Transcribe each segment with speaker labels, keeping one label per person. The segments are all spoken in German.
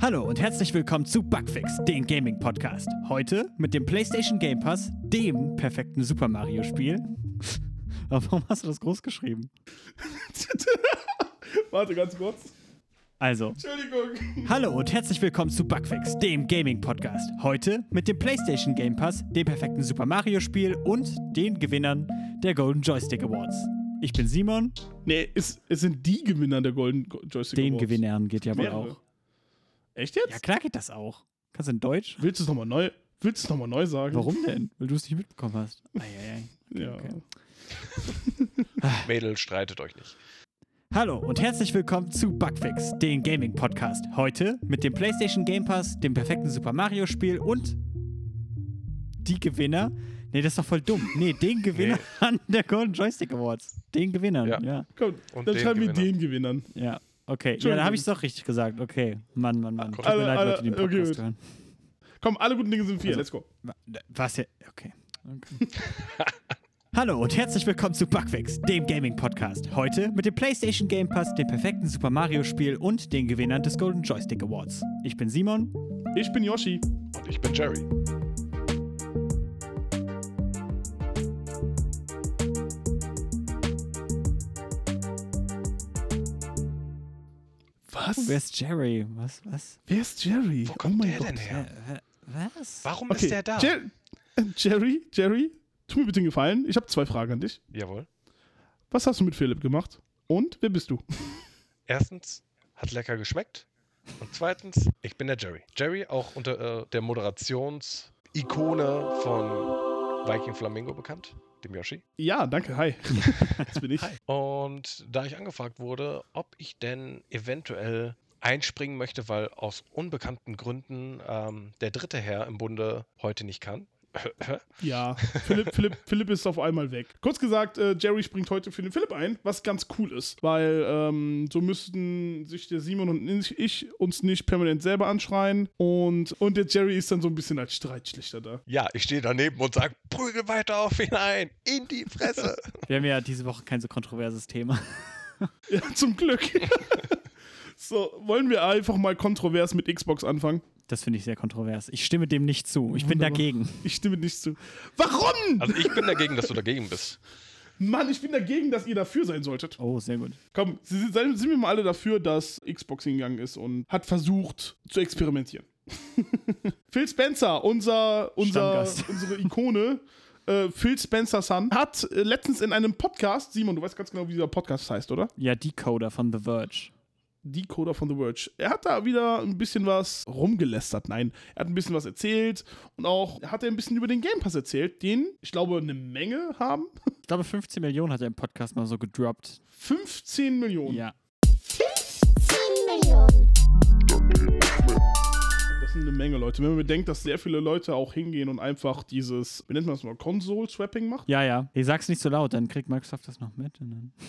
Speaker 1: Hallo und herzlich willkommen zu Bugfix, dem Gaming Podcast. Heute mit dem PlayStation Game Pass, dem perfekten Super Mario Spiel. Aber warum hast du das groß geschrieben?
Speaker 2: Warte ganz kurz.
Speaker 1: Also,
Speaker 2: Entschuldigung.
Speaker 1: hallo und herzlich willkommen zu Bugfix, dem Gaming Podcast. Heute mit dem PlayStation Game Pass, dem perfekten Super Mario Spiel und den Gewinnern der Golden Joystick Awards. Ich bin Simon,
Speaker 2: Nee, es, es sind die Gewinner der Golden Go- Joystick
Speaker 1: den
Speaker 2: Awards.
Speaker 1: Gewinnern geht ja wohl
Speaker 2: Mehrere.
Speaker 1: auch.
Speaker 2: Echt jetzt?
Speaker 1: Ja, klar geht das auch. Kannst du in Deutsch?
Speaker 2: Willst du es nochmal neu, willst du es noch mal neu sagen?
Speaker 1: Warum denn? Weil du es nicht mitbekommen hast. Eieiei.
Speaker 2: Ja.
Speaker 1: Okay.
Speaker 3: Mädel, streitet euch nicht.
Speaker 1: Hallo und herzlich willkommen zu Bugfix, den Gaming Podcast. Heute mit dem PlayStation Game Pass, dem perfekten Super Mario Spiel und die Gewinner. Nee, das ist doch voll dumm. Nee, den Gewinner an der Golden Joystick Awards. Den Gewinnern, ja.
Speaker 3: Ja.
Speaker 1: Ja,
Speaker 2: Komm,
Speaker 3: Und
Speaker 2: dann schreiben wir
Speaker 3: Gewinner.
Speaker 2: den Gewinnern.
Speaker 1: Okay. Ja, da
Speaker 2: Entschuldigung.
Speaker 1: habe ich es doch richtig gesagt. Okay. Mann, Mann, Mann. Tut mir
Speaker 2: Alle-
Speaker 1: leid,
Speaker 2: alle-
Speaker 1: Leute, die den
Speaker 2: okay,
Speaker 1: Podcast
Speaker 2: gut.
Speaker 1: hören.
Speaker 2: Komm, alle guten Dinge sind vier.
Speaker 1: Also-
Speaker 2: Let's go.
Speaker 1: Wa- Was ja? Okay. okay. Hallo und herzlich willkommen zu Bugfix, dem Gaming Podcast. Heute mit dem PlayStation Game Pass, dem perfekten Super Mario Spiel und den Gewinnern des Golden Joystick Awards. Ich bin Simon.
Speaker 2: Ich bin Yoshi.
Speaker 3: Und ich bin Jerry.
Speaker 2: Was?
Speaker 1: Wer ist Jerry? Was? Was?
Speaker 2: Wer ist Jerry?
Speaker 3: Wo
Speaker 2: oh
Speaker 3: kommt
Speaker 2: mein
Speaker 3: der
Speaker 2: Gott.
Speaker 3: denn her?
Speaker 1: Was?
Speaker 3: Warum
Speaker 2: Okay,
Speaker 3: ist der da?
Speaker 2: Jer äh, Jerry, Jerry, tu mir bitte einen Gefallen. Ich habe zwei Fragen an dich.
Speaker 3: Jawohl.
Speaker 2: Was hast du mit Philipp gemacht? Und wer bist du?
Speaker 3: Erstens, hat lecker geschmeckt. Und zweitens, ich bin der Jerry. Jerry, auch unter äh, der Moderations-Ikone von Viking Flamingo bekannt, dem Yoshi.
Speaker 2: Ja, danke. Hi. Jetzt bin ich.
Speaker 3: Und da ich angefragt wurde, ob ich denn eventuell einspringen möchte, weil aus unbekannten Gründen ähm, der dritte Herr im Bunde heute nicht kann.
Speaker 2: Ja, Philipp, Philipp, Philipp ist auf einmal weg. Kurz gesagt, äh, Jerry springt heute für den Philipp ein, was ganz cool ist, weil ähm, so müssten sich der Simon und ich uns nicht permanent selber anschreien und, und der Jerry ist dann so ein bisschen als Streitschlichter da.
Speaker 3: ja, ich stehe daneben und sage, prügel weiter auf ihn ein, in die Fresse.
Speaker 1: Wir haben ja diese Woche kein so kontroverses Thema.
Speaker 2: Ja, zum Glück. so, wollen wir einfach mal kontrovers mit Xbox anfangen?
Speaker 1: Das finde ich sehr kontrovers. Ich stimme dem nicht zu. Ich bin
Speaker 2: Wunderbar.
Speaker 1: dagegen.
Speaker 2: Ich stimme nicht zu. Warum?
Speaker 3: Also ich bin dagegen, dass du dagegen bist.
Speaker 2: Mann, ich bin dagegen, dass ihr dafür sein solltet.
Speaker 1: Oh, sehr gut.
Speaker 2: Komm, sind sind wir mal alle dafür, dass Xbox hingegangen ist und hat versucht zu experimentieren. Phil Spencer, unser, unser, unsere Ikone, äh, Phil Spencer Son, hat äh, letztens in einem Podcast, Simon, du weißt ganz genau, wie dieser Podcast heißt, oder?
Speaker 1: Ja, Decoder von The Verge.
Speaker 2: Decoder von The Verge. Er hat da wieder ein bisschen was rumgelästert. Nein, er hat ein bisschen was erzählt und auch hat er ein bisschen über den Game Pass erzählt, den, ich glaube, eine Menge haben.
Speaker 1: Ich glaube, 15 Millionen hat er im Podcast mal so gedroppt.
Speaker 2: 15 Millionen.
Speaker 1: Ja.
Speaker 4: 10 Millionen.
Speaker 2: Sind eine Menge Leute. Wenn man bedenkt, dass sehr viele Leute auch hingehen und einfach dieses, wie nennt man das mal, Console-Swapping macht.
Speaker 1: Ja, ja. Ich sag's nicht so laut, dann kriegt Microsoft das noch mit.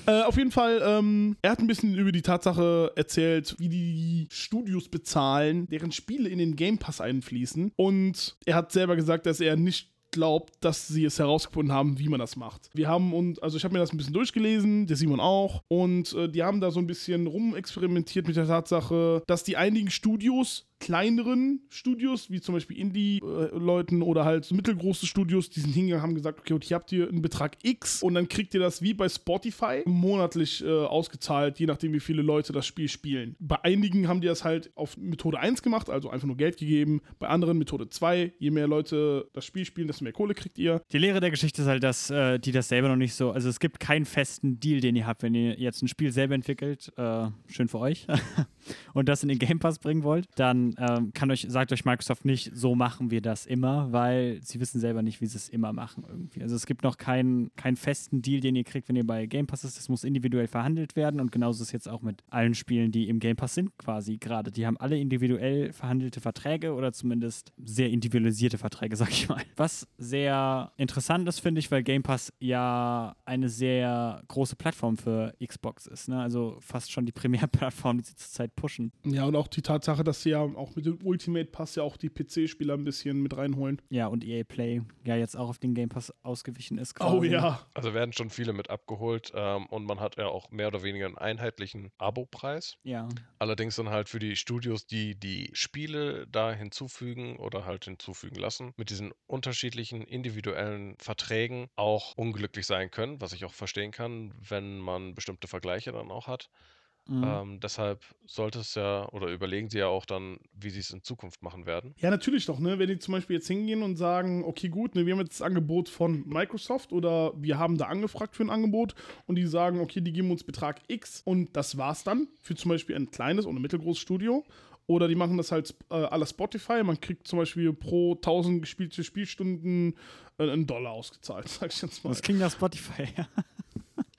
Speaker 2: Äh, auf jeden Fall, ähm, er hat ein bisschen über die Tatsache erzählt, wie die Studios bezahlen, deren Spiele in den Game Pass einfließen. Und er hat selber gesagt, dass er nicht glaubt, dass sie es herausgefunden haben, wie man das macht. Wir haben und also ich habe mir das ein bisschen durchgelesen, der Simon auch und äh, die haben da so ein bisschen rumexperimentiert mit der Tatsache, dass die einigen Studios kleineren Studios, wie zum Beispiel Indie-Leuten oder halt mittelgroße Studios, die sind hingegangen, haben gesagt, okay, und hier habt ihr einen Betrag X und dann kriegt ihr das wie bei Spotify monatlich äh, ausgezahlt, je nachdem, wie viele Leute das Spiel spielen. Bei einigen haben die das halt auf Methode 1 gemacht, also einfach nur Geld gegeben. Bei anderen Methode 2, je mehr Leute das Spiel spielen, desto mehr Kohle kriegt ihr.
Speaker 1: Die Lehre der Geschichte ist halt, dass äh, die das selber noch nicht so. Also es gibt keinen festen Deal, den ihr habt, wenn ihr jetzt ein Spiel selber entwickelt. Äh, schön für euch. und das in den Game Pass bringen wollt, dann ähm, kann euch, sagt euch Microsoft nicht, so machen wir das immer, weil sie wissen selber nicht, wie sie es immer machen irgendwie. Also es gibt noch keinen, keinen festen Deal, den ihr kriegt, wenn ihr bei Game Pass ist. Das muss individuell verhandelt werden und genauso ist es jetzt auch mit allen Spielen, die im Game Pass sind quasi gerade. Die haben alle individuell verhandelte Verträge oder zumindest sehr individualisierte Verträge, sag ich mal. Was sehr interessant ist, finde ich, weil Game Pass ja eine sehr große Plattform für Xbox ist. Ne? Also fast schon die Primärplattform, die sie zurzeit pushen.
Speaker 2: Ja, und auch die Tatsache, dass sie ja auch mit dem Ultimate Pass ja auch die PC-Spieler ein bisschen mit reinholen.
Speaker 1: Ja, und EA Play ja jetzt auch auf den Game Pass ausgewichen ist. Quasi.
Speaker 2: Oh ja.
Speaker 3: Also werden schon viele mit abgeholt ähm, und man hat ja auch mehr oder weniger einen einheitlichen Abo-Preis.
Speaker 1: Ja.
Speaker 3: Allerdings dann halt für die Studios, die die Spiele da hinzufügen oder halt hinzufügen lassen, mit diesen unterschiedlichen individuellen Verträgen auch unglücklich sein können, was ich auch verstehen kann, wenn man bestimmte Vergleiche dann auch hat.
Speaker 1: Mhm.
Speaker 3: Ähm, deshalb sollte es ja oder überlegen sie ja auch dann, wie sie es in Zukunft machen werden.
Speaker 2: Ja, natürlich doch, ne? Wenn die zum Beispiel jetzt hingehen und sagen, okay, gut, ne, wir haben jetzt das Angebot von Microsoft oder wir haben da angefragt für ein Angebot und die sagen, okay, die geben uns Betrag X und das war's dann für zum Beispiel ein kleines oder mittelgroßes Studio. Oder die machen das halt äh, la Spotify. Man kriegt zum Beispiel pro 1000 gespielte Spielstunden äh, einen Dollar ausgezahlt, sag ich jetzt mal.
Speaker 1: Das klingt nach Spotify, ja.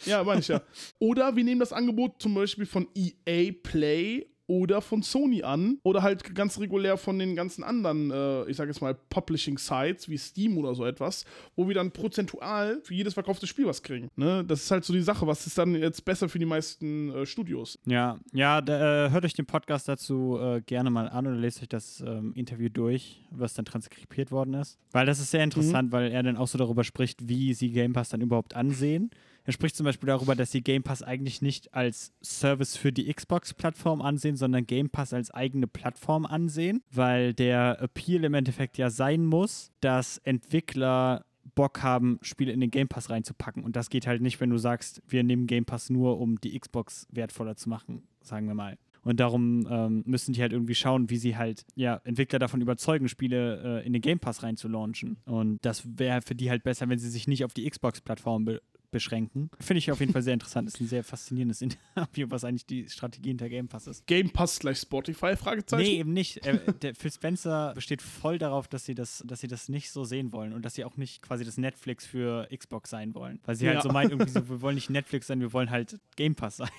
Speaker 2: Ja, meine ich ja. Oder wir nehmen das Angebot zum Beispiel von EA Play oder von Sony an oder halt ganz regulär von den ganzen anderen, äh, ich sage jetzt mal, Publishing-Sites wie Steam oder so etwas, wo wir dann prozentual für jedes verkaufte Spiel was kriegen. Ne? Das ist halt so die Sache, was ist dann jetzt besser für die meisten äh, Studios?
Speaker 1: Ja, ja, da, äh, hört euch den Podcast dazu äh, gerne mal an oder lest euch das ähm, Interview durch, was dann transkribiert worden ist. Weil das ist sehr interessant, weil er dann auch so darüber spricht, wie sie Game Pass dann überhaupt ansehen. Er spricht zum Beispiel darüber, dass sie Game Pass eigentlich nicht als Service für die Xbox-Plattform ansehen, sondern Game Pass als eigene Plattform ansehen, weil der Appeal im Endeffekt ja sein muss, dass Entwickler Bock haben, Spiele in den Game Pass reinzupacken. Und das geht halt nicht, wenn du sagst, wir nehmen Game Pass nur, um die Xbox wertvoller zu machen, sagen wir mal. Und darum ähm, müssen die halt irgendwie schauen, wie sie halt ja, Entwickler davon überzeugen, Spiele äh, in den Game Pass reinzulaunchen. Und das wäre für die halt besser, wenn sie sich nicht auf die Xbox-Plattform be beschränken. Finde ich auf jeden Fall sehr interessant. Ist ein sehr faszinierendes Interview, was eigentlich die Strategie hinter Game Pass ist.
Speaker 2: Game Pass gleich Spotify? Fragezeichen.
Speaker 1: Nee, eben nicht. Äh, der Phil Spencer besteht voll darauf, dass sie, das, dass sie das nicht so sehen wollen und dass sie auch nicht quasi das Netflix für Xbox sein wollen. Weil sie halt
Speaker 2: Ja.
Speaker 1: so meint, irgendwie so, wir wollen nicht Netflix sein, wir wollen halt Game Pass sein.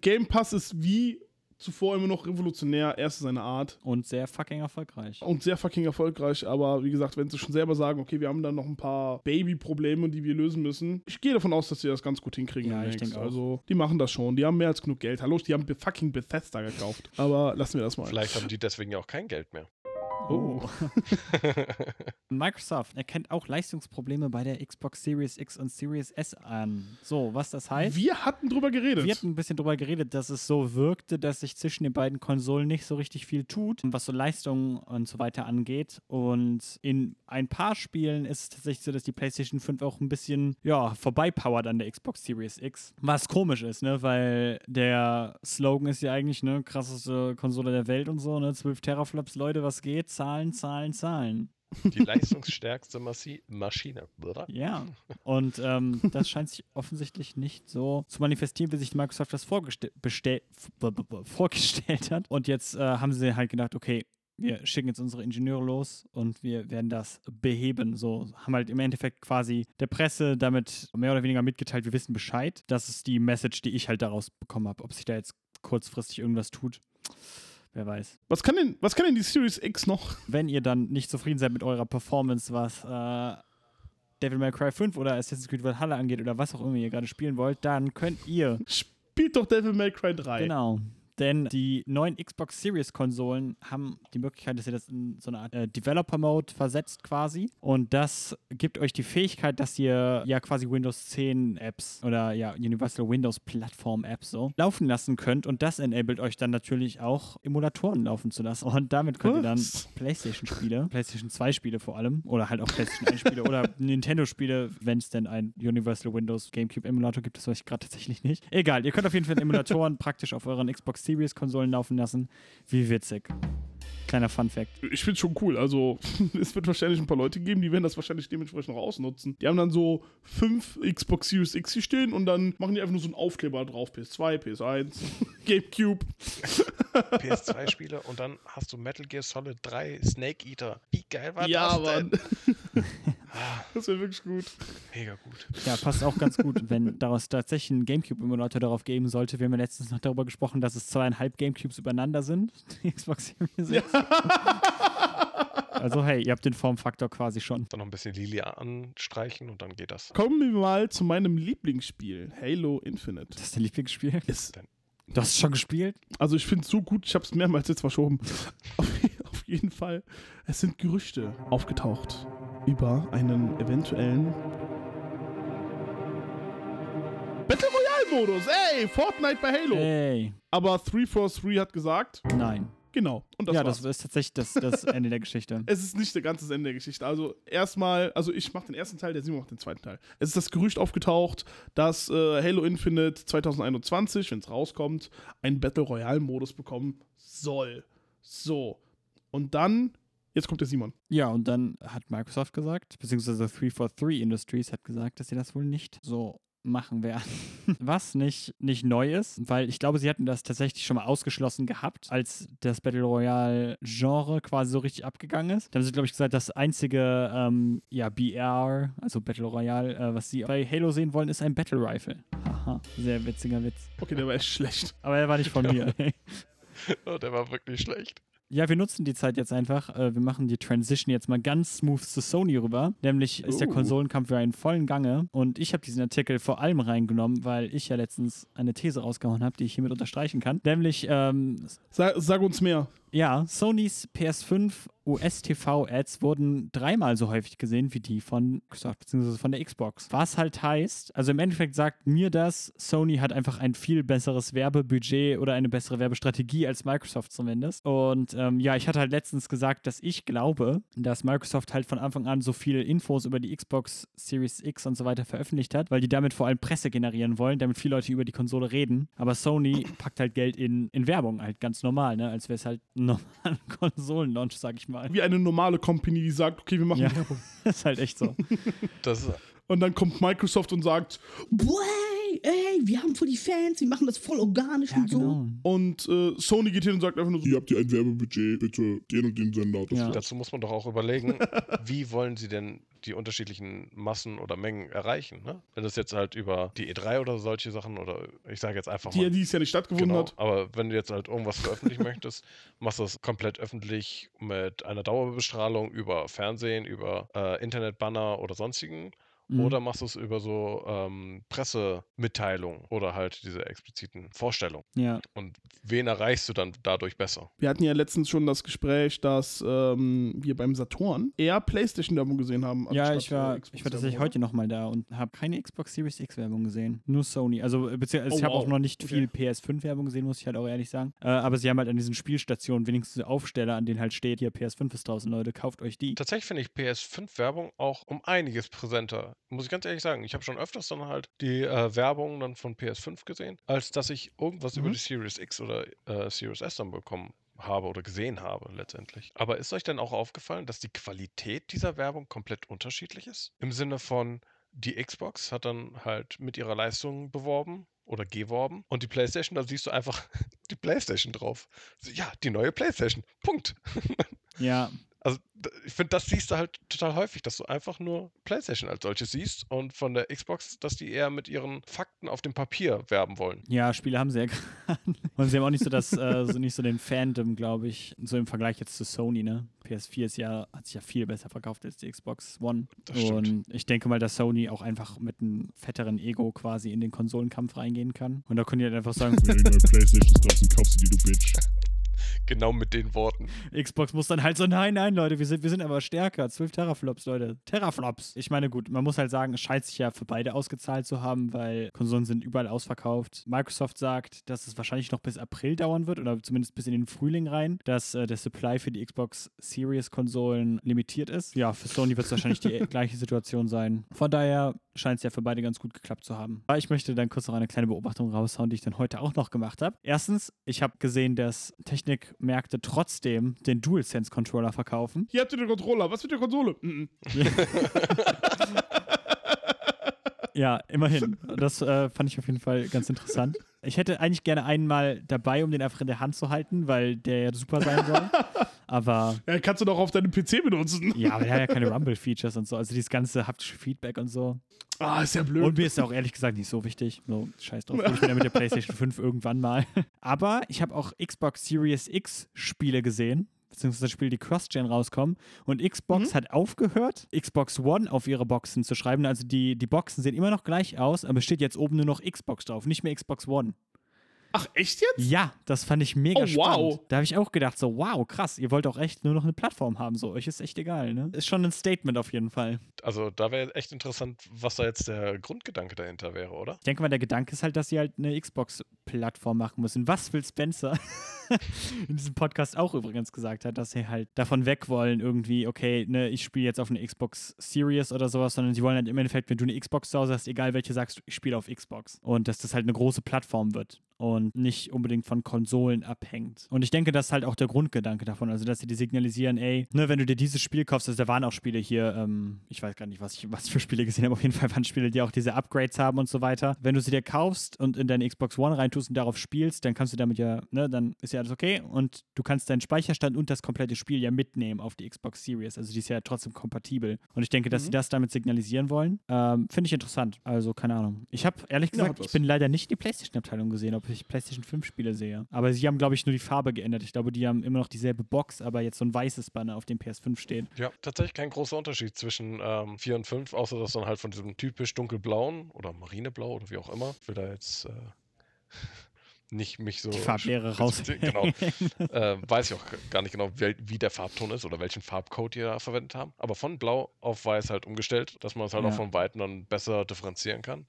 Speaker 2: Game Pass ist wie zuvor immer noch revolutionär, erste seine Art.
Speaker 1: Und sehr fucking erfolgreich.
Speaker 2: und sehr fucking erfolgreich, aber wie gesagt, wenn sie schon selber sagen, okay, wir haben da noch ein paar Baby-Probleme, die wir lösen müssen, ich gehe davon aus, dass sie das ganz gut hinkriegen.
Speaker 1: Ja, ich denke auch.
Speaker 2: Also, die machen das schon. Die haben mehr als genug Geld. Hallo, die haben Be- fucking Bethesda gekauft. Aber lassen wir das mal.
Speaker 3: Vielleicht haben die deswegen ja auch kein Geld mehr.
Speaker 1: Oh. Microsoft erkennt auch Leistungsprobleme bei der Xbox Series X und Series S an. So, was das heißt?
Speaker 2: Wir hatten drüber geredet.
Speaker 1: Wir hatten ein bisschen drüber geredet, dass es so wirkte, dass sich zwischen den beiden Konsolen nicht so richtig viel tut, was so Leistungen und so weiter angeht. Und in ein paar Spielen ist es tatsächlich so, dass die PlayStation 5 auch ein bisschen, ja, vorbeipowert an der Xbox Series X. Was komisch ist, ne? Weil der Slogan ist ja eigentlich, ne, krasseste Konsole der Welt und so, ne? 12 Teraflops, Leute, was geht? Zahlen, Zahlen, Zahlen.
Speaker 3: Die leistungsstärkste Massi Maschine. Oder?
Speaker 1: Ja, und ähm, das scheint sich offensichtlich nicht so zu manifestieren, wie sich Microsoft das vorgestellt hat. Und jetzt äh, haben sie halt gedacht, okay, wir schicken jetzt unsere Ingenieure los und wir werden das beheben. So haben halt im Endeffekt quasi der Presse damit mehr oder weniger mitgeteilt, wir wissen Bescheid. Das ist die Message, die ich halt daraus bekommen habe. Ob sich da jetzt kurzfristig irgendwas tut, wer weiß.
Speaker 2: was, kann denn, was kann denn die Series X noch?
Speaker 1: Wenn ihr dann nicht zufrieden seid mit eurer Performance, was äh, Devil May Cry 5 oder Assassin's Creed Valhalla angeht oder was auch immer ihr gerade spielen wollt, dann könnt ihr,
Speaker 2: Spielt doch Devil May Cry 3.
Speaker 1: genau, denn die neuen Xbox Series Konsolen haben die Möglichkeit, dass ihr das in so eine Art äh, Developer Mode versetzt quasi und das gibt euch die Fähigkeit, dass ihr ja quasi Windows 10 Apps oder ja Universal Windows Plattform Apps so laufen lassen könnt und das enabled euch dann natürlich auch Emulatoren laufen zu lassen und damit könnt ihr dann
Speaker 2: Was?
Speaker 1: PlayStation-Spiele, PlayStation 2-Spiele vor allem, oder halt auch PlayStation 1-Spiele oder Nintendo-Spiele, wenn es denn ein Universal Windows GameCube-Emulator gibt, das weiß ich gerade tatsächlich nicht. Egal, ihr könnt auf jeden Fall Emulatoren praktisch auf euren Xbox Series-Konsolen laufen lassen. Wie witzig. Kleiner Fun-Fact.
Speaker 2: Ich finde schon cool. Also, es wird wahrscheinlich ein paar Leute geben, die werden das wahrscheinlich dementsprechend auch ausnutzen. Die haben dann so fünf Xbox Series X hier stehen und dann machen die einfach nur so einen Aufkleber drauf. PS2, PS1, Gamecube.
Speaker 3: PS2-Spiele und dann hast du Metal Gear Solid 3 Snake Eater. Wie geil war
Speaker 2: ja,
Speaker 3: das denn?
Speaker 2: Mann. das wäre wirklich gut.
Speaker 3: Mega gut.
Speaker 1: Ja, passt auch ganz gut, wenn daraus tatsächlich ein GameCube-Emulator darauf geben sollte. Wir haben ja letztens noch darüber gesprochen, dass es zweieinhalb GameCubes übereinander sind. Die Xbox Series X. Also hey, ihr habt den Formfaktor quasi schon.
Speaker 3: Dann noch ein bisschen Lilia anstreichen und dann geht das.
Speaker 2: Kommen wir mal zu meinem Lieblingsspiel, Halo Infinite.
Speaker 1: Das ist dein Lieblingsspiel?
Speaker 2: Ist,
Speaker 1: Du hast es schon gespielt?
Speaker 2: Also ich finde es so gut, ich habe es mehrmals jetzt verschoben. auf jeden Fall, es sind Gerüchte aufgetaucht über einen eventuellen Battle Royale Modus. Ey, Fortnite bei Halo.
Speaker 1: Ey,
Speaker 2: Aber 343 hat gesagt,
Speaker 1: nein.
Speaker 2: genau. Und das
Speaker 1: ja,
Speaker 2: war's.
Speaker 1: das ist tatsächlich das, das Ende der Geschichte.
Speaker 2: Es ist nicht der ganze Ende der Geschichte. Also erstmal, also ich mache den ersten Teil, der Simon macht den zweiten Teil. Es ist das Gerücht aufgetaucht, dass äh, Halo Infinite 2021, wenn es rauskommt, einen Battle Royale Modus bekommen soll. So. Und dann, jetzt kommt der Simon.
Speaker 1: Ja, und dann hat Microsoft gesagt, beziehungsweise 343 Industries hat gesagt, dass sie das wohl nicht so machen werden. Was nicht, nicht neu ist, weil ich glaube, sie hatten das tatsächlich schon mal ausgeschlossen gehabt, als das Battle Royale-Genre quasi so richtig abgegangen ist. Da haben sie, glaube ich, gesagt, das einzige ähm, ja, BR, also Battle Royale, äh, was sie bei Halo sehen wollen, ist ein Battle Rifle. Haha, sehr witziger Witz.
Speaker 2: Okay, der war echt schlecht.
Speaker 1: Aber er war nicht von mir.
Speaker 3: Oh, der war wirklich schlecht.
Speaker 1: Ja, wir nutzen die Zeit jetzt einfach. Äh, wir machen die Transition jetzt mal ganz smooth zu Sony rüber. Nämlich ist der
Speaker 2: Uh.
Speaker 1: Konsolenkampf ja in vollen Gange. Und ich habe diesen Artikel vor allem reingenommen, weil ich ja letztens eine These rausgehauen habe, die ich hiermit unterstreichen kann. Nämlich, ähm,
Speaker 2: Sag, sag uns mehr.
Speaker 1: Ja, Sonys PS5 US-TV-Ads wurden dreimal so häufig gesehen wie die von Microsoft bzw. von der Xbox. Was halt heißt, also im Endeffekt sagt mir das, Sony hat einfach ein viel besseres Werbebudget oder eine bessere Werbestrategie als Microsoft zumindest. Und ähm, ja, ich hatte halt letztens gesagt, dass ich glaube, dass Microsoft halt von Anfang an so viele Infos über die Xbox Series X und so weiter veröffentlicht hat, weil die damit vor allem Presse generieren wollen, damit viele Leute über die Konsole reden. Aber Sony packt halt Geld in, in Werbung, halt ganz normal, ne? Als wäre es halt ein normaler Konsolenlaunch, sag ich mal.
Speaker 2: Wie eine normale Company, die sagt, okay, wir machen
Speaker 1: Ja.
Speaker 2: Werbung.
Speaker 1: ist halt echt so.
Speaker 3: Das,
Speaker 2: Und dann kommt Microsoft und sagt,
Speaker 5: Boah, ey, ey, wir haben voll die Fans, wir machen das voll organisch und so.
Speaker 2: und äh, Sony geht hin und sagt einfach nur so,
Speaker 6: Hier habt ihr ein Werbebudget, bitte den und den Sender. Das
Speaker 1: Ja.
Speaker 3: dazu muss man doch auch überlegen, wie wollen sie denn die unterschiedlichen Massen oder Mengen erreichen? Ne? Wenn das jetzt halt über die E3 oder solche Sachen oder ich sage jetzt einfach
Speaker 2: die,
Speaker 3: mal.
Speaker 2: die es ja nicht stattgefunden
Speaker 3: Genau,
Speaker 2: hat.
Speaker 3: aber wenn du jetzt halt irgendwas veröffentlichen möchtest, machst du das komplett öffentlich mit einer Dauerbestrahlung über Fernsehen, über äh, Internetbanner oder sonstigen.
Speaker 1: Mhm.
Speaker 3: Oder machst du es über so ähm, Pressemitteilungen oder halt diese expliziten Vorstellungen.
Speaker 1: Ja,
Speaker 3: Und wen erreichst du dann dadurch besser?
Speaker 2: Wir hatten ja letztens schon das Gespräch, dass ähm, wir beim Saturn eher Playstation-Werbung gesehen haben.
Speaker 1: ja ich war,
Speaker 2: äh,
Speaker 1: ich war tatsächlich heute nochmal da und habe keine Xbox Series X Werbung gesehen. Nur Sony. Also, äh, beziehungsweise
Speaker 2: Oh,
Speaker 1: ich habe
Speaker 2: wow.
Speaker 1: auch noch nicht
Speaker 2: Okay.
Speaker 1: viel PS5-Werbung gesehen, muss ich halt auch ehrlich sagen. Äh, aber sie haben halt an diesen Spielstationen wenigstens Aufsteller, an denen halt steht, hier PS5 ist draußen, Leute, kauft euch die.
Speaker 3: Tatsächlich finde ich PS5-Werbung auch um einiges präsenter. Muss ich ganz ehrlich sagen. Ich habe schon öfters dann halt die äh, Werbung dann von PS5 gesehen, als dass ich irgendwas über
Speaker 1: Mhm.
Speaker 3: die Series X oder äh, Series S dann bekommen habe oder gesehen habe letztendlich. Aber ist euch denn auch aufgefallen, dass die Qualität dieser Werbung komplett unterschiedlich ist? Im Sinne von, die Xbox hat dann halt mit ihrer Leistung beworben oder geworben und die PlayStation, da siehst du einfach die PlayStation drauf. Ja, die neue PlayStation. Punkt.
Speaker 1: Ja,
Speaker 3: Also ich finde, das siehst du halt total häufig, dass du einfach nur PlayStation als solches siehst und von der Xbox, dass die eher mit ihren Fakten auf dem Papier werben wollen.
Speaker 1: ja, Spiele haben sie ja gerade. Und sie haben auch nicht so das, äh, so nicht so den Fandom, glaube ich, so im Vergleich jetzt zu Sony, ne? PS4 ist ja, hat sich ja viel besser verkauft als die Xbox One.
Speaker 3: Das stimmt.
Speaker 1: Und ich denke mal, dass Sony auch einfach mit einem fetteren Ego quasi in den Konsolenkampf reingehen kann. Und da können die halt einfach sagen,
Speaker 6: Wenn die neue Playstation ist draußen, kauf sie dir, du Bitch.
Speaker 3: Genau mit den Worten.
Speaker 1: Xbox muss dann halt so, nein, nein, Leute, wir sind, wir sind aber stärker. 12 Teraflops, Leute. Teraflops. Ich meine, gut, man muss halt sagen, es scheint sich ja für beide ausgezahlt zu haben, weil Konsolen sind überall ausverkauft. Microsoft sagt, dass es wahrscheinlich noch bis April dauern wird oder zumindest bis in den Frühling rein, dass äh, der Supply für die Xbox Series Konsolen limitiert ist. Ja, für Sony wird es wahrscheinlich die gleiche Situation sein. Von daher scheint es ja für beide ganz gut geklappt zu haben. Aber ich möchte dann kurz noch eine kleine Beobachtung raushauen, die ich dann heute auch noch gemacht habe. Erstens, ich habe gesehen, dass Technikmärkte trotzdem den DualSense-Controller verkaufen.
Speaker 2: Hier habt ihr den Controller, was mit der Konsole? Mhm.
Speaker 1: Ja, immerhin. Das äh, fand ich auf jeden Fall ganz interessant. Ich hätte eigentlich gerne einen mal dabei, um den einfach in der Hand zu halten, weil der ja super sein soll. Aber
Speaker 2: Ja, kannst du doch auf deinem PC benutzen.
Speaker 1: ja, aber der hat ja keine Rumble-Features und so. Also dieses ganze haptische Feedback und so.
Speaker 2: Ah, ist ja blöd.
Speaker 1: Und mir ist auch ehrlich gesagt nicht so wichtig. So, scheiß drauf. Ich bin ja mit der PlayStation 5 irgendwann mal. Aber ich habe auch Xbox Series X Spiele gesehen. Beziehungsweise Spiele, die Cross-Gen rauskommen. Und Xbox hat aufgehört, Xbox One auf ihre Boxen zu schreiben. Also die, die Boxen sehen immer noch gleich aus, aber es steht jetzt oben nur noch Xbox drauf, nicht mehr Xbox One.
Speaker 2: Ach, echt jetzt?
Speaker 1: Ja, das fand ich mega
Speaker 2: Oh, wow.
Speaker 1: spannend. Da habe ich auch gedacht, so, wow, krass, ihr wollt auch echt nur noch eine Plattform haben, so, euch ist echt egal, ne? Ist schon ein Statement auf jeden Fall.
Speaker 3: Also da wäre echt interessant, was da jetzt der Grundgedanke dahinter wäre, oder?
Speaker 1: Ich denke mal, der Gedanke ist halt, dass sie halt eine Xbox-Plattform machen müssen. Was Phil Spencer in diesem Podcast auch übrigens gesagt hat, dass sie halt davon weg wollen, irgendwie, okay, ne, ich spiele jetzt auf eine Xbox Series oder sowas, sondern sie wollen halt im Endeffekt, wenn du eine Xbox zu Hause hast, egal welche sagst du, ich spiele auf Xbox. Und dass das halt eine große Plattform wird und nicht unbedingt von Konsolen abhängt. Und ich denke, das ist halt auch der Grundgedanke davon, also dass sie die signalisieren, ey, ne, wenn du dir dieses Spiel kaufst, also da waren auch Spiele hier, ähm, ich weiß gar nicht, was ich was für Spiele gesehen habe, auf jeden Fall waren Spiele, die auch diese Upgrades haben und so weiter. Wenn du sie dir kaufst und in deine Xbox One reintust und darauf spielst, dann kannst du damit ja, ne, dann ist ja alles okay und du kannst deinen Speicherstand und das komplette Spiel ja mitnehmen auf die Xbox Series, also die ist ja trotzdem kompatibel. Und ich denke, dass sie das damit signalisieren wollen, ähm, finde ich interessant. Also keine Ahnung. Ich habe ehrlich
Speaker 2: Ja,
Speaker 1: gesagt,
Speaker 2: was.
Speaker 1: ich bin leider nicht in die PlayStation-Abteilung gesehen, ob ich PlayStation 5 Spiele sehe. Aber sie haben, glaube ich, nur die Farbe geändert. Ich glaube, die haben immer noch dieselbe Box, aber jetzt so ein weißes Banner auf dem PS5 steht.
Speaker 3: Ja, tatsächlich kein großer Unterschied zwischen ähm, 4 und 5, außer dass dann halt von diesem typisch dunkelblauen oder marineblau oder wie auch immer. Ich will da jetzt äh, nicht mich so.
Speaker 1: Die Farblehre raus.
Speaker 3: Genau. äh, weiß ich auch gar nicht genau, wie, wie der Farbton ist oder welchen Farbcode die da verwendet haben. Aber von blau auf weiß halt umgestellt, dass man es halt
Speaker 1: Ja.
Speaker 3: auch von Weitem dann besser differenzieren kann.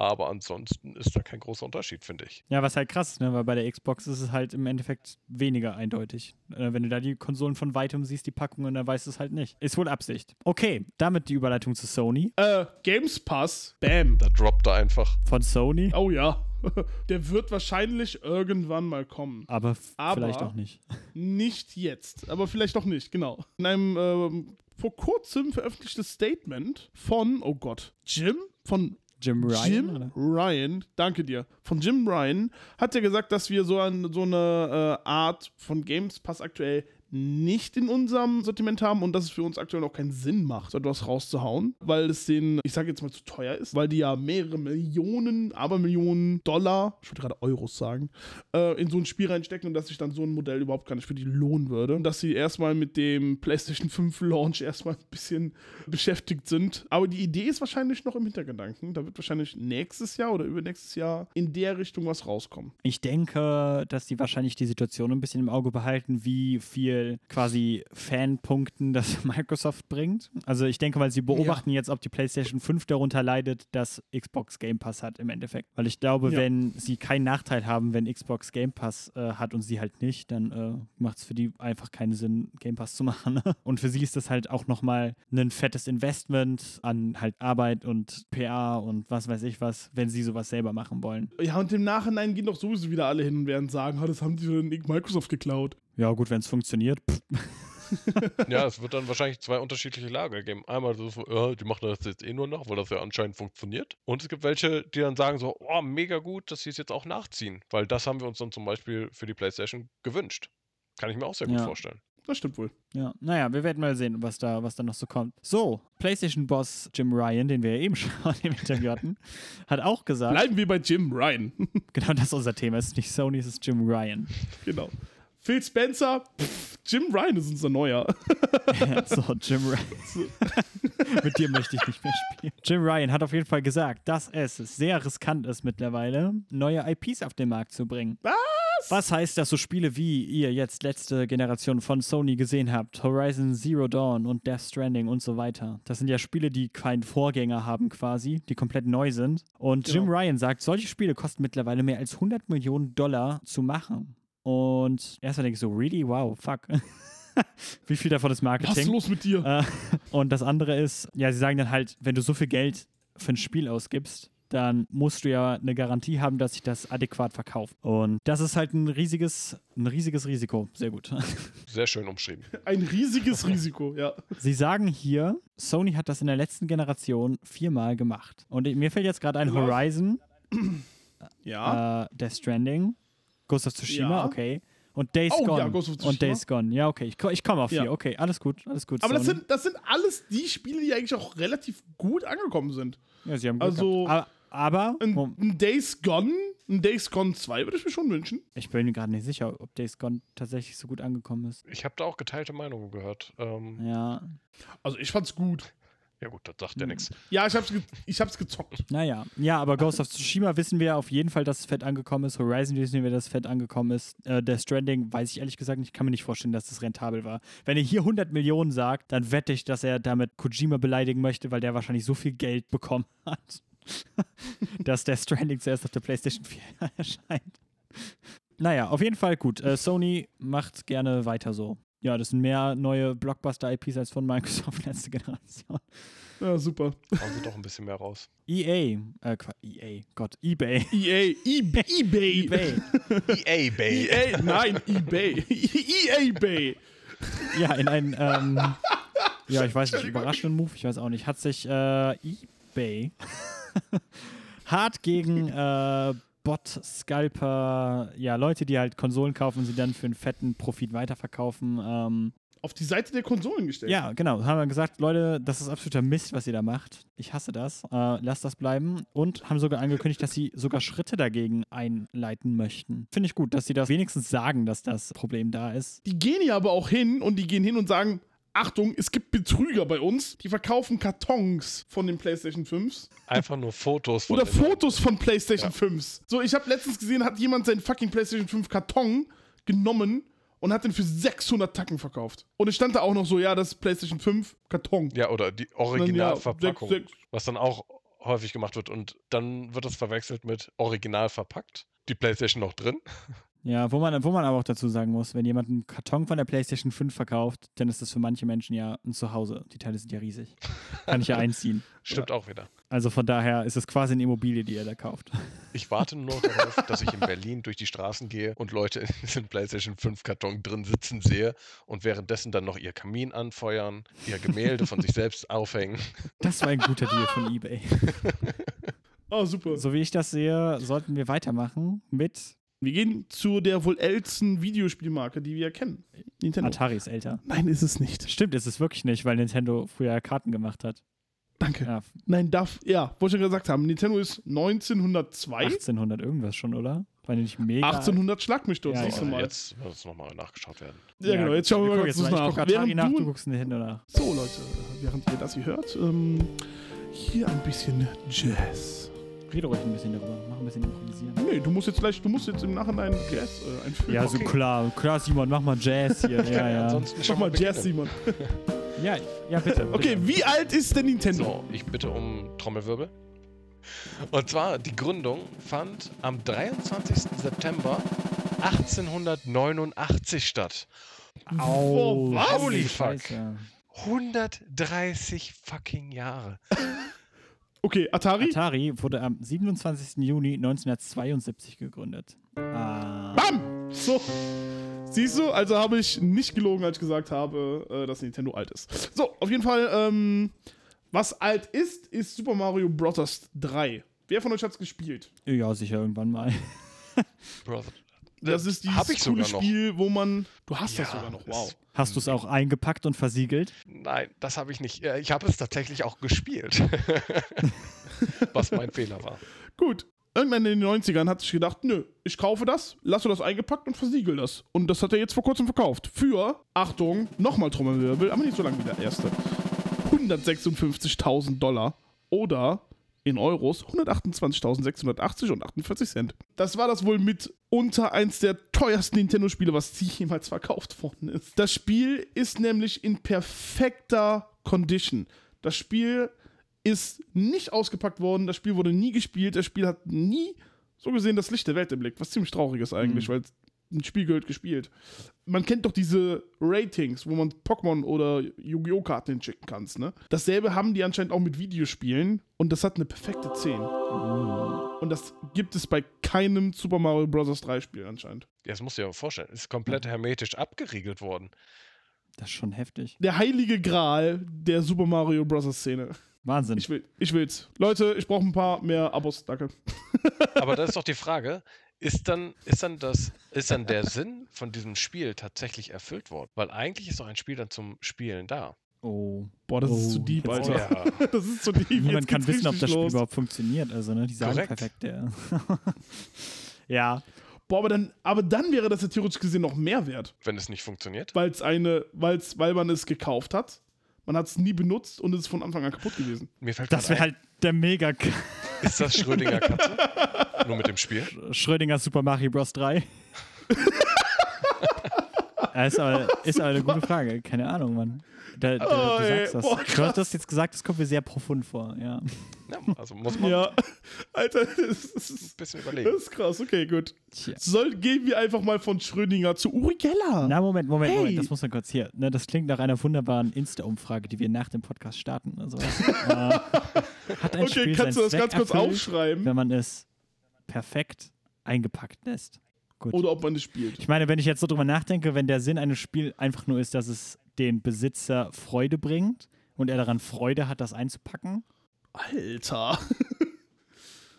Speaker 3: Aber ansonsten ist da kein großer Unterschied, finde ich.
Speaker 1: Ja, was halt krass ist, ne? weil bei der Xbox ist es halt im Endeffekt weniger eindeutig. Äh, wenn du da die Konsolen von weitem siehst, die Packungen, dann weißt du es halt nicht. Ist wohl Absicht. Okay, damit die Überleitung zu Sony.
Speaker 2: Äh, Games Pass, bam.
Speaker 3: Da droppt er einfach.
Speaker 1: Von Sony,
Speaker 2: Oh ja. Der wird wahrscheinlich irgendwann mal kommen.
Speaker 1: aber,
Speaker 2: Aber-
Speaker 1: vielleicht auch nicht.
Speaker 2: Nicht jetzt, aber vielleicht auch nicht, genau. In einem ähm, vor kurzem veröffentlichtes Statement von, oh Gott, Jim? Von
Speaker 1: Jim Ryan?
Speaker 2: Jim
Speaker 1: oder?
Speaker 2: Ryan, danke dir. Von Jim Ryan hat er gesagt, dass wir so, ein, so eine äh, Art von Games Pass aktuell nicht in unserem Sortiment haben und dass es für uns aktuell noch keinen Sinn macht, so etwas rauszuhauen, weil es denen, ich sage jetzt mal, zu teuer ist, weil die ja mehrere Millionen, aber Millionen Dollar, ich würde gerade Euros sagen, äh, in so ein Spiel reinstecken und dass sich dann so ein Modell überhaupt gar nicht für die lohnen würde. Und dass sie erstmal mit dem PlayStation 5 Launch erstmal ein bisschen beschäftigt sind. Aber die Idee ist wahrscheinlich noch im Hintergedanken. Da wird wahrscheinlich nächstes Jahr oder übernächstes Jahr in der Richtung was rauskommen.
Speaker 1: Ich denke, dass die wahrscheinlich die Situation ein bisschen im Auge behalten, wie viel quasi Fanpunkten das Microsoft bringt. Also ich denke, weil sie beobachten jetzt, ob die PlayStation 5 darunter leidet, dass Xbox Game Pass hat im Endeffekt. Weil ich glaube,
Speaker 2: Ja.
Speaker 1: wenn sie keinen Nachteil haben, wenn Xbox Game Pass äh, hat und sie halt nicht, dann äh, macht es für die einfach keinen Sinn, Game Pass zu machen. und für sie ist das halt auch nochmal ein fettes Investment an halt Arbeit und PA und was weiß ich was, wenn sie sowas selber machen wollen.
Speaker 2: Ja, und im Nachhinein gehen doch sowieso wieder alle hin und werden sagen, ah, das haben die von Microsoft geklaut.
Speaker 1: Ja, gut, wenn es funktioniert. Pff.
Speaker 3: Ja, es wird dann wahrscheinlich zwei unterschiedliche Lager geben. Einmal so, so, ja, die machen das jetzt eh nur nach, weil das ja anscheinend funktioniert. Und es gibt welche, die dann sagen so, oh, mega gut, dass sie es jetzt auch nachziehen. Weil das haben wir uns dann zum Beispiel für die PlayStation gewünscht. Kann ich mir auch sehr gut
Speaker 1: Ja.
Speaker 3: vorstellen.
Speaker 2: Das stimmt wohl.
Speaker 1: Ja, naja, wir werden mal sehen, was da, was da noch so kommt. So, PlayStation-Boss Jim Ryan, den wir ja eben schon im Interview hatten, hat auch gesagt,
Speaker 2: Bleiben wir bei Jim Ryan.
Speaker 1: genau das ist unser Thema, es ist nicht Sony, es ist Jim Ryan.
Speaker 2: genau. Phil Spencer, pff, Jim Ryan ist unser neuer.
Speaker 1: so, Jim Ryan. Mit dir möchte ich nicht mehr spielen. Jim Ryan hat auf jeden Fall gesagt, dass es sehr riskant ist mittlerweile, neue IPs auf den Markt zu bringen.
Speaker 2: Was?
Speaker 1: Was heißt, dass so Spiele wie ihr jetzt letzte Generation von Sony gesehen habt, Horizon Zero Dawn und Death Stranding und so weiter, das sind ja Spiele, die keinen Vorgänger haben quasi, die komplett neu sind. Und Jim
Speaker 2: Genau.
Speaker 1: Ryan sagt, solche Spiele kosten mittlerweile mehr als 100 Millionen Dollar zu machen. Und erstmal denke ich so, really? Wow, fuck. Wie viel davon ist
Speaker 2: Was
Speaker 1: Marketing?
Speaker 2: ist los mit dir?
Speaker 1: Äh, und das andere ist, ja, sie sagen dann halt, wenn du so viel Geld für ein Spiel ausgibst, dann musst du ja eine Garantie haben, dass sich das adäquat verkauft. Und das ist halt ein riesiges, ein riesiges Risiko. Sehr gut.
Speaker 3: Sehr schön umschrieben.
Speaker 2: Ein riesiges Risiko, ja.
Speaker 1: Sie sagen hier, Sony hat das in der letzten Generation viermal gemacht. Und mir fällt jetzt gerade ein
Speaker 2: Was?
Speaker 1: Horizon,
Speaker 2: Ja.
Speaker 1: äh, Death Stranding, Ghost of Tsushima,
Speaker 2: Ja.
Speaker 1: okay. Und Days
Speaker 2: Oh, ja,
Speaker 1: Gone.
Speaker 2: Ghost of
Speaker 1: und
Speaker 2: Tsushima.
Speaker 1: Days Gone. Ja, okay. Ich, ich komme auf vier.
Speaker 2: Ja.
Speaker 1: Okay, alles gut, alles gut.
Speaker 2: Aber das sind, das sind alles die Spiele, die eigentlich auch relativ gut angekommen sind.
Speaker 1: ja, sie haben Glück
Speaker 2: also-
Speaker 1: gehabt. Aber, aber
Speaker 2: Ein, ein Days Gone, ein Days Gone 2 würde ich mir schon wünschen.
Speaker 1: Ich bin mir gerade nicht sicher, ob Days Gone tatsächlich so gut angekommen ist.
Speaker 3: Ich habe da auch geteilte Meinungen gehört. Ähm,
Speaker 1: Ja.
Speaker 2: Also ich fand's gut.
Speaker 3: Ja gut, das sagt ja nichts.
Speaker 2: Ja, ich hab's, ge ich hab's gezockt.
Speaker 1: Naja, ja, aber Ghost of Tsushima wissen wir auf jeden Fall, dass es fett angekommen ist. Horizon wissen wir, dass es fett angekommen ist. Äh, Death Stranding weiß ich ehrlich gesagt nicht. Ich kann mir nicht vorstellen, dass das rentabel war. Wenn er hier 100 Millionen sagt, dann wette ich, dass er damit Kojima beleidigen möchte, weil der wahrscheinlich so viel Geld bekommen hat, dass Death Stranding zuerst auf der PlayStation 4 erscheint. Naja, auf jeden Fall gut. Äh, Sony macht gerne weiter so. Ja, das sind mehr neue Blockbuster-IPs als von Microsoft letzte Generation.
Speaker 2: Ja, super.
Speaker 3: Hauen sie doch ein bisschen mehr raus.
Speaker 1: EA, äh, Qua- EA, Gott, eBay.
Speaker 2: EA, e eBay.
Speaker 1: eBay.
Speaker 3: EA Bay.
Speaker 2: EA, nein, eBay. EA Bay.
Speaker 1: Ja, in einen, ähm, ja, ich weiß nicht, überraschenden Move, ich weiß auch nicht, hat sich äh, eBay hart gegen äh, Bot-Scalper, ja, Leute, die halt Konsolen kaufen und sie dann für einen fetten Profit weiterverkaufen. Ähm,
Speaker 2: Auf die Seite der Konsolen gestellt.
Speaker 1: ja, genau, haben wir gesagt, Leute, das ist absoluter Mist, was ihr da macht. Ich hasse das. Äh, lasst das bleiben. Und haben sogar angekündigt, dass sie sogar Schritte dagegen einleiten möchten. Finde ich gut, dass sie das wenigstens sagen, dass das Problem da ist.
Speaker 2: Die gehen ja aber auch hin und die gehen hin und sagen, Achtung, es gibt Betrüger bei uns, die verkaufen Kartons von den PlayStation 5s
Speaker 3: Einfach nur Fotos von
Speaker 2: oder Fotos von PlayStation 5s. So, ich habe letztens gesehen, hat jemand seinen fucking PlayStation 5 Karton genommen und hat den für 600 Tacken verkauft. Und es stand da auch noch so, ja, das ist PlayStation 5 Karton.
Speaker 3: Ja, oder die
Speaker 2: ja,
Speaker 3: Originalverpackung,
Speaker 2: sechs-
Speaker 3: was dann auch häufig gemacht wird. Und dann wird das verwechselt mit original verpackt. Die PlayStation noch drin.
Speaker 1: Ja, wo man, wo man aber auch dazu sagen muss, wenn jemand einen Karton von der PlayStation 5 verkauft, dann ist das für manche Menschen ja ein Zuhause. Die Teile sind ja riesig. Kann ich ja einziehen.
Speaker 3: Stimmt auch wieder.
Speaker 1: Also von daher ist es quasi eine Immobilie, die er da kauft.
Speaker 3: Ich warte nur noch darauf, dass ich in Berlin durch die Straßen gehe und Leute in diesem PlayStation 5 Karton drin sitzen sehe und währenddessen dann noch ihr Kamin anfeuern, ihr Gemälde von sich selbst aufhängen.
Speaker 1: Das war ein guter Deal von eBay.
Speaker 2: Oh, super.
Speaker 1: So wie ich das sehe, sollten wir weitermachen mit
Speaker 2: Wir gehen zu der wohl ältesten Videospielmarke, die wir kennen. Nintendo.
Speaker 1: Atari ist älter.
Speaker 2: Nein, ist es nicht.
Speaker 1: Stimmt, ist es wirklich nicht, weil Nintendo früher Karten gemacht hat.
Speaker 2: Danke.
Speaker 1: Ja,
Speaker 2: Nein, darf, ja, wollte ich schon gesagt haben. Nintendo ist 1902.
Speaker 1: 1800 irgendwas schon, oder? War nicht mega? alt?
Speaker 2: 1800 Schlag mich dort,
Speaker 1: Ja,
Speaker 2: siehst du
Speaker 3: Aber
Speaker 2: mal.
Speaker 3: jetzt muss es nochmal nachgeschaut werden.
Speaker 2: ja, genau, jetzt schauen wir mal
Speaker 1: gucken
Speaker 2: ganz
Speaker 1: jetzt mal. Ich
Speaker 2: nach.
Speaker 1: guck Atari
Speaker 2: Während
Speaker 1: nach, du
Speaker 2: du,
Speaker 1: guckst Nintendo nach.
Speaker 2: so, Leute, während ihr das hier hört, ähm, hier ein bisschen Jazz.
Speaker 1: Rede ruhig ein bisschen darüber. Mach ein bisschen improvisieren.
Speaker 2: Nee, du musst jetzt gleich, du musst jetzt im Nachhinein Jazz äh, einführen.
Speaker 1: Ja, so
Speaker 3: Okay.
Speaker 1: klar. Klar, Simon, mach mal Jazz hier. Ja, ja.
Speaker 3: Ansonsten
Speaker 2: Mach mal. Jazz, Simon.
Speaker 1: Ja, ja bitte.
Speaker 2: Okay,
Speaker 1: bitte.
Speaker 2: wie alt ist denn Nintendo?
Speaker 3: So, ich bitte um Trommelwirbel. Und zwar, die Gründung fand am 23. September 1889 statt.
Speaker 2: Au, was?
Speaker 3: Holy fuck.
Speaker 1: Scheiße.
Speaker 3: 130 fucking Jahre.
Speaker 2: Okay, Atari.
Speaker 1: Atari wurde am 27. Juni 1972 gegründet. Ah.
Speaker 2: Bam! So. Siehst du, also habe ich nicht gelogen, als ich gesagt habe, äh, dass Nintendo alt ist. So, auf jeden Fall, ähm, was alt ist, ist Super Mario Bros. 3. Wer von euch hat es gespielt?
Speaker 1: Ja, sicher irgendwann mal.
Speaker 3: Brother.
Speaker 2: Das ist dieses
Speaker 3: Hab ich
Speaker 2: coole. Spiel, wo man. Du hast das
Speaker 3: Ja,
Speaker 2: sogar noch,
Speaker 3: das-
Speaker 2: wow.
Speaker 1: Hast du es auch eingepackt und versiegelt?
Speaker 3: Nein, das habe ich nicht. Ja, Ich habe es tatsächlich auch gespielt. Was mein Fehler war.
Speaker 2: Gut. Irgendwann in den 90ern hat sich gedacht, nö, ich kaufe das, lasse das eingepackt und versiegel das. Und das hat er jetzt vor kurzem verkauft. Für, Achtung, nochmal Trommelwirbel, aber nicht so lange wie der erste. 156.000 Dollar. Oder in Euros 128.680 und 48 Cent. Das war das wohl mit unter eins der teuersten Nintendo-Spiele, was jemals verkauft worden ist. Das Spiel ist nämlich in perfekter Condition. Das Spiel ist nicht ausgepackt worden, das Spiel wurde nie gespielt, das Spiel hat nie so gesehen das Licht der Welt im Blick, was ziemlich traurig ist eigentlich, weil ein Spiel gehört gespielt. Man kennt doch diese Ratings, wo man Pokémon oder Yu-Gi-Oh! Karten hinschicken kannst, ne? Dasselbe haben die anscheinend auch mit Videospielen und das hat eine perfekte 10. Und das gibt es bei keinem Super Mario Bros. 3 Spiel anscheinend.
Speaker 3: Das musst du dir aber vorstellen. Es ist komplett hermetisch abgeriegelt worden.
Speaker 1: Das ist schon heftig.
Speaker 2: Der heilige Gral der Super Mario Bros. Szene.
Speaker 1: Wahnsinn.
Speaker 2: Ich, will, ich will's. Leute, ich brauche ein paar mehr Abos, danke.
Speaker 3: Aber da ist doch die Frage, ist dann, ist dann das, ist dann der Sinn von diesem Spiel tatsächlich erfüllt worden? Weil eigentlich ist doch ein Spiel dann zum Spielen da.
Speaker 1: oh.
Speaker 2: Boah, das ist
Speaker 1: Oh,
Speaker 2: zu deep,
Speaker 1: jetzt-
Speaker 2: Alter.
Speaker 3: Ja.
Speaker 2: Das ist zu deep.
Speaker 1: Niemand kann wissen, ob das Spiel
Speaker 2: los.
Speaker 1: überhaupt funktioniert. Also, ne? Die sagen
Speaker 3: Korrekt.
Speaker 1: perfekt, ja. ja.
Speaker 2: Boah, aber dann, aber dann wäre das ja theoretisch gesehen noch mehr wert.
Speaker 3: Wenn es nicht funktioniert.
Speaker 2: Weil's eine, weil's, weil man es gekauft hat. man hat es nie benutzt und es ist von Anfang an kaputt gewesen.
Speaker 3: Mir fällt
Speaker 1: Das wäre halt der mega
Speaker 3: Ist das Schrödinger Katze? Nur mit dem Spiel?
Speaker 1: Schrödinger Super Mario Bros. 3. Ja, ist, aber, ist aber eine gute Frage. Keine Ahnung, Mann. Da, da,
Speaker 2: Oh,
Speaker 1: du
Speaker 2: ey.
Speaker 1: sagst das.
Speaker 2: Boah,
Speaker 1: du
Speaker 2: krass.
Speaker 1: hast das jetzt gesagt, das kommt mir sehr profund vor. Ja.
Speaker 3: Ja, also muss man
Speaker 2: Ja, Alter, das
Speaker 3: ein
Speaker 2: ist,
Speaker 3: bisschen
Speaker 2: das
Speaker 3: überlegen.
Speaker 2: ist krass. Okay, gut.
Speaker 1: Tja.
Speaker 2: Soll, gehen wir einfach mal von Schrödinger zu Uri Geller.
Speaker 1: Na, Moment, Moment,
Speaker 2: Hey.
Speaker 1: Moment. Das muss man kurz hier. Ne, das klingt nach einer wunderbaren Insta-Umfrage, die wir nach dem Podcast starten. Also, äh, hat ein
Speaker 2: okay,
Speaker 1: Spiel
Speaker 2: kannst du das
Speaker 1: Zweck
Speaker 2: ganz kurz
Speaker 1: erfüllt,
Speaker 2: aufschreiben?
Speaker 1: wenn man es perfekt eingepackt lässt? Gut.
Speaker 2: Oder ob man es spielt.
Speaker 1: Ich meine, wenn ich jetzt so drüber nachdenke, wenn der Sinn eines Spiels einfach nur ist, dass es den Besitzer Freude bringt und er daran Freude hat, das einzupacken.
Speaker 2: Alter.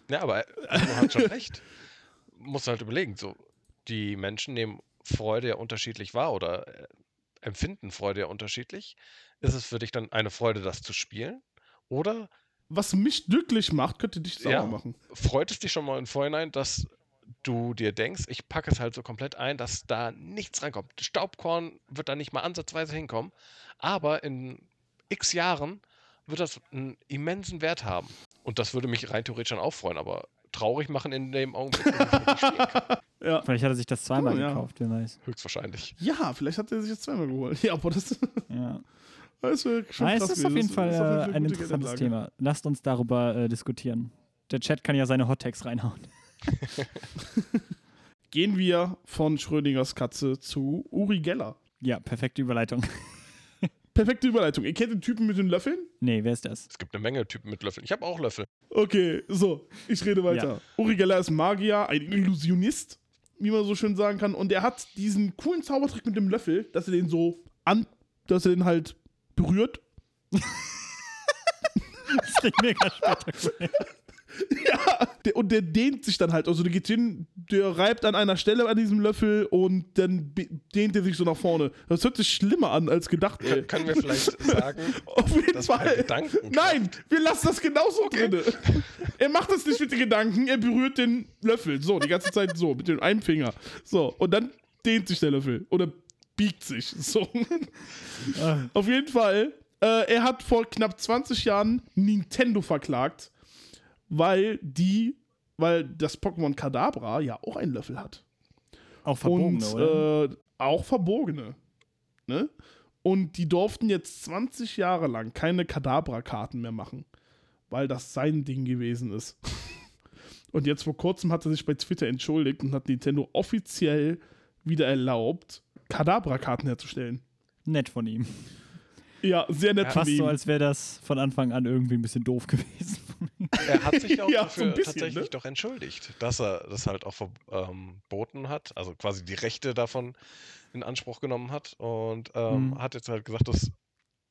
Speaker 3: Ja, aber man hat schon recht. Muss halt überlegen, so die Menschen nehmen Freude ja unterschiedlich wahr oder äh, empfinden Freude ja unterschiedlich. Ist es für dich dann eine Freude, das zu spielen? Oder
Speaker 2: Was mich glücklich macht, könnte dich sauer
Speaker 3: Ja.
Speaker 2: machen.
Speaker 3: freut es dich schon mal im Vorhinein, dass du dir denkst, ich packe es halt so komplett ein, dass da nichts reinkommt. Staubkorn wird da nicht mal ansatzweise hinkommen, aber in x Jahren wird das einen immensen Wert haben. Und das würde mich rein theoretisch dann auch freuen, aber traurig machen in dem Augenblick.
Speaker 2: Ja.
Speaker 1: Vielleicht hat er sich das zweimal
Speaker 2: Oh, ja.
Speaker 1: gekauft, wer weiß.
Speaker 3: höchstwahrscheinlich.
Speaker 2: Ja, vielleicht hat er sich jetzt zweimal geholt. Ja, aber das,
Speaker 1: Ja.
Speaker 2: das schon
Speaker 1: Aber
Speaker 2: krass
Speaker 1: es ist auf jeden Fall
Speaker 2: Das auf
Speaker 1: äh,
Speaker 2: eine
Speaker 1: ein interessantes. Thema. Lasst uns darüber äh, diskutieren. Der Chat kann ja seine Hottext reinhauen.
Speaker 2: Gehen wir von Schrödingers Katze zu Uri Geller.
Speaker 1: Ja, perfekte Überleitung.
Speaker 2: Perfekte Überleitung. Ihr kennt den Typen mit den Löffeln?
Speaker 1: nee, wer ist das?
Speaker 3: Es gibt eine Menge Typen mit Löffeln. Ich habe auch Löffel.
Speaker 2: Okay, so, ich rede weiter. Uri Geller ist Magier, ein Illusionist, wie man so schön sagen kann. Und er hat diesen coolen Zaubertrick mit dem Löffel, dass er den so an, dass er den halt berührt.
Speaker 1: Das klingt mega spektakulär.
Speaker 2: Ja, der, und der dehnt sich dann halt. Also der geht hin, der reibt an einer Stelle an diesem Löffel und dann dehnt er sich so nach vorne. Das hört sich schlimmer an als gedacht, ey.
Speaker 3: Können wir vielleicht sagen,
Speaker 2: Auf jeden
Speaker 3: per
Speaker 2: Fall. Nein, wir lassen das genauso
Speaker 3: Okay.
Speaker 2: drinne. Er macht das nicht mit den Gedanken, er berührt den Löffel. So, die ganze Zeit so, mit dem einen Finger. So, und dann dehnt sich der Löffel. Oder biegt sich. So.
Speaker 1: Ah.
Speaker 2: Auf jeden Fall, äh, er hat vor knapp 20 Jahren Nintendo verklagt, weil die, weil das Pokémon Kadabra ja auch einen Löffel hat.
Speaker 1: Auch verbogene,
Speaker 2: und
Speaker 1: oder?
Speaker 2: Äh, auch verbogene. Ne? Und die durften jetzt 20 Jahre lang keine Kadabra-Karten mehr machen, weil das sein Ding gewesen ist. Und jetzt vor kurzem hat er sich bei Twitter entschuldigt und hat Nintendo offiziell wieder erlaubt, Kadabra-Karten herzustellen.
Speaker 1: Nett von ihm.
Speaker 2: Ja, sehr nett
Speaker 3: Ja,
Speaker 2: von
Speaker 1: Fast
Speaker 2: ihm.
Speaker 1: so, als wäre das von Anfang an irgendwie ein bisschen doof gewesen.
Speaker 3: Er hat sich auch
Speaker 2: Ja, so
Speaker 3: dafür
Speaker 2: ein bisschen,
Speaker 3: tatsächlich
Speaker 2: ne?
Speaker 3: doch entschuldigt, dass er das halt auch verboten hat, also quasi die Rechte davon in Anspruch genommen hat und ähm,
Speaker 1: Mhm.
Speaker 3: hat jetzt halt gesagt, dass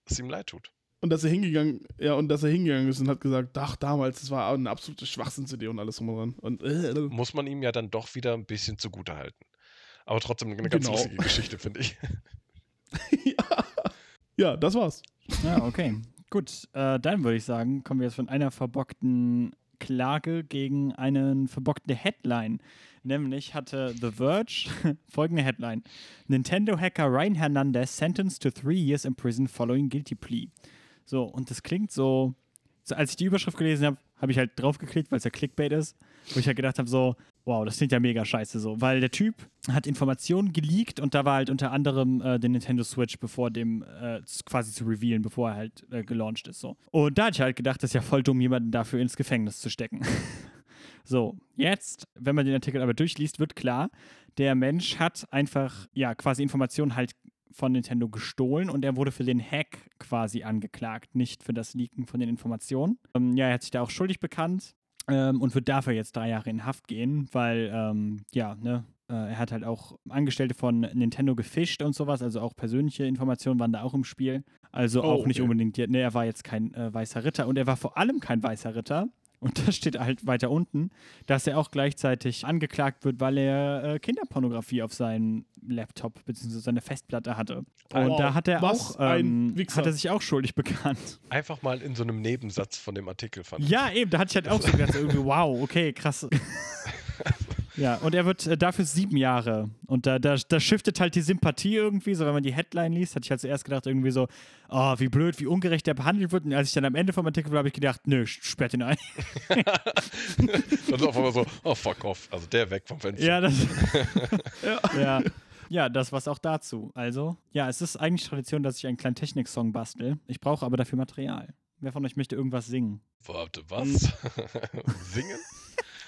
Speaker 3: es ihm leid tut.
Speaker 2: Und dass er hingegangen, ja, und dass er hingegangen ist und hat gesagt, ach, damals, das war eine absolute Schwachsinnsidee und alles drum und dran. Und äh,
Speaker 3: Muss man ihm ja dann doch wieder ein bisschen zugute halten. Aber trotzdem eine ganz
Speaker 2: Genau.
Speaker 3: lustige Geschichte, finde ich.
Speaker 2: ja. Ja, das war's.
Speaker 1: Ja, okay. Gut, äh, dann würde ich sagen, kommen wir jetzt von einer verbockten Klage gegen einen verbockte Headline. Nämlich hatte The Verge folgende Headline: Nintendo-Hacker Ryan Hernandez sentenced to three years in prison following guilty plea. So, und das klingt so, so als ich die Überschrift gelesen habe, habe ich halt draufgeklickt, weil es ja Clickbait ist, wo ich halt gedacht habe, so, wow, das klingt ja mega scheiße so, weil der Typ hat Informationen geleakt und da war halt unter anderem äh, der Nintendo Switch, bevor dem äh, quasi zu revealen, bevor er halt äh, gelauncht ist so. Und da hatte ich halt gedacht, das ist ja voll dumm, jemanden dafür ins Gefängnis zu stecken. So, jetzt, wenn man den Artikel aber durchliest, wird klar, der Mensch hat einfach, ja, quasi Informationen halt von Nintendo gestohlen und er wurde für den Hack quasi angeklagt, nicht für das Leaken von den Informationen. Ähm, ja, er hat sich da auch schuldig bekannt ähm, und wird dafür jetzt drei Jahre in Haft gehen, weil, ähm, ja, ne, äh, er hat halt auch Angestellte von Nintendo gefischt und sowas, also auch persönliche Informationen waren da auch im Spiel. Also
Speaker 2: Oh,
Speaker 1: auch nicht
Speaker 2: okay.
Speaker 1: unbedingt, ne, er war jetzt kein äh, weißer Ritter und er war vor allem kein weißer Ritter. Und da steht halt weiter unten, dass er auch gleichzeitig angeklagt wird, weil er äh, Kinderpornografie auf seinem Laptop bzw. seine Festplatte hatte. Und
Speaker 2: Wow,
Speaker 1: da hat er auch, ähm, hat er sich auch schuldig bekannt.
Speaker 3: Einfach mal in so einem Nebensatz von dem Artikel fand ich.
Speaker 1: Ja, eben, da hatte ich halt auch so gedacht, irgendwie, wow, okay, krass. Ja, und er wird äh, dafür sieben Jahre. Und da, da, da shiftet halt die Sympathie irgendwie. So, wenn man die Headline liest, hatte ich halt zuerst gedacht, irgendwie so, oh, wie blöd, wie ungerecht der behandelt wird. Und als ich dann am Ende vom Artikel war, habe ich gedacht, nö, sperrt ihn ein.
Speaker 3: Dann auf einmal so, oh fuck off. Also der weg vom Fenster.
Speaker 1: ja, das. ja. Ja, das war's auch dazu. Also, ja, es ist eigentlich Tradition, dass ich einen kleinen Technik-Song bastel. Ich brauche aber dafür Material. Wer von euch möchte irgendwas singen?
Speaker 3: Warte, was? Singen?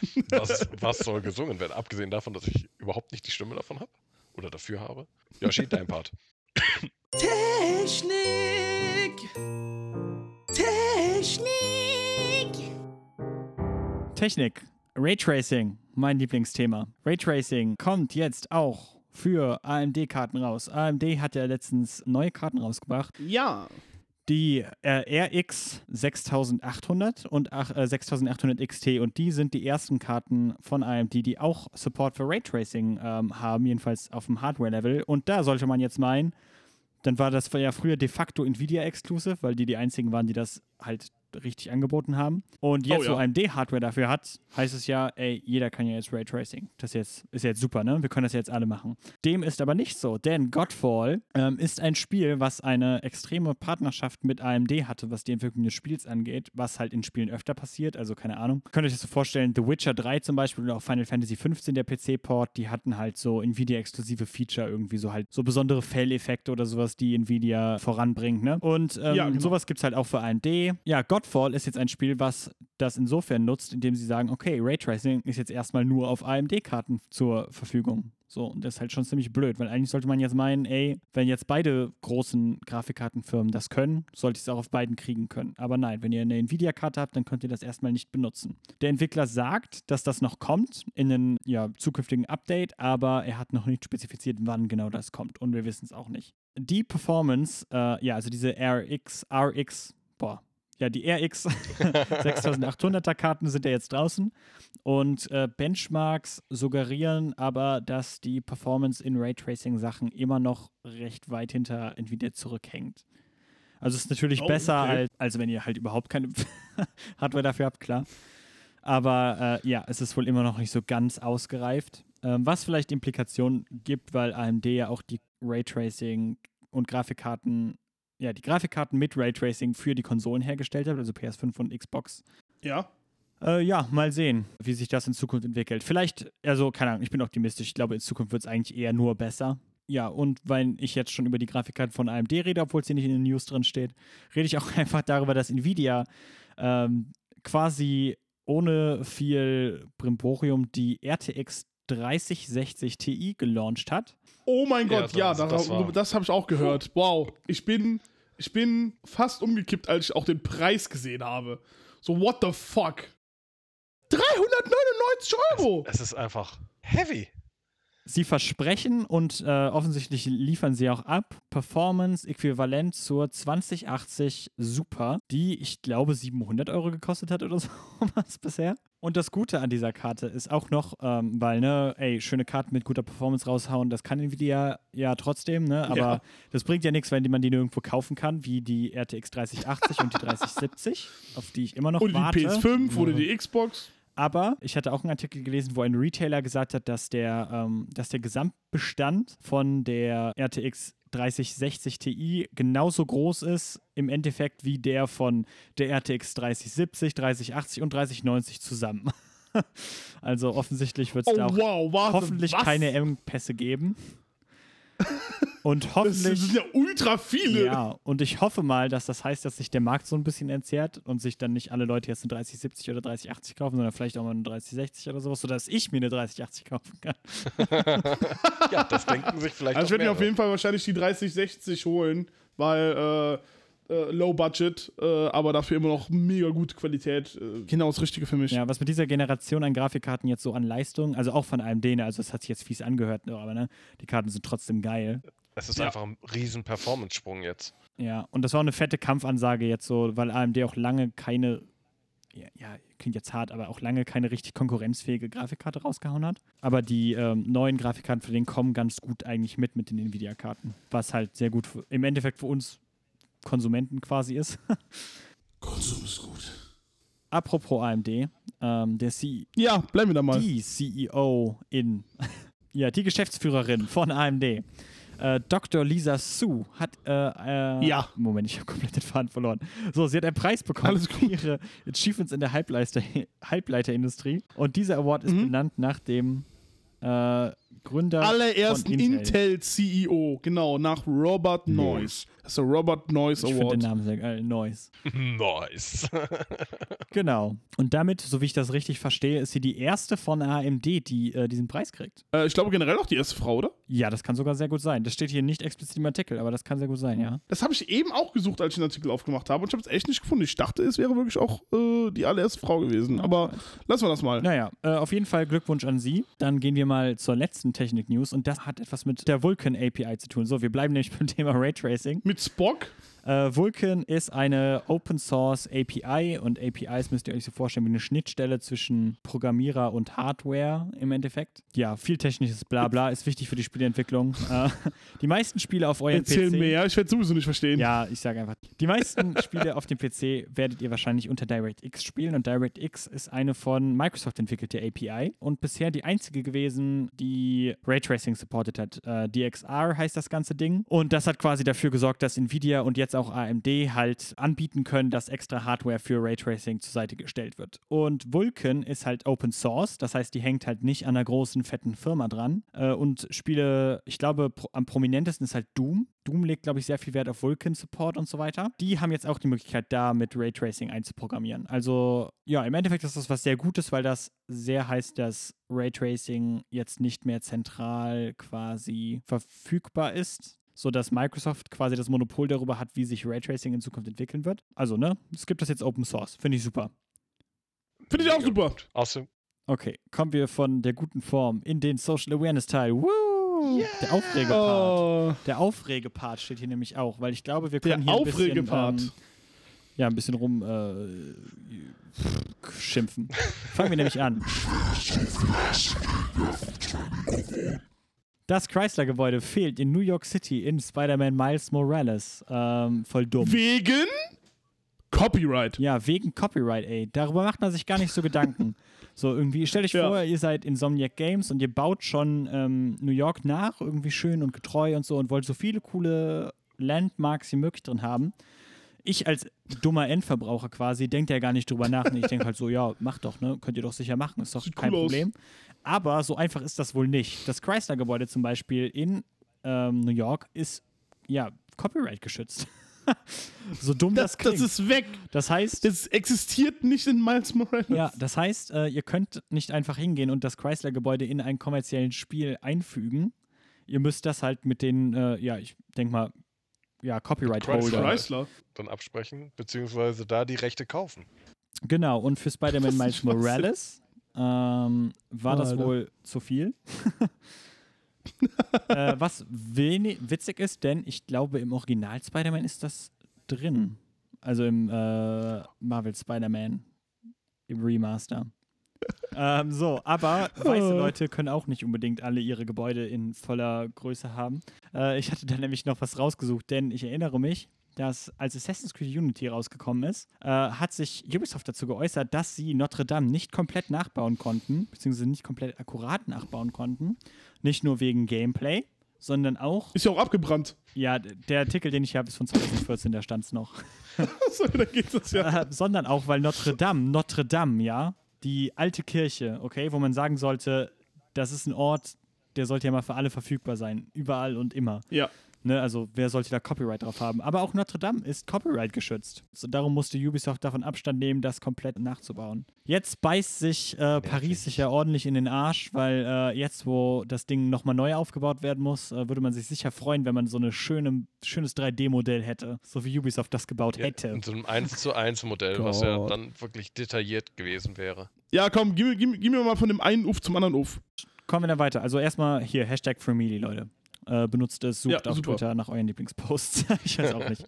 Speaker 3: Was, was soll gesungen werden? Abgesehen davon, dass ich überhaupt nicht die Stimme davon habe? Oder dafür habe? Yoshi, dein Part.
Speaker 5: Technik! Technik!
Speaker 1: Technik. Raytracing, mein Lieblingsthema. Raytracing kommt jetzt auch für AMD-Karten raus. AMD hat ja letztens neue Karten rausgebracht.
Speaker 2: Ja.
Speaker 1: Die äh, RX 6800 und ach, äh, 6800 XT und die sind die ersten Karten von AMD, die auch Support für Raytracing ähm, haben, jedenfalls auf dem Hardware-Level. Und da sollte man jetzt meinen, dann war das ja früher de facto Nvidia-exclusive, weil die die einzigen waren, die das halt richtig angeboten haben. Und jetzt,
Speaker 2: Oh ja.
Speaker 1: wo AMD Hardware dafür hat, heißt es ja, ey, jeder kann ja jetzt Raytracing. Das jetzt, ist jetzt super, ne? Wir können das jetzt alle machen. Dem ist aber nicht so, denn Godfall ähm, ist ein Spiel, was eine extreme Partnerschaft mit AMD hatte, was die Entwicklung des Spiels angeht, was halt in Spielen öfter passiert, also keine Ahnung. Könnt ihr euch das so vorstellen, The Witcher 3 zum Beispiel oder auch Final Fantasy 15, der PC-Port, die hatten halt so Nvidia-exklusive Feature irgendwie, so halt so besondere Fail-Effekte oder sowas, die Nvidia voranbringt, ne? Und ähm,
Speaker 2: Ja, genau.
Speaker 1: sowas gibt es halt auch für AMD. Ja, Godfall ist jetzt ein Spiel, was das insofern nutzt, indem sie sagen, okay, Raytracing ist jetzt erstmal nur auf AMD-Karten zur Verfügung. So, und das ist halt schon ziemlich blöd, weil eigentlich sollte man jetzt meinen, ey, wenn jetzt beide großen Grafikkartenfirmen das können, sollte ich es auch auf beiden kriegen können. Aber nein, wenn ihr eine Nvidia-Karte habt, dann könnt ihr das erstmal nicht benutzen. Der Entwickler sagt, dass das noch kommt in einem ja, zukünftigen Update, aber er hat noch nicht spezifiziert, wann genau das kommt und wir wissen es auch nicht. Die Performance, äh, ja, also diese RX, RX, boah, ja, die RX 6800er Karten sind ja jetzt draußen und äh, Benchmarks suggerieren aber, dass die Performance in Raytracing-Sachen immer noch recht weit hinter Nvidia zurückhängt. Also es ist natürlich
Speaker 2: Oh,
Speaker 1: besser,
Speaker 2: okay.
Speaker 1: als, als wenn ihr halt überhaupt keine Hardware dafür habt, klar. Aber äh, ja, es ist wohl immer noch nicht so ganz ausgereift. Ähm, was vielleicht Implikationen gibt, weil AMD ja auch die Raytracing und Grafikkarten, ja, die Grafikkarten mit Raytracing für die Konsolen hergestellt hat, also PS5 und Xbox.
Speaker 2: Ja.
Speaker 1: Äh, ja, mal sehen, wie sich das in Zukunft entwickelt. Vielleicht, also keine Ahnung, ich bin optimistisch. Ich glaube, in Zukunft wird es eigentlich eher nur besser. Ja, und weil ich jetzt schon über die Grafikkarten von AMD rede, obwohl es hier nicht in den News drin steht, rede ich auch einfach darüber, dass Nvidia ähm, quasi ohne viel Brimborium die RTX 3060 Ti gelauncht hat.
Speaker 2: Oh mein
Speaker 3: Ja,
Speaker 2: Gott, ja,
Speaker 3: das-
Speaker 2: das,
Speaker 3: das war-
Speaker 2: das habe ich auch gehört. Wow. Ich bin, ich bin fast umgekippt, als ich auch den Preis gesehen habe. So, what the fuck? 399 Euro!
Speaker 3: Es ist einfach heavy.
Speaker 1: Sie versprechen und äh, offensichtlich liefern sie auch ab Performance äquivalent zur 2080 Super, die ich glaube 700 Euro gekostet hat oder so was bisher. Und das Gute an dieser Karte ist auch noch, ähm, weil, ne, ey, schöne Karten mit guter Performance raushauen, das kann Nvidia ja trotzdem, ne, aber
Speaker 2: Ja.
Speaker 1: das bringt ja nichts, wenn man die nirgendwo kaufen kann, wie die RTX 3080 und die 3070, auf die ich immer noch
Speaker 2: Oder die
Speaker 1: warte.
Speaker 2: PS5 oder die Xbox.
Speaker 1: Aber ich hatte auch einen Artikel gelesen, wo ein Retailer gesagt hat, dass der, ähm, dass der Gesamtbestand von der RTX 3060 Ti genauso groß ist im Endeffekt wie der von der RTX 3070, 3080 und 3090 zusammen. also offensichtlich wird es
Speaker 2: Oh
Speaker 1: da auch
Speaker 2: wow, warte,
Speaker 1: hoffentlich
Speaker 2: was?
Speaker 1: keine Engpässe geben. Und
Speaker 2: Das
Speaker 1: hoffentlich.
Speaker 2: sind ja ultra viele.
Speaker 1: Ja, und ich hoffe mal, dass das heißt, dass sich der Markt so ein bisschen entzerrt und sich dann nicht alle Leute jetzt eine 3070 oder 3080 kaufen, sondern vielleicht auch mal eine 3060 oder sowas, sodass ich mir eine 3080 kaufen kann.
Speaker 3: Ja, das denken sich vielleicht
Speaker 2: Also ich werde mir auf jeden Fall wahrscheinlich die 3060 holen, weil äh, äh, Low Budget, äh, aber dafür immer noch mega gute Qualität. Äh, genau das Richtige für mich.
Speaker 1: Ja, was mit dieser Generation an Grafikkarten jetzt so an Leistung, also auch von AMD, ne, also es hat sich jetzt fies angehört, aber ne, die Karten sind trotzdem geil.
Speaker 3: Es ist
Speaker 2: Ja.
Speaker 3: einfach ein riesen Performance-Sprung jetzt.
Speaker 1: Ja, und das war auch eine fette Kampfansage jetzt so, weil AMD auch lange keine, ja, ja, klingt jetzt hart, aber auch lange keine richtig konkurrenzfähige Grafikkarte rausgehauen hat. Aber die ähm, neuen Grafikkarten für den kommen ganz gut eigentlich mit mit den Nvidia-Karten, was halt sehr gut für, im Endeffekt für uns Konsumenten quasi ist.
Speaker 2: Konsum ist gut.
Speaker 1: apropos AMD, ähm, der C
Speaker 2: Ja, bleiben wir da mal.
Speaker 1: die CEO in, ja, die Geschäftsführerin von AMD, äh, Dr. Lisa Su, hat, äh, äh,
Speaker 2: Ja.
Speaker 1: Moment, ich habe komplett den Faden verloren. So, sie hat einen Preis bekommen
Speaker 2: Alles
Speaker 1: für ihre Achievements in der Halbleiter Halbleiterindustrie und dieser Award ist
Speaker 2: Mhm.
Speaker 1: benannt nach dem äh, Gründer
Speaker 2: Allerersten
Speaker 1: von Intel.
Speaker 2: Intel-CEO, genau, nach Robert Noyce. Das ist der Robert Noyce
Speaker 1: Ich finde den
Speaker 2: Award.
Speaker 1: Namen sehr geil, Noise.
Speaker 3: nice.
Speaker 1: Genau. Und damit, so wie ich das richtig verstehe, ist sie die erste von AMD, die äh, diesen Preis kriegt.
Speaker 2: Äh, ich glaube generell auch die erste Frau, oder?
Speaker 1: Ja, das kann sogar sehr gut sein. Das steht hier nicht explizit im Artikel, aber das kann sehr gut sein, ja.
Speaker 2: Das habe ich eben auch gesucht, als ich den Artikel aufgemacht habe. Und ich habe es echt nicht gefunden. Ich dachte, es wäre wirklich auch äh, die allererste Frau gewesen. Aber lassen wir das mal.
Speaker 1: Naja, äh, auf jeden Fall Glückwunsch an Sie. Dann gehen wir mal zur letzten Technik-News und das hat etwas mit der Vulkan API zu tun. So, wir bleiben nämlich beim Thema Raytracing.
Speaker 2: Mit Spock.
Speaker 1: Äh, Vulkan ist eine Open Source API und APIs müsst ihr euch so vorstellen wie eine Schnittstelle zwischen Programmierer und Hardware im Endeffekt. Ja, viel technisches Blabla ist wichtig für die Spieleentwicklung. äh, die meisten Spiele auf eurem
Speaker 2: Erzähl
Speaker 1: PC.
Speaker 2: mehr. Ich werde sowieso nicht verstehen.
Speaker 1: Ja, ich sage einfach. Die meisten Spiele auf dem PC werdet ihr wahrscheinlich unter DirectX spielen und DirectX ist eine von Microsoft entwickelte API und bisher die einzige gewesen, die Raytracing supported hat. Äh, DXR heißt das ganze Ding und das hat quasi dafür gesorgt, dass Nvidia und jetzt auch AMD halt anbieten können, dass extra Hardware für Raytracing zur Seite gestellt wird. Und Vulkan ist halt Open Source, das heißt, die hängt halt nicht an einer großen, fetten Firma dran äh, und Spiele, ich glaube, am prominentesten ist halt Doom. Doom legt, glaube ich, sehr viel Wert auf Vulkan Support und so weiter. Die haben jetzt auch die Möglichkeit, da mit Raytracing einzuprogrammieren. Also, ja, im Endeffekt ist das was sehr Gutes, weil das sehr heißt, dass Raytracing jetzt nicht mehr zentral quasi verfügbar ist, sodass Microsoft quasi das Monopol darüber hat, wie sich Raytracing in Zukunft entwickeln wird. Also, ne, es gibt das jetzt Open Source. Finde ich super.
Speaker 2: Finde ich auch super.
Speaker 3: Außerdem,
Speaker 1: Okay, kommen wir von der guten Form in den Social Awareness Teil. Woo! Der Aufregepart. Der Aufregepart steht hier nämlich auch, weil ich glaube, wir
Speaker 2: der
Speaker 1: können hier ein bisschen, ähm, ja, ein bisschen rum äh, schimpfen. Fangen wir nämlich an. Das Chrysler-Gebäude fehlt in New York City in Spider-Man Miles Morales. Ähm, voll dumm.
Speaker 2: Wegen Copyright.
Speaker 1: Ja, wegen Copyright, ey. Darüber macht man sich gar nicht so Gedanken. So, irgendwie, stellt euch
Speaker 2: Ja.
Speaker 1: vor, ihr seid Insomniac Games und ihr baut schon ähm, New York nach, irgendwie schön und getreu und so und wollt so viele coole Landmarks wie möglich drin haben. Ich als dummer Endverbraucher quasi denke ja gar nicht drüber nach. Ich denke halt so, ja, macht doch, ne? Könnt ihr doch sicher machen, ist doch
Speaker 2: Sieht
Speaker 1: kein
Speaker 2: cool aus.
Speaker 1: Problem. Aber so einfach ist das wohl nicht. Das Chrysler-Gebäude zum Beispiel in ähm, New York ist ja Copyright geschützt. so dumm das,
Speaker 2: Das,
Speaker 1: klingt.
Speaker 2: das ist weg.
Speaker 1: das heißt,
Speaker 2: Das existiert nicht in Miles Morales.
Speaker 1: ja, das heißt, äh, ihr könnt nicht einfach hingehen und das Chrysler-Gebäude in ein kommerziellen Spiel einfügen. Ihr müsst das halt mit den, äh, ja, ich denke mal, ja, Copyright-Holder.
Speaker 2: Chrysler.
Speaker 3: dann absprechen, beziehungsweise da die Rechte kaufen.
Speaker 1: Genau, und für Spider-Man Miles. Morales ähm, war das
Speaker 2: Alter.
Speaker 1: wohl zu viel. äh, was wenig witzig ist, denn ich glaube, im Original Spider-Man ist das drin. Also im äh, Marvel Spider-Man, im Remaster. Ähm, so, aber weiße
Speaker 2: Oh.
Speaker 1: Leute können auch nicht unbedingt alle ihre Gebäude in voller Größe haben. Äh, ich hatte da nämlich noch was rausgesucht, denn ich erinnere mich, dass als Assassin's Creed Unity rausgekommen ist, äh, hat sich Ubisoft dazu geäußert, dass sie Notre Dame nicht komplett nachbauen konnten, beziehungsweise nicht komplett akkurat nachbauen konnten. Nicht nur wegen Gameplay, sondern auch,
Speaker 2: Ist ja auch abgebrannt.
Speaker 1: ja, der Artikel, den ich habe, ist von 2014, da stand es noch.
Speaker 2: so, da geht das ja.
Speaker 1: Äh, sondern auch, weil Notre Dame, Notre Dame, ja, die alte Kirche, okay, wo man sagen sollte, das ist ein Ort, der sollte ja mal für alle verfügbar sein, überall und immer.
Speaker 2: Ja.
Speaker 1: Ne, also wer sollte da Copyright drauf haben? Aber auch Notre Dame ist Copyright geschützt. So, darum musste Ubisoft davon Abstand nehmen, das komplett nachzubauen. Jetzt beißt sich äh, Paris sich ja ordentlich in den Arsch, weil äh, jetzt, wo das Ding nochmal neu aufgebaut werden muss, äh, würde man sich sicher freuen, wenn man so ein schöne, schönes 3D-Modell hätte, so wie Ubisoft das gebaut hätte.
Speaker 3: In so einem 1 zu 1 Modell, was ja dann wirklich detailliert gewesen wäre.
Speaker 2: Ja, komm, gib, mir- gib, gib mir mal von dem einen Uff zum anderen Uff.
Speaker 1: Kommen wir dann weiter. Also erstmal hier, Hashtag Fremealy, Leute. Äh, benutzt es, sucht
Speaker 2: Ja,
Speaker 1: auf
Speaker 2: super.
Speaker 1: Twitter nach euren Lieblingsposts. ich weiß auch nicht.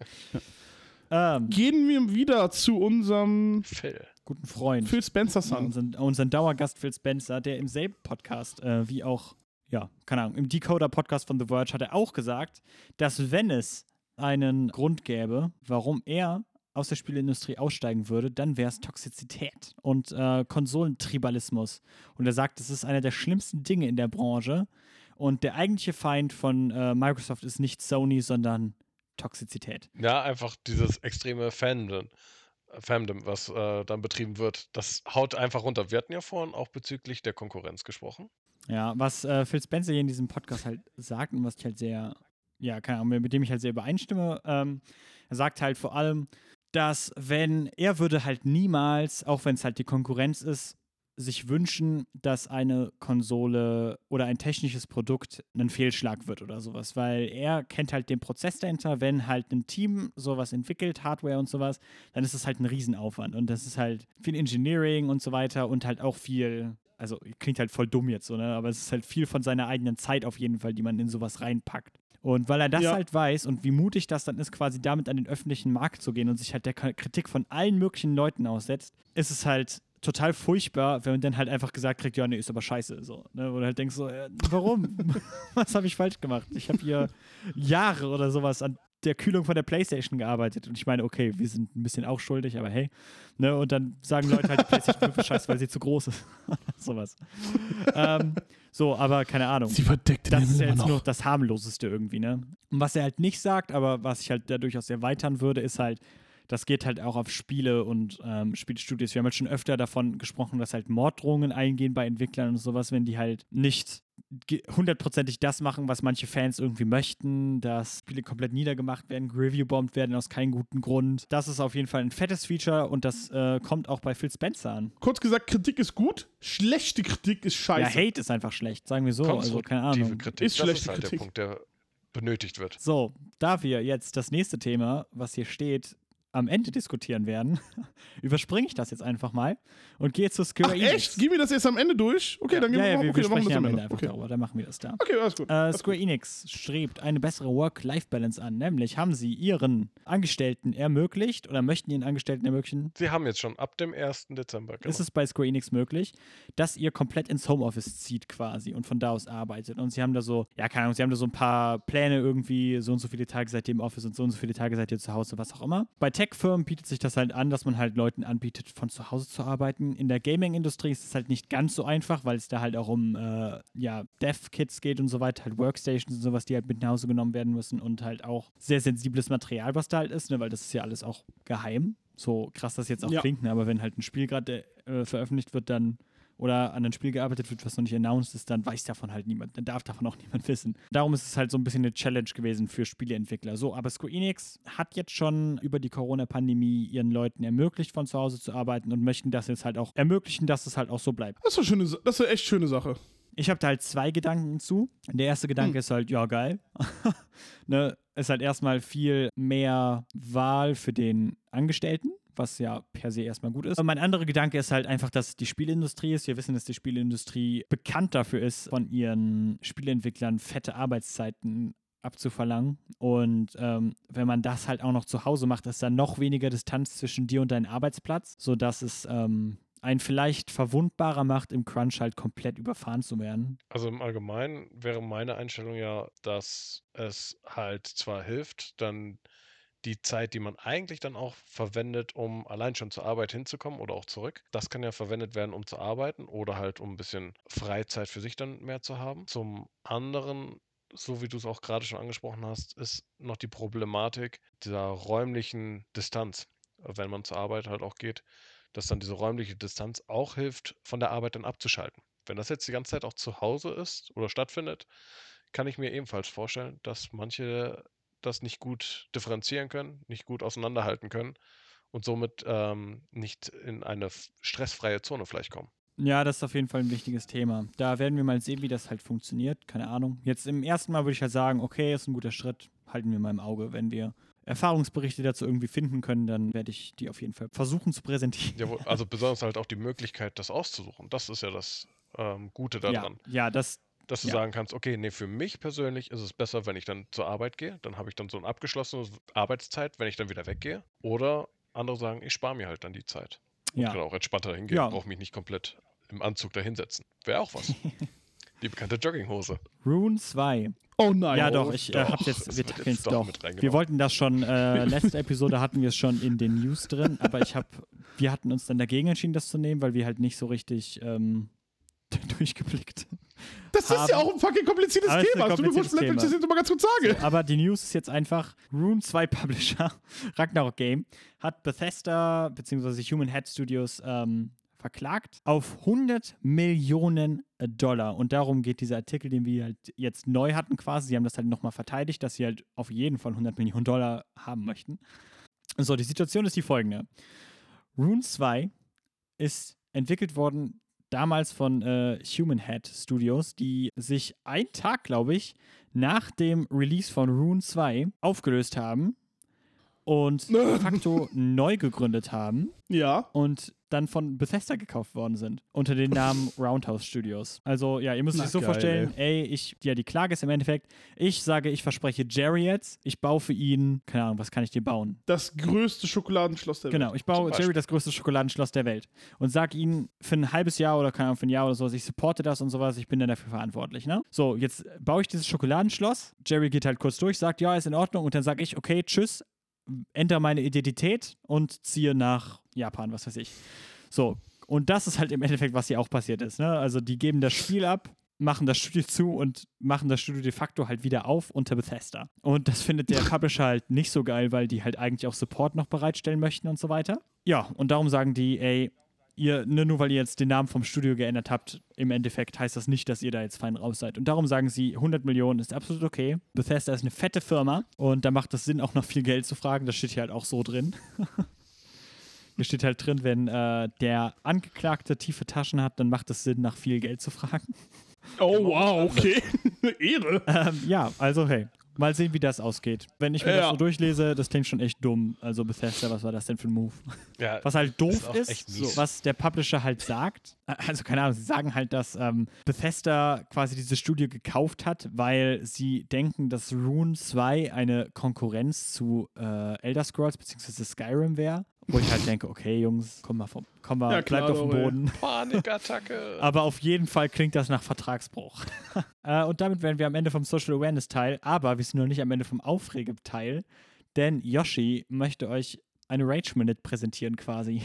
Speaker 1: ähm,
Speaker 2: Gehen wir wieder zu unserem
Speaker 3: Phil.
Speaker 1: guten Freund.
Speaker 2: Phil Spencer Son.
Speaker 1: unseren, unseren Dauergast Phil Spencer, der im selben Podcast äh, wie auch, ja, keine Ahnung, im Decoder-Podcast von The Verge hat er auch gesagt, dass wenn es einen Grund gäbe, warum er aus der Spieleindustrie aussteigen würde, dann wäre es Toxizität und äh, Konsolentribalismus. Und er sagt, das ist einer der schlimmsten Dinge in der Branche. Und der eigentliche Feind von äh, Microsoft ist nicht Sony, sondern Toxizität.
Speaker 3: Ja, einfach dieses extreme Fandom, Fandom was äh, dann betrieben wird, das haut einfach runter. Wir hatten ja vorhin auch bezüglich der Konkurrenz gesprochen.
Speaker 1: Ja, was äh, Phil Spencer hier in diesem Podcast halt sagt und was ich halt sehr, ja, keine Ahnung, mit dem ich halt sehr übereinstimme, ähm, er sagt halt vor allem, dass wenn er würde halt niemals, auch wenn es halt die Konkurrenz ist, sich wünschen, dass eine Konsole oder ein technisches Produkt ein Fehlschlag wird oder sowas, weil er kennt halt den Prozess dahinter, wenn halt ein Team sowas entwickelt, Hardware und sowas, dann ist es halt ein Riesenaufwand und das ist halt viel Engineering und so weiter und halt auch viel, also klingt halt voll dumm jetzt so, ne, aber es ist halt viel von seiner eigenen Zeit auf jeden Fall, die man in sowas reinpackt. Und weil er das
Speaker 2: Ja.
Speaker 1: halt weiß und wie mutig das dann ist, quasi damit an den öffentlichen Markt zu gehen und sich halt der Kritik von allen möglichen Leuten aussetzt, ist es halt total furchtbar, wenn man dann halt einfach gesagt kriegt, ja, nee, ist aber scheiße. So, ne? Oder halt denkst so, äh, warum? Was habe ich falsch gemacht? Ich habe hier Jahre oder sowas an der Kühlung von der Playstation gearbeitet. Und ich meine, okay, wir sind ein bisschen auch schuldig, aber hey. Ne? Und dann sagen Leute halt, die Playstation 5 ist scheiße, weil sie zu groß ist. sowas. ähm, so, aber keine Ahnung
Speaker 2: Sie verdeckt
Speaker 1: das ist ja jetzt nur
Speaker 2: noch.
Speaker 1: das harmloseste irgendwie, ne? Und was er halt nicht sagt, aber was ich halt da durchaus erweitern würde, ist halt, das geht halt auch auf Spiele und ähm, Spielstudios. Wir haben halt schon öfter davon gesprochen, dass halt Morddrohungen eingehen bei Entwicklern und sowas, wenn die halt nicht hundertprozentig das machen, was manche Fans irgendwie möchten, dass Spiele komplett niedergemacht werden, reviewbombt werden aus keinem guten Grund. Das ist auf jeden Fall ein fettes Feature und das äh, kommt auch bei Phil Spencer an.
Speaker 2: Kurz gesagt, Kritik ist gut, schlechte Kritik ist scheiße.
Speaker 1: Ja, Hate ist einfach schlecht, sagen wir so. Also keine Ahnung.
Speaker 3: Kritik,
Speaker 2: Ist
Speaker 3: das
Speaker 2: schlechte
Speaker 3: ist halt
Speaker 2: Kritik.
Speaker 3: der Punkt, der benötigt wird.
Speaker 1: So, da wir jetzt das nächste Thema, was hier steht, am Ende diskutieren werden, überspringe ich das jetzt einfach mal und gehe zu Square
Speaker 2: Ach
Speaker 1: Enix.
Speaker 2: echt? Gehen wir das jetzt am Ende durch? Okay, dann gehen
Speaker 1: ja, ja,
Speaker 2: wir,
Speaker 1: wir,
Speaker 2: okay,
Speaker 1: wir
Speaker 2: dann machen
Speaker 1: sprechen
Speaker 2: wir das
Speaker 1: ja am Ende
Speaker 2: Ende.
Speaker 1: einfach
Speaker 2: Okay.
Speaker 1: darüber, dann machen wir das da.
Speaker 2: okay, alles gut.
Speaker 1: Äh,
Speaker 2: alles
Speaker 1: Square
Speaker 2: gut.
Speaker 1: Enix strebt eine bessere Work-Life-Balance an, nämlich haben sie ihren Angestellten ermöglicht oder möchten ihren Angestellten ermöglichen,
Speaker 3: Sie haben jetzt schon ab dem 1. Dezember. Genau.
Speaker 1: ist es bei Square Enix möglich, dass ihr komplett ins Homeoffice zieht quasi und von da aus arbeitet. Und sie haben da so, ja, keine Ahnung, sie haben da so ein paar Pläne irgendwie, so und so viele Tage seid ihr im Office und so und so viele Tage seid ihr zu Hause, was auch immer. Bei Tech-Firmen bietet sich das halt an, dass man halt Leuten anbietet, von zu Hause zu arbeiten. In der Gaming-Industrie ist es halt nicht ganz so einfach, weil es da halt auch um, äh, ja, Dev-Kits geht und so weiter, halt Workstations und sowas, die halt mit nach Hause genommen werden müssen und halt auch sehr sensibles Material, was da halt ist, ne, weil das ist ja alles auch geheim. So krass das jetzt auch
Speaker 2: Ja.
Speaker 1: klingt, ne, aber wenn halt ein Spiel gerade äh, veröffentlicht wird, dann oder an ein Spiel gearbeitet wird, was noch nicht announced ist, dann weiß davon halt niemand, dann darf davon auch niemand wissen. Darum ist es halt so ein bisschen eine Challenge gewesen für Spieleentwickler. So, aber Square Enix hat jetzt schon über die Corona-Pandemie ihren Leuten ermöglicht, von zu Hause zu arbeiten und möchten das jetzt halt auch ermöglichen, dass es halt auch so bleibt.
Speaker 2: Das ist eine, schöne, das ist eine echt schöne Sache.
Speaker 1: Ich habe da halt zwei Gedanken zu. Der erste Gedanke
Speaker 2: Hm.
Speaker 1: ist halt, ja, geil. ne, ist halt erstmal viel mehr Wahl für den Angestellten, was ja per se erstmal gut ist. Und mein anderer Gedanke ist halt einfach, dass die Spielindustrie ist. Wir wissen, dass die Spielindustrie bekannt dafür ist, von ihren Spieleentwicklern fette Arbeitszeiten abzuverlangen. Und ähm, wenn man das halt auch noch zu Hause macht, ist da noch weniger Distanz zwischen dir und deinem Arbeitsplatz, sodass es ähm, einen vielleicht verwundbarer macht, im Crunch halt komplett überfahren zu werden.
Speaker 3: Also im Allgemeinen wäre meine Einstellung ja, dass es halt zwar hilft, dann die Zeit, die man eigentlich dann auch verwendet, um allein schon zur Arbeit hinzukommen oder auch zurück, das kann ja verwendet werden, um zu arbeiten oder halt um ein bisschen Freizeit für sich dann mehr zu haben. Zum anderen, so wie du es auch gerade schon angesprochen hast, ist noch die Problematik dieser räumlichen Distanz, wenn man zur Arbeit halt auch geht, dass dann diese räumliche Distanz auch hilft, von der Arbeit dann abzuschalten. Wenn das jetzt die ganze Zeit auch zu Hause ist oder stattfindet, kann ich mir ebenfalls vorstellen, dass manche das nicht gut differenzieren können, nicht gut auseinanderhalten können und somit ähm, nicht in eine stressfreie Zone vielleicht kommen.
Speaker 1: Ja, das ist auf jeden Fall ein wichtiges Thema. Da werden wir mal sehen, wie das halt funktioniert. Keine Ahnung. Jetzt im ersten Mal würde ich halt sagen, okay, ist ein guter Schritt. Halten wir mal im Auge. Wenn wir Erfahrungsberichte dazu irgendwie finden können, dann werde ich die auf jeden Fall versuchen zu präsentieren.
Speaker 3: Ja, wo- also besonders halt auch die Möglichkeit, das auszusuchen. Das ist ja das ähm, Gute
Speaker 1: Ja,
Speaker 3: daran.
Speaker 1: ja, das,
Speaker 3: Dass du
Speaker 1: Ja.
Speaker 3: sagen kannst, okay, nee, für mich persönlich ist es besser, wenn ich dann zur Arbeit gehe. Dann habe ich dann so eine abgeschlossene Arbeitszeit, wenn ich dann wieder weggehe. Oder andere sagen, ich spare mir halt dann die Zeit. Und
Speaker 1: ja.
Speaker 3: kann auch entspannter hingehen,
Speaker 1: Ja.
Speaker 3: brauche mich nicht komplett im Anzug da hinsetzen. Wäre auch was. Die bekannte Jogginghose.
Speaker 1: Rune 2.
Speaker 2: Oh nein.
Speaker 1: Ja, doch, ich äh,
Speaker 3: doch.
Speaker 1: hab jetzt,
Speaker 3: Das
Speaker 1: wir
Speaker 3: wird
Speaker 1: tackeln es
Speaker 3: jetzt doch
Speaker 1: doch.
Speaker 3: mit reingenommen.
Speaker 1: Wir wollten das schon, äh, letzte Episode hatten wir es schon in den News drin, aber ich habe, wir hatten uns dann dagegen entschieden, das zu nehmen, weil wir halt nicht so richtig ähm, durchgeblickt.
Speaker 2: Das ist ja
Speaker 1: haben-
Speaker 2: auch ein fucking kompliziertes
Speaker 1: Aber
Speaker 2: Thema. Es tut mir wurscht, wenn ich das jetzt mal ganz kurz sage.
Speaker 1: Aber die News ist jetzt einfach, Rune 2 Publisher, Ragnarok Game, hat Bethesda bzw. Human Head Studios ähm, verklagt auf 100 Millionen Dollar. Und darum geht dieser Artikel, den wir halt jetzt neu hatten quasi. Sie haben das halt nochmal verteidigt, dass sie halt auf jeden Fall 100 Millionen Dollar haben möchten. So, die Situation ist die folgende. Rune 2 ist entwickelt worden damals von äh, Human Head Studios, die sich einen Tag, glaube ich, nach dem Release von Rune 2 aufgelöst haben und de facto neu gegründet haben
Speaker 2: Ja.
Speaker 1: und dann von Bethesda gekauft worden sind unter dem Namen Roundhouse Studios. Also ja, ihr müsst euch so
Speaker 2: geil,
Speaker 1: vorstellen, ey, ich, ja, die Klage ist im Endeffekt, ich sage, ich verspreche Jerry jetzt, ich baue für ihn, keine Ahnung, was kann ich dir bauen?
Speaker 2: Das größte Schokoladenschloss der Welt.
Speaker 1: Genau, ich baue. Jerry das größte Schokoladenschloss der Welt und sag ihnen für ein halbes Jahr oder keine Ahnung, für ein Jahr oder sowas, ich supporte das und sowas, ich bin dann dafür verantwortlich, ne? So, jetzt baue ich dieses Schokoladenschloss, Jerry geht halt kurz durch, sagt, ja, ist in Ordnung und dann sage ich, okay, tschüss, ändere meine Identität und ziehe nach Japan, was weiß ich. So, und das ist halt im Endeffekt, was hier auch passiert ist, ne? Also die geben das Spiel ab, machen das Studio zu und machen das Studio de facto halt wieder auf unter Bethesda. Und das findet der Publisher halt nicht so geil, weil die halt eigentlich auch Support noch bereitstellen möchten und so weiter. Ja, und darum sagen die, ey, ihr, ne, nur weil ihr jetzt den Namen vom Studio geändert habt, im Endeffekt heißt das nicht, dass ihr da jetzt fein raus seid. Und darum sagen sie, 100 Millionen ist absolut okay. Bethesda ist eine fette Firma und da macht es Sinn, auch noch viel Geld zu fragen. Das steht hier halt auch so drin. Hier steht halt drin, wenn äh, der Angeklagte tiefe Taschen hat, dann macht es Sinn, nach viel Geld zu fragen.
Speaker 2: Oh, wow, okay. Ehre.
Speaker 1: Ähm, ja, also hey, mal sehen, wie das ausgeht. Wenn ich mir
Speaker 2: Ja.
Speaker 1: das so durchlese, das klingt schon echt dumm. Also Bethesda, was war das denn für ein Move?
Speaker 3: Ja,
Speaker 1: Was halt
Speaker 3: ist
Speaker 1: doof ist,
Speaker 3: mies.
Speaker 1: was der Publisher halt sagt, äh, also keine Ahnung, sie sagen halt, dass ähm, Bethesda quasi dieses Studio gekauft hat, weil sie denken, dass Rune 2 eine Konkurrenz zu äh, Elder Scrolls bzw. Skyrim wäre. Wo ich halt denke, okay, Jungs, komm mal, vom, komm mal
Speaker 2: Ja, klar
Speaker 1: bleibt auf dem. Boden.
Speaker 3: Panikattacke.
Speaker 1: Aber auf jeden Fall klingt das nach Vertragsbruch. äh, und damit wären wir am Ende vom Social Awareness Teil, aber wir sind noch nicht am Ende vom Aufregeteil, denn Yoshi möchte euch eine Rage Minute präsentieren quasi.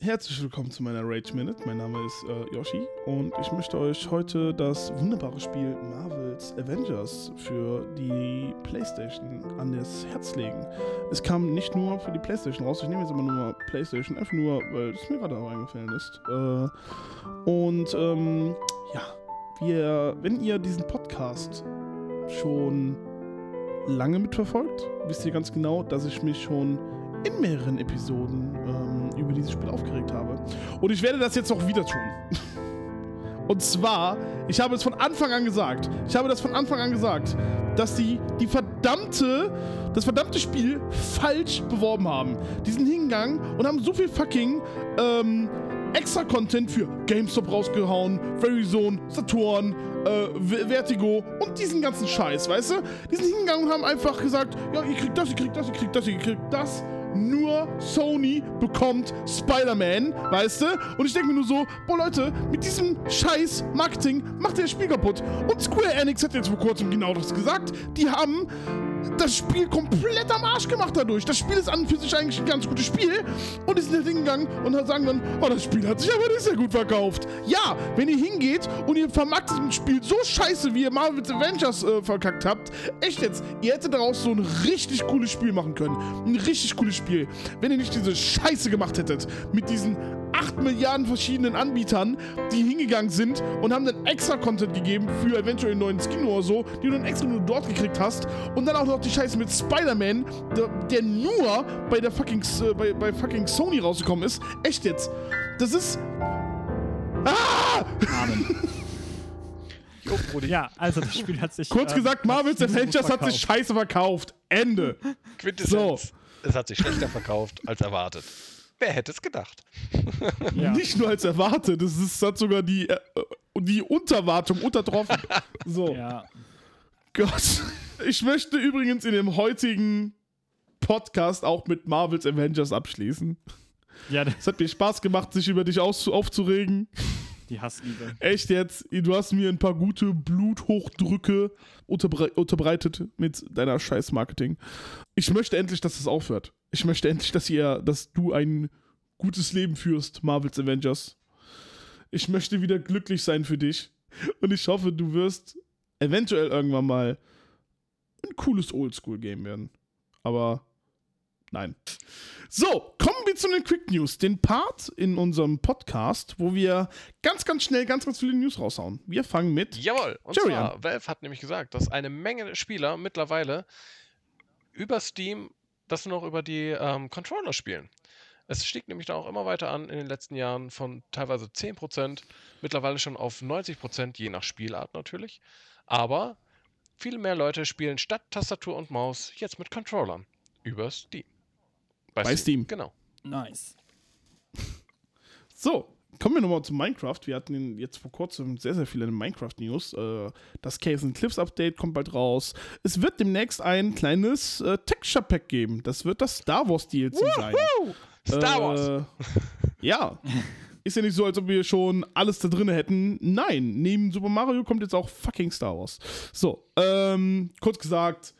Speaker 2: Herzlich willkommen zu meiner Rage Minute. Mein Name ist äh, Yoshi und ich möchte euch heute das wunderbare Spiel Marvel's Avengers für die PlayStation an das Herz legen. Es kam nicht nur für die PlayStation raus, ich nehme jetzt immer nur PlayStation, einfach nur, weil es mir gerade auch eingefallen ist. Äh, und ähm, ja, wir, wenn ihr diesen Podcast schon lange mitverfolgt, wisst ihr ganz genau, dass ich mich schon in mehreren Episoden ähm, über dieses Spiel aufgeregt habe. Und ich werde das jetzt auch wieder tun. Und zwar, ich habe es von Anfang an gesagt, ich habe das von Anfang an gesagt, dass die die verdammte, das verdammte Spiel falsch beworben haben. Die sind hingegangen und haben so viel fucking ähm, extra Content für GameStop rausgehauen, Verizon, Saturn, äh, Vertigo und diesen ganzen Scheiß, weißt du? Die sind hingegangen und haben einfach gesagt, ja, ihr kriegt das, ihr kriegt das, ihr kriegt das, ihr kriegt das. Nur Sony bekommt Spider-Man, weißt du? Und ich denke mir nur so, boah Leute, mit diesem scheiß Marketing macht ihr das Spiel kaputt. Und Square Enix hat jetzt vor kurzem genau das gesagt. Die haben das Spiel komplett am Arsch gemacht dadurch. Das Spiel ist an und für sich eigentlich ein ganz gutes Spiel. Und die sind halt hingegangen und sagen dann, oh, das Spiel hat sich aber nicht sehr gut verkauft. Ja, wenn ihr hingeht und ihr vermarktet ein Spiel so scheiße, wie ihr Marvel's Avengers äh, verkackt habt, echt jetzt, ihr hättet daraus so ein richtig cooles Spiel machen können. Ein richtig cooles Spiel. Wenn ihr nicht diese Scheiße gemacht hättet mit diesen 8 Milliarden verschiedenen Anbietern, die hingegangen sind und haben dann extra Content gegeben für eventuell einen neuen Skin oder so, die du dann extra nur dort gekriegt hast. Und dann auch noch die Scheiße mit Spider-Man, der, der nur bei der fucking, äh, bei, bei fucking Sony rausgekommen ist. Echt jetzt. Das ist. Ah!
Speaker 1: Amen.
Speaker 3: Jo, Brudi.
Speaker 1: ja, also das Spiel hat sich.
Speaker 2: Kurz
Speaker 1: ähm,
Speaker 2: gesagt, Marvel's
Speaker 1: so gut
Speaker 2: Avengers hat sich scheiße verkauft. Ende.
Speaker 3: Quintessenz. Es hat sich schlechter verkauft als erwartet. Wer hätte es gedacht?
Speaker 1: Ja.
Speaker 2: Nicht nur als erwartet, das ist, hat sogar die, äh, die Unterwartung untertroffen. So.
Speaker 1: Ja.
Speaker 2: Gott. Ich möchte übrigens in dem heutigen Podcast auch mit Marvel's Avengers abschließen.
Speaker 1: Ja,
Speaker 2: Es hat mir Spaß gemacht, sich über dich aufzuregen.
Speaker 1: Die Hassliebe.
Speaker 2: Echt jetzt? Du hast mir ein paar gute Bluthochdrücke unterbre unterbreitet mit deiner scheiß Marketing. Ich möchte endlich, dass das aufhört. Ich möchte endlich, dass ihr, dass du ein gutes Leben führst, Marvel's Avengers. Ich möchte wieder glücklich sein für dich. Und ich hoffe, du wirst eventuell irgendwann mal ein cooles Oldschool-Game werden. Aber nein. So, kommen wir zu den Quick News. Den Part in unserem Podcast, wo wir ganz, ganz schnell ganz, ganz viele News raushauen. Wir fangen mit.
Speaker 3: Jawohl, und
Speaker 2: Jerry
Speaker 3: zwar, Valve hat nämlich gesagt, dass eine Menge Spieler mittlerweile über Steam das nur noch über die ähm, Controller spielen. Es stieg nämlich da auch immer weiter an in den letzten Jahren von teilweise 10%, mittlerweile schon auf 90%, je nach Spielart natürlich. Aber viele mehr Leute spielen statt Tastatur und Maus jetzt mit Controllern über Steam.
Speaker 2: Bei Steam.
Speaker 3: Genau.
Speaker 1: Nice.
Speaker 2: So, kommen wir nochmal zu Minecraft. Wir hatten jetzt vor kurzem sehr, sehr viele Minecraft-News. Äh, das Caves and Cliffs Update kommt bald raus. Es wird demnächst ein kleines äh, Texture Pack geben. Das wird das Star Wars DLC sein.
Speaker 3: Star Wars!
Speaker 2: Äh, ja. Ist ja nicht so, als ob wir schon alles da drin hätten. Nein, neben Super Mario kommt jetzt auch fucking Star Wars. So, ähm, kurz gesagt,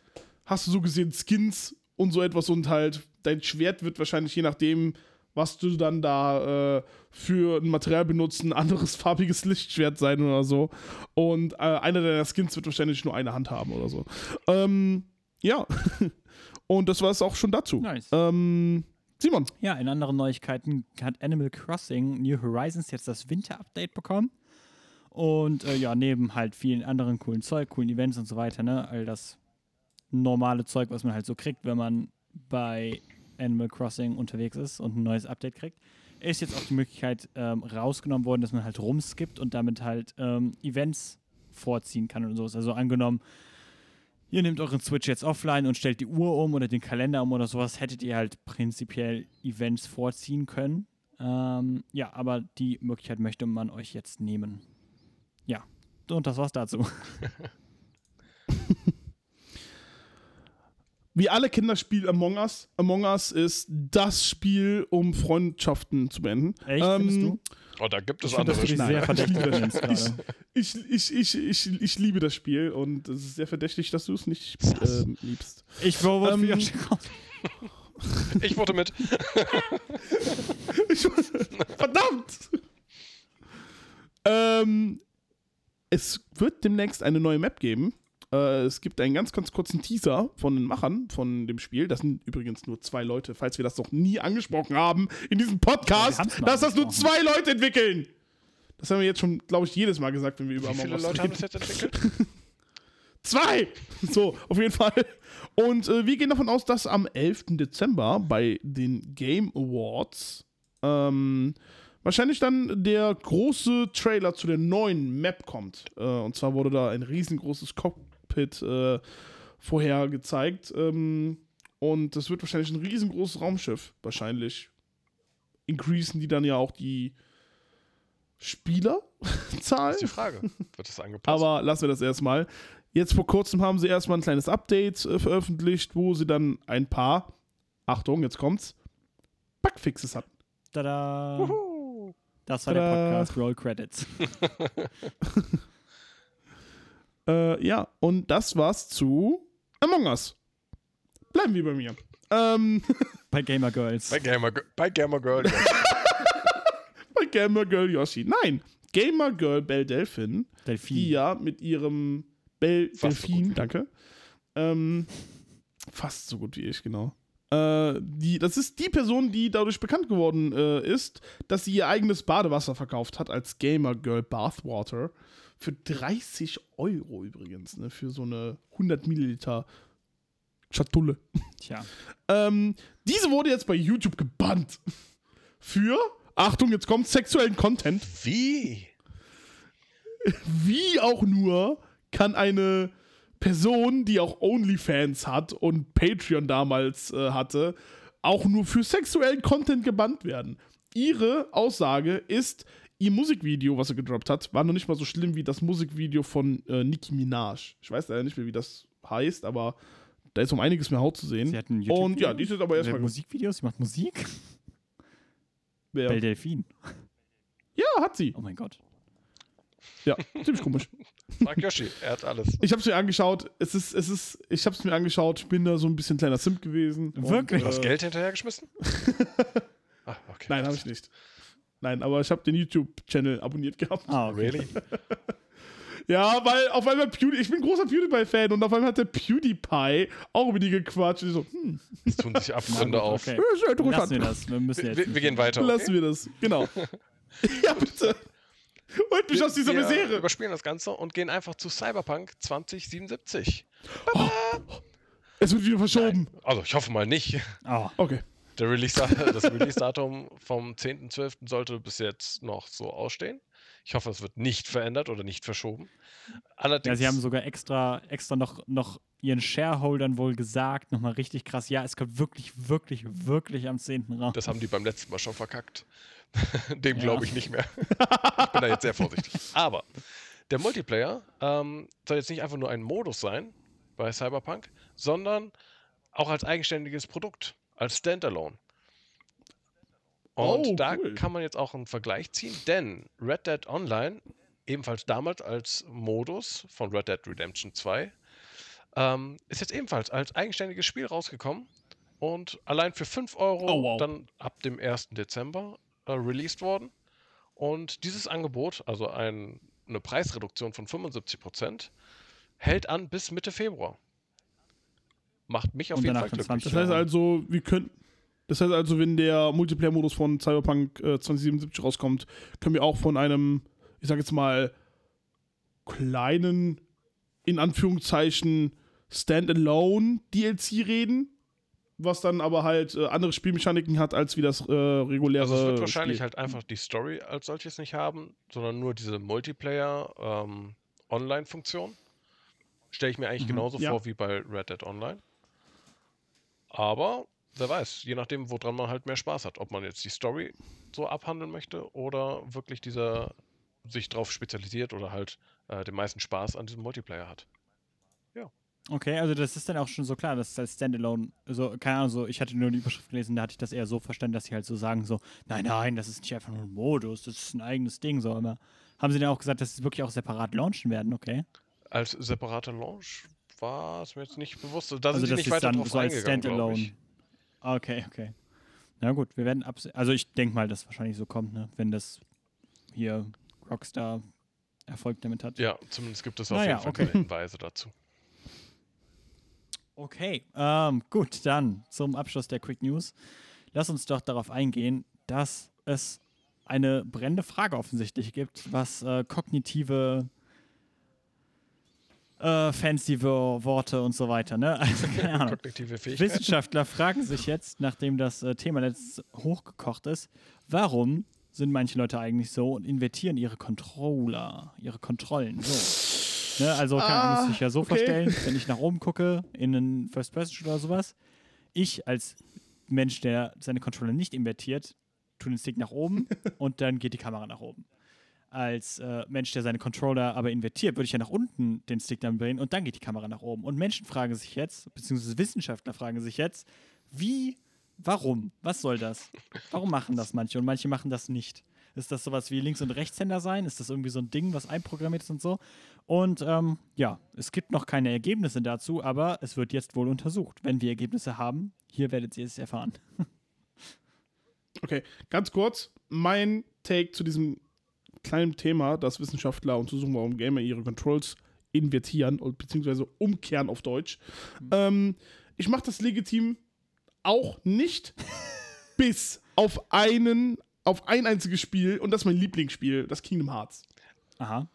Speaker 2: hast du so gesehen Skins und so etwas und halt dein Schwert wird wahrscheinlich je nachdem, was du dann da äh, für ein Material benutzt, ein anderes farbiges Lichtschwert sein oder so. Und äh, einer deiner Skins wird wahrscheinlich nur eine Hand haben oder so. Ähm, ja. und das war es auch schon dazu.
Speaker 1: Nice.
Speaker 2: Ähm, Simon.
Speaker 1: Ja, in anderen Neuigkeiten hat Animal Crossing New Horizons jetzt das Winter-Update bekommen. Und äh, ja, neben halt vielen anderen coolen Zeug, coolen Events und so weiter, ne, all das normale Zeug, was man halt so kriegt, wenn man bei Animal Crossing unterwegs ist und ein neues Update kriegt, ist jetzt auch die Möglichkeit ähm, rausgenommen worden, dass man halt rumskippt und damit halt ähm, Events vorziehen kann und sowas. Also angenommen, ihr nehmt euren Switch jetzt offline und stellt die Uhr um oder den Kalender um oder sowas, hättet ihr halt prinzipiell Events vorziehen können. Ähm, ja, aber die Möglichkeit möchte man euch jetzt nehmen. Ja, und das war's dazu.
Speaker 2: Wie alle Kinder spielen Among Us. Among Us ist das Spiel, um Freundschaften zu beenden.
Speaker 1: Echt,
Speaker 2: Ähm,
Speaker 1: findest du?
Speaker 3: Oh, da gibt es
Speaker 1: Ich
Speaker 3: andere Spiele.
Speaker 2: ich. Ich, ich, ich, ich, ich liebe das Spiel und es ist sehr verdächtig, dass du es nicht ähm, liebst.
Speaker 1: Ich wurde
Speaker 2: Ähm,
Speaker 1: raus.
Speaker 3: Ich wurde mit.
Speaker 2: Verdammt! ähm, es wird demnächst eine neue Map geben. Äh, es gibt einen ganz, ganz kurzen Teaser von den Machern von dem Spiel. Das sind übrigens nur zwei Leute, falls wir das noch nie angesprochen haben in diesem Podcast,
Speaker 1: Ja,
Speaker 2: dass das nur zwei Leute entwickeln. Das haben wir jetzt schon, glaube ich, jedes Mal gesagt, wenn wir über
Speaker 3: Wie viele Leute haben das jetzt entwickelt?
Speaker 2: Zwei! So, auf jeden Fall. Und äh, wir gehen davon aus, dass am 11. Dezember bei den Game Awards ähm, wahrscheinlich dann der große Trailer zu der neuen Map kommt. Äh, und zwar wurde da ein riesengroßes Cockpit äh, vorher gezeigt. Ähm, und das wird wahrscheinlich ein riesengroßes Raumschiff. Wahrscheinlich increasen die dann ja auch die Spielerzahl.
Speaker 3: Das ist die Frage. Wird das angepasst?
Speaker 2: Aber lassen wir das erstmal. Jetzt vor kurzem haben sie erstmal ein kleines Update äh, veröffentlicht, wo sie dann ein paar, Achtung, jetzt kommt's, Bugfixes hatten.
Speaker 1: Tada! Das war der
Speaker 2: Tada.
Speaker 1: Podcast Roll Credits.
Speaker 2: Äh, ja, und das war's zu Among Us. Bleiben wir bei mir. Ähm,
Speaker 1: Bei Gamer Girls.
Speaker 3: bei Gamer, bei Gamer Girl. ja.
Speaker 2: bei Gamer Girl Yoshi. Nein, Gamer Girl Belle Delphin,
Speaker 1: Delfin.
Speaker 2: die ja mit ihrem Belle
Speaker 3: Fast so gut
Speaker 2: Delphin,
Speaker 3: wie
Speaker 2: danke. Ähm, fast so gut wie ich, genau. Äh, die, das ist die Person, die dadurch bekannt geworden äh, ist, dass sie ihr eigenes Badewasser verkauft hat als Gamer Girl Bathwater. Für 30 Euro übrigens, ne, für so eine 100 Milliliter Schatulle.
Speaker 1: Tja.
Speaker 2: Ähm, diese wurde jetzt bei YouTube gebannt. Für, Achtung, jetzt kommt sexuellen Content.
Speaker 3: Wie?
Speaker 2: Wie auch nur kann eine Person, die auch OnlyFans hat und Patreon damals äh, hatte, auch nur für sexuellen Content gebannt werden. Ihre Aussage ist, ihr Musikvideo, was sie gedroppt hat, war noch nicht mal so schlimm wie das Musikvideo von äh, Nicki Minaj. Ich weiß leider nicht mehr, wie das heißt, aber da ist um einiges mehr Haut zu sehen.
Speaker 1: Sie hat ein
Speaker 2: und
Speaker 1: YouTube-Video?
Speaker 2: ja, die ist jetzt aber
Speaker 1: Sie
Speaker 2: erstmal
Speaker 1: hat Musikvideos, sie macht Musik.
Speaker 2: Wer-
Speaker 1: Belle Delfin.
Speaker 2: Ja, hat sie.
Speaker 1: Oh mein Gott.
Speaker 2: Ja, ziemlich komisch.
Speaker 3: Frag Yoshi, er hat alles.
Speaker 2: Ich habe es mir angeschaut. Es ist, es ist, ich habe es mir angeschaut. Bin da so ein bisschen kleiner Simp gewesen.
Speaker 1: Wirklich?
Speaker 3: Du hast
Speaker 2: äh,
Speaker 3: Geld hinterhergeschmissen? ah, okay.
Speaker 2: Nein, habe ich nicht. Nein, aber ich habe den YouTube-Channel abonniert gehabt.
Speaker 1: Ah, okay.
Speaker 3: Really?
Speaker 2: Ja, weil auf einmal Pewdie, ich bin großer PewDiePie-Fan und auf einmal hat der PewDiePie auch über die gequatscht. Und ich so, hm,
Speaker 3: Es tun sich Abgründe auf.
Speaker 1: Okay.
Speaker 2: ja.
Speaker 1: Lassen wir das. Wir müssen jetzt.
Speaker 3: Wir, wir gehen weiter.
Speaker 2: Lassen wir das. Genau. ja, bitte. Holt mich aus dieser
Speaker 3: wir
Speaker 2: Misere.
Speaker 3: überspielen das Ganze und gehen einfach zu Cyberpunk 2077.
Speaker 2: Es wird wieder verschoben.
Speaker 3: Also, ich hoffe mal nicht.
Speaker 1: Oh,
Speaker 2: Okay.
Speaker 3: Der Release das Release-Datum vom 10.12. sollte bis jetzt noch so ausstehen. Ich hoffe, es wird nicht verändert oder nicht verschoben. Allerdings,
Speaker 1: ja, sie haben sogar extra, extra noch, noch ihren Shareholdern wohl gesagt, nochmal richtig krass, ja, es kommt wirklich, wirklich, wirklich am 10. raus.
Speaker 3: das haben die beim letzten Mal schon verkackt. Dem
Speaker 1: Ja.
Speaker 3: glaube ich nicht mehr. ich bin da jetzt sehr vorsichtig. Aber der Multiplayer ähm, soll jetzt nicht einfach nur ein Modus sein bei Cyberpunk, sondern auch als eigenständiges Produkt, als Standalone. Und
Speaker 2: Oh,
Speaker 3: da
Speaker 2: cool.
Speaker 3: kann man jetzt auch einen Vergleich ziehen, denn Red Dead Online, ebenfalls damals als Modus von Red Dead Redemption 2, ähm, ist jetzt ebenfalls als eigenständiges Spiel rausgekommen und allein für 5 Euro
Speaker 2: Oh, wow.
Speaker 3: dann ab dem 1. Dezember äh, released worden. Und dieses Angebot, also ein, eine Preisreduktion von 75%, hält an bis Mitte Februar. Macht mich auf
Speaker 1: Und
Speaker 3: jeden Fall glücklich.
Speaker 2: Das heißt also, wir können. Das heißt also, wenn der Multiplayer-Modus von Cyberpunk äh, 2077 rauskommt, können wir auch von einem, ich sag jetzt mal, kleinen, in Anführungszeichen, Standalone DLC reden, was dann aber halt äh, andere Spielmechaniken hat, als wie das äh, reguläre.
Speaker 3: Also es wird wahrscheinlich
Speaker 2: Spiel.
Speaker 3: halt einfach die Story als solches nicht haben, sondern nur diese Multiplayer-Online-Funktion. Stelle ich mir eigentlich
Speaker 1: Mhm.
Speaker 3: genauso
Speaker 2: Ja.
Speaker 3: vor wie bei Red Dead Online. Aber wer weiß, je nachdem, woran man halt mehr Spaß hat. Ob man jetzt die Story so abhandeln möchte oder wirklich dieser sich drauf spezialisiert oder halt äh, den meisten Spaß an diesem Multiplayer hat.
Speaker 1: Okay, also das ist dann auch schon so klar, dass es als Standalone, also keine Ahnung, so, ich hatte nur die Überschrift gelesen, da hatte ich das eher so verstanden, dass sie halt so sagen, so, nein, nein, das ist nicht einfach nur ein Modus, das ist ein eigenes Ding, so, aber haben sie dann auch gesagt, dass sie wirklich auch separat launchen werden, okay?
Speaker 3: Als separater Launch war es mir jetzt nicht bewusst. Da
Speaker 1: also
Speaker 3: sind
Speaker 1: das
Speaker 3: nicht
Speaker 1: ist
Speaker 3: weiter
Speaker 1: dann
Speaker 3: drauf
Speaker 1: so als Standalone. Okay, okay. Na gut, wir werden abs also ich denke mal, dass wahrscheinlich so kommt, ne, wenn das hier Rockstar Erfolg damit hat.
Speaker 3: Ja, zumindest gibt es auf
Speaker 1: Naja,
Speaker 3: jeden Fall
Speaker 1: okay.
Speaker 3: Hinweise dazu.
Speaker 1: Okay, ähm, gut, dann zum Abschluss der Quick News. Lass uns doch darauf eingehen, dass es eine brennende Frage offensichtlich gibt, was äh, kognitive äh, fancy Wo- Worte und so weiter, ne? Also keine Ahnung. Wissenschaftler fragen sich jetzt, nachdem das äh, Thema letzt hochgekocht ist, warum sind manche Leute eigentlich so und invertieren ihre Controller, ihre Kontrollen so. Ne, also kann man
Speaker 2: Ah,
Speaker 1: muss sich ja so
Speaker 2: okay.
Speaker 1: vorstellen, wenn ich nach oben gucke in einen First Person oder sowas, ich als Mensch, der seine Controller nicht invertiert, tue den Stick nach oben und dann geht die Kamera nach oben. Als äh, Mensch, der seine Controller aber invertiert, würde ich ja nach unten den Stick dann drehen und dann geht die Kamera nach oben. Und Menschen fragen sich jetzt, beziehungsweise Wissenschaftler fragen sich jetzt, wie, warum, was soll das? Warum machen das manche und manche machen das nicht? Ist das sowas wie Links- und Rechtshänder sein? Ist das irgendwie so ein Ding, was einprogrammiert ist und so? Und ähm, ja, es gibt noch keine Ergebnisse dazu, aber es wird jetzt wohl untersucht. Wenn wir Ergebnisse haben, hier werdet ihr es erfahren.
Speaker 2: Okay, ganz kurz, mein Take zu diesem kleinen Thema, dass Wissenschaftler untersuchen, warum Gamer ihre Controls invertieren und beziehungsweise umkehren auf Deutsch. Ähm, ich mache das legitim auch nicht, bis auf einen, auf ein einziges Spiel und das ist mein Lieblingsspiel, das Kingdom Hearts.
Speaker 1: Aha.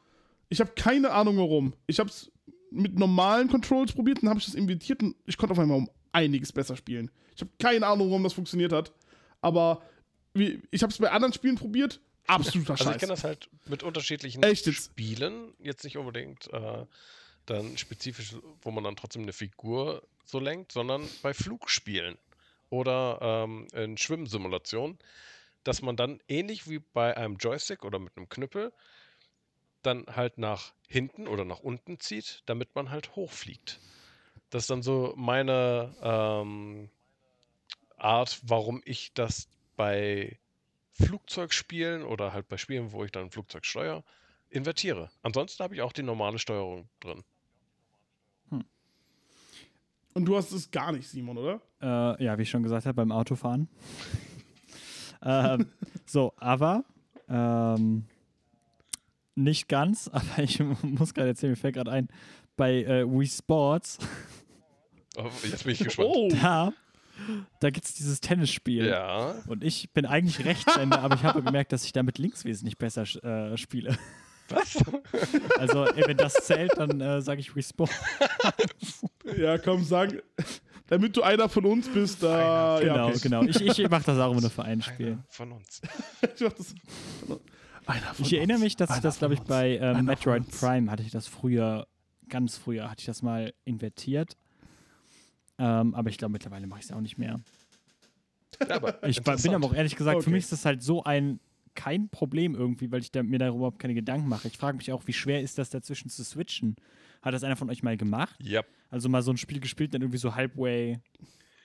Speaker 2: Ich habe keine Ahnung warum. Ich habe es mit normalen Controls probiert, dann habe ich das invertiert und ich konnte auf einmal um einiges besser spielen. Ich habe keine Ahnung, warum das funktioniert hat, aber ich habe es bei anderen Spielen probiert. Absoluter
Speaker 3: Also ich kenne das halt mit unterschiedlichen
Speaker 2: Echt?
Speaker 3: Spielen, jetzt nicht unbedingt äh, dann spezifisch, wo man dann trotzdem eine Figur so lenkt, sondern bei Flugspielen oder ähm, in Schwimmsimulationen, dass man dann ähnlich wie bei einem Joystick oder mit einem Knüppel dann halt nach hinten oder nach unten zieht, damit man halt hochfliegt. Das ist dann so meine ähm, Art, warum ich das bei Flugzeugspielen oder halt bei Spielen, wo ich dann ein Flugzeug steuere, invertiere. Ansonsten habe ich auch die normale Steuerung drin.
Speaker 2: Und du hast es gar nicht, Simon, oder?
Speaker 1: Äh, ja, wie ich schon gesagt habe, beim Autofahren. ähm, so, aber ähm, nicht ganz, aber ich muss gerade erzählen, mir fällt gerade ein, bei äh, Wii Sports,
Speaker 3: Oh, jetzt bin ich gespannt.
Speaker 2: Oh,
Speaker 1: da, da gibt es dieses Tennisspiel.
Speaker 3: Ja.
Speaker 1: Und ich bin eigentlich Rechtshänder, aber ich habe gemerkt, dass ich damit links wesentlich besser äh, spiele.
Speaker 3: Was?
Speaker 1: Also, ey, wenn das zählt, dann äh, sage ich Sports.
Speaker 2: ja, komm, sag. Damit du einer von uns bist, da.
Speaker 3: Einer,
Speaker 2: ja,
Speaker 1: Genau,
Speaker 2: okay.
Speaker 1: genau. Ich, ich mache das auch immer nur für ein Spiel.
Speaker 3: Einer von uns.
Speaker 2: Ich, mach das, einer von
Speaker 1: Ich erinnere
Speaker 2: uns.
Speaker 1: mich, dass ich das, glaube ich, bei ähm,
Speaker 2: von
Speaker 1: Metroid. Prime hatte ich das früher, ganz früher, hatte ich das mal invertiert. Ähm, aber ich glaube, mittlerweile mache ich es auch nicht mehr.
Speaker 3: Aber
Speaker 1: Ich bin aber auch ehrlich gesagt, für
Speaker 2: Okay.
Speaker 1: mich ist das halt so ein kein Problem irgendwie, weil ich da, mir darüber überhaupt keine Gedanken mache. Ich frage mich auch, wie schwer ist das dazwischen zu switchen? Hat das einer von euch mal gemacht?
Speaker 3: Ja,
Speaker 1: Also mal so ein Spiel gespielt, dann irgendwie so halbway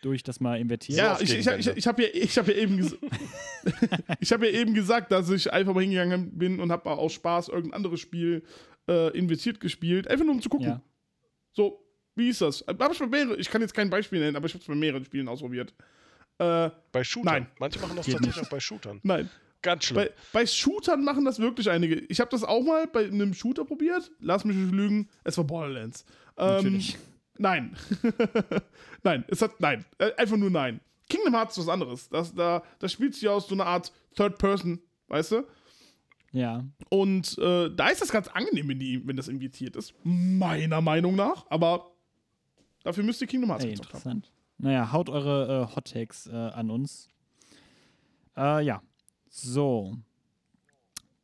Speaker 1: durch das mal invertiert?
Speaker 2: Ja, ich, ich, ich, ich habe ja, ich hab ja, eben ich ja eben gesagt, dass ich einfach mal hingegangen bin und habe aus Spaß irgendein anderes Spiel äh, invertiert gespielt, einfach nur um zu gucken.
Speaker 1: Ja.
Speaker 2: So, wie ist das? Hab ich, bei mehrere, ich kann jetzt kein Beispiel nennen, aber ich habe es bei mehreren Spielen ausprobiert. Äh,
Speaker 3: bei Shootern.
Speaker 2: Nein.
Speaker 3: Manche machen das tatsächlich auch bei Shootern.
Speaker 2: nein.
Speaker 3: Ganz schlimm.
Speaker 2: Bei, bei Shootern machen das wirklich einige. Ich habe das auch mal bei einem Shooter probiert. Lass mich nicht lügen. Es war Borderlands. Ähm,
Speaker 1: Natürlich.
Speaker 2: Nein. nein, es hat nein. Äh, Einfach nur nein. Kingdom Hearts ist was anderes. Das, da, das spielt sich aus so einer Art Third Person, weißt du?
Speaker 1: Ja.
Speaker 2: Und äh, da ist das ganz angenehm, wenn, die, wenn das invitiert ist. Meiner Meinung nach. Aber dafür müsst ihr Kingdom Hearts
Speaker 1: Ey,
Speaker 2: gezockt haben.
Speaker 1: interessant. Naja, haut eure äh, Hot Takes äh, an uns. Äh, ja. So.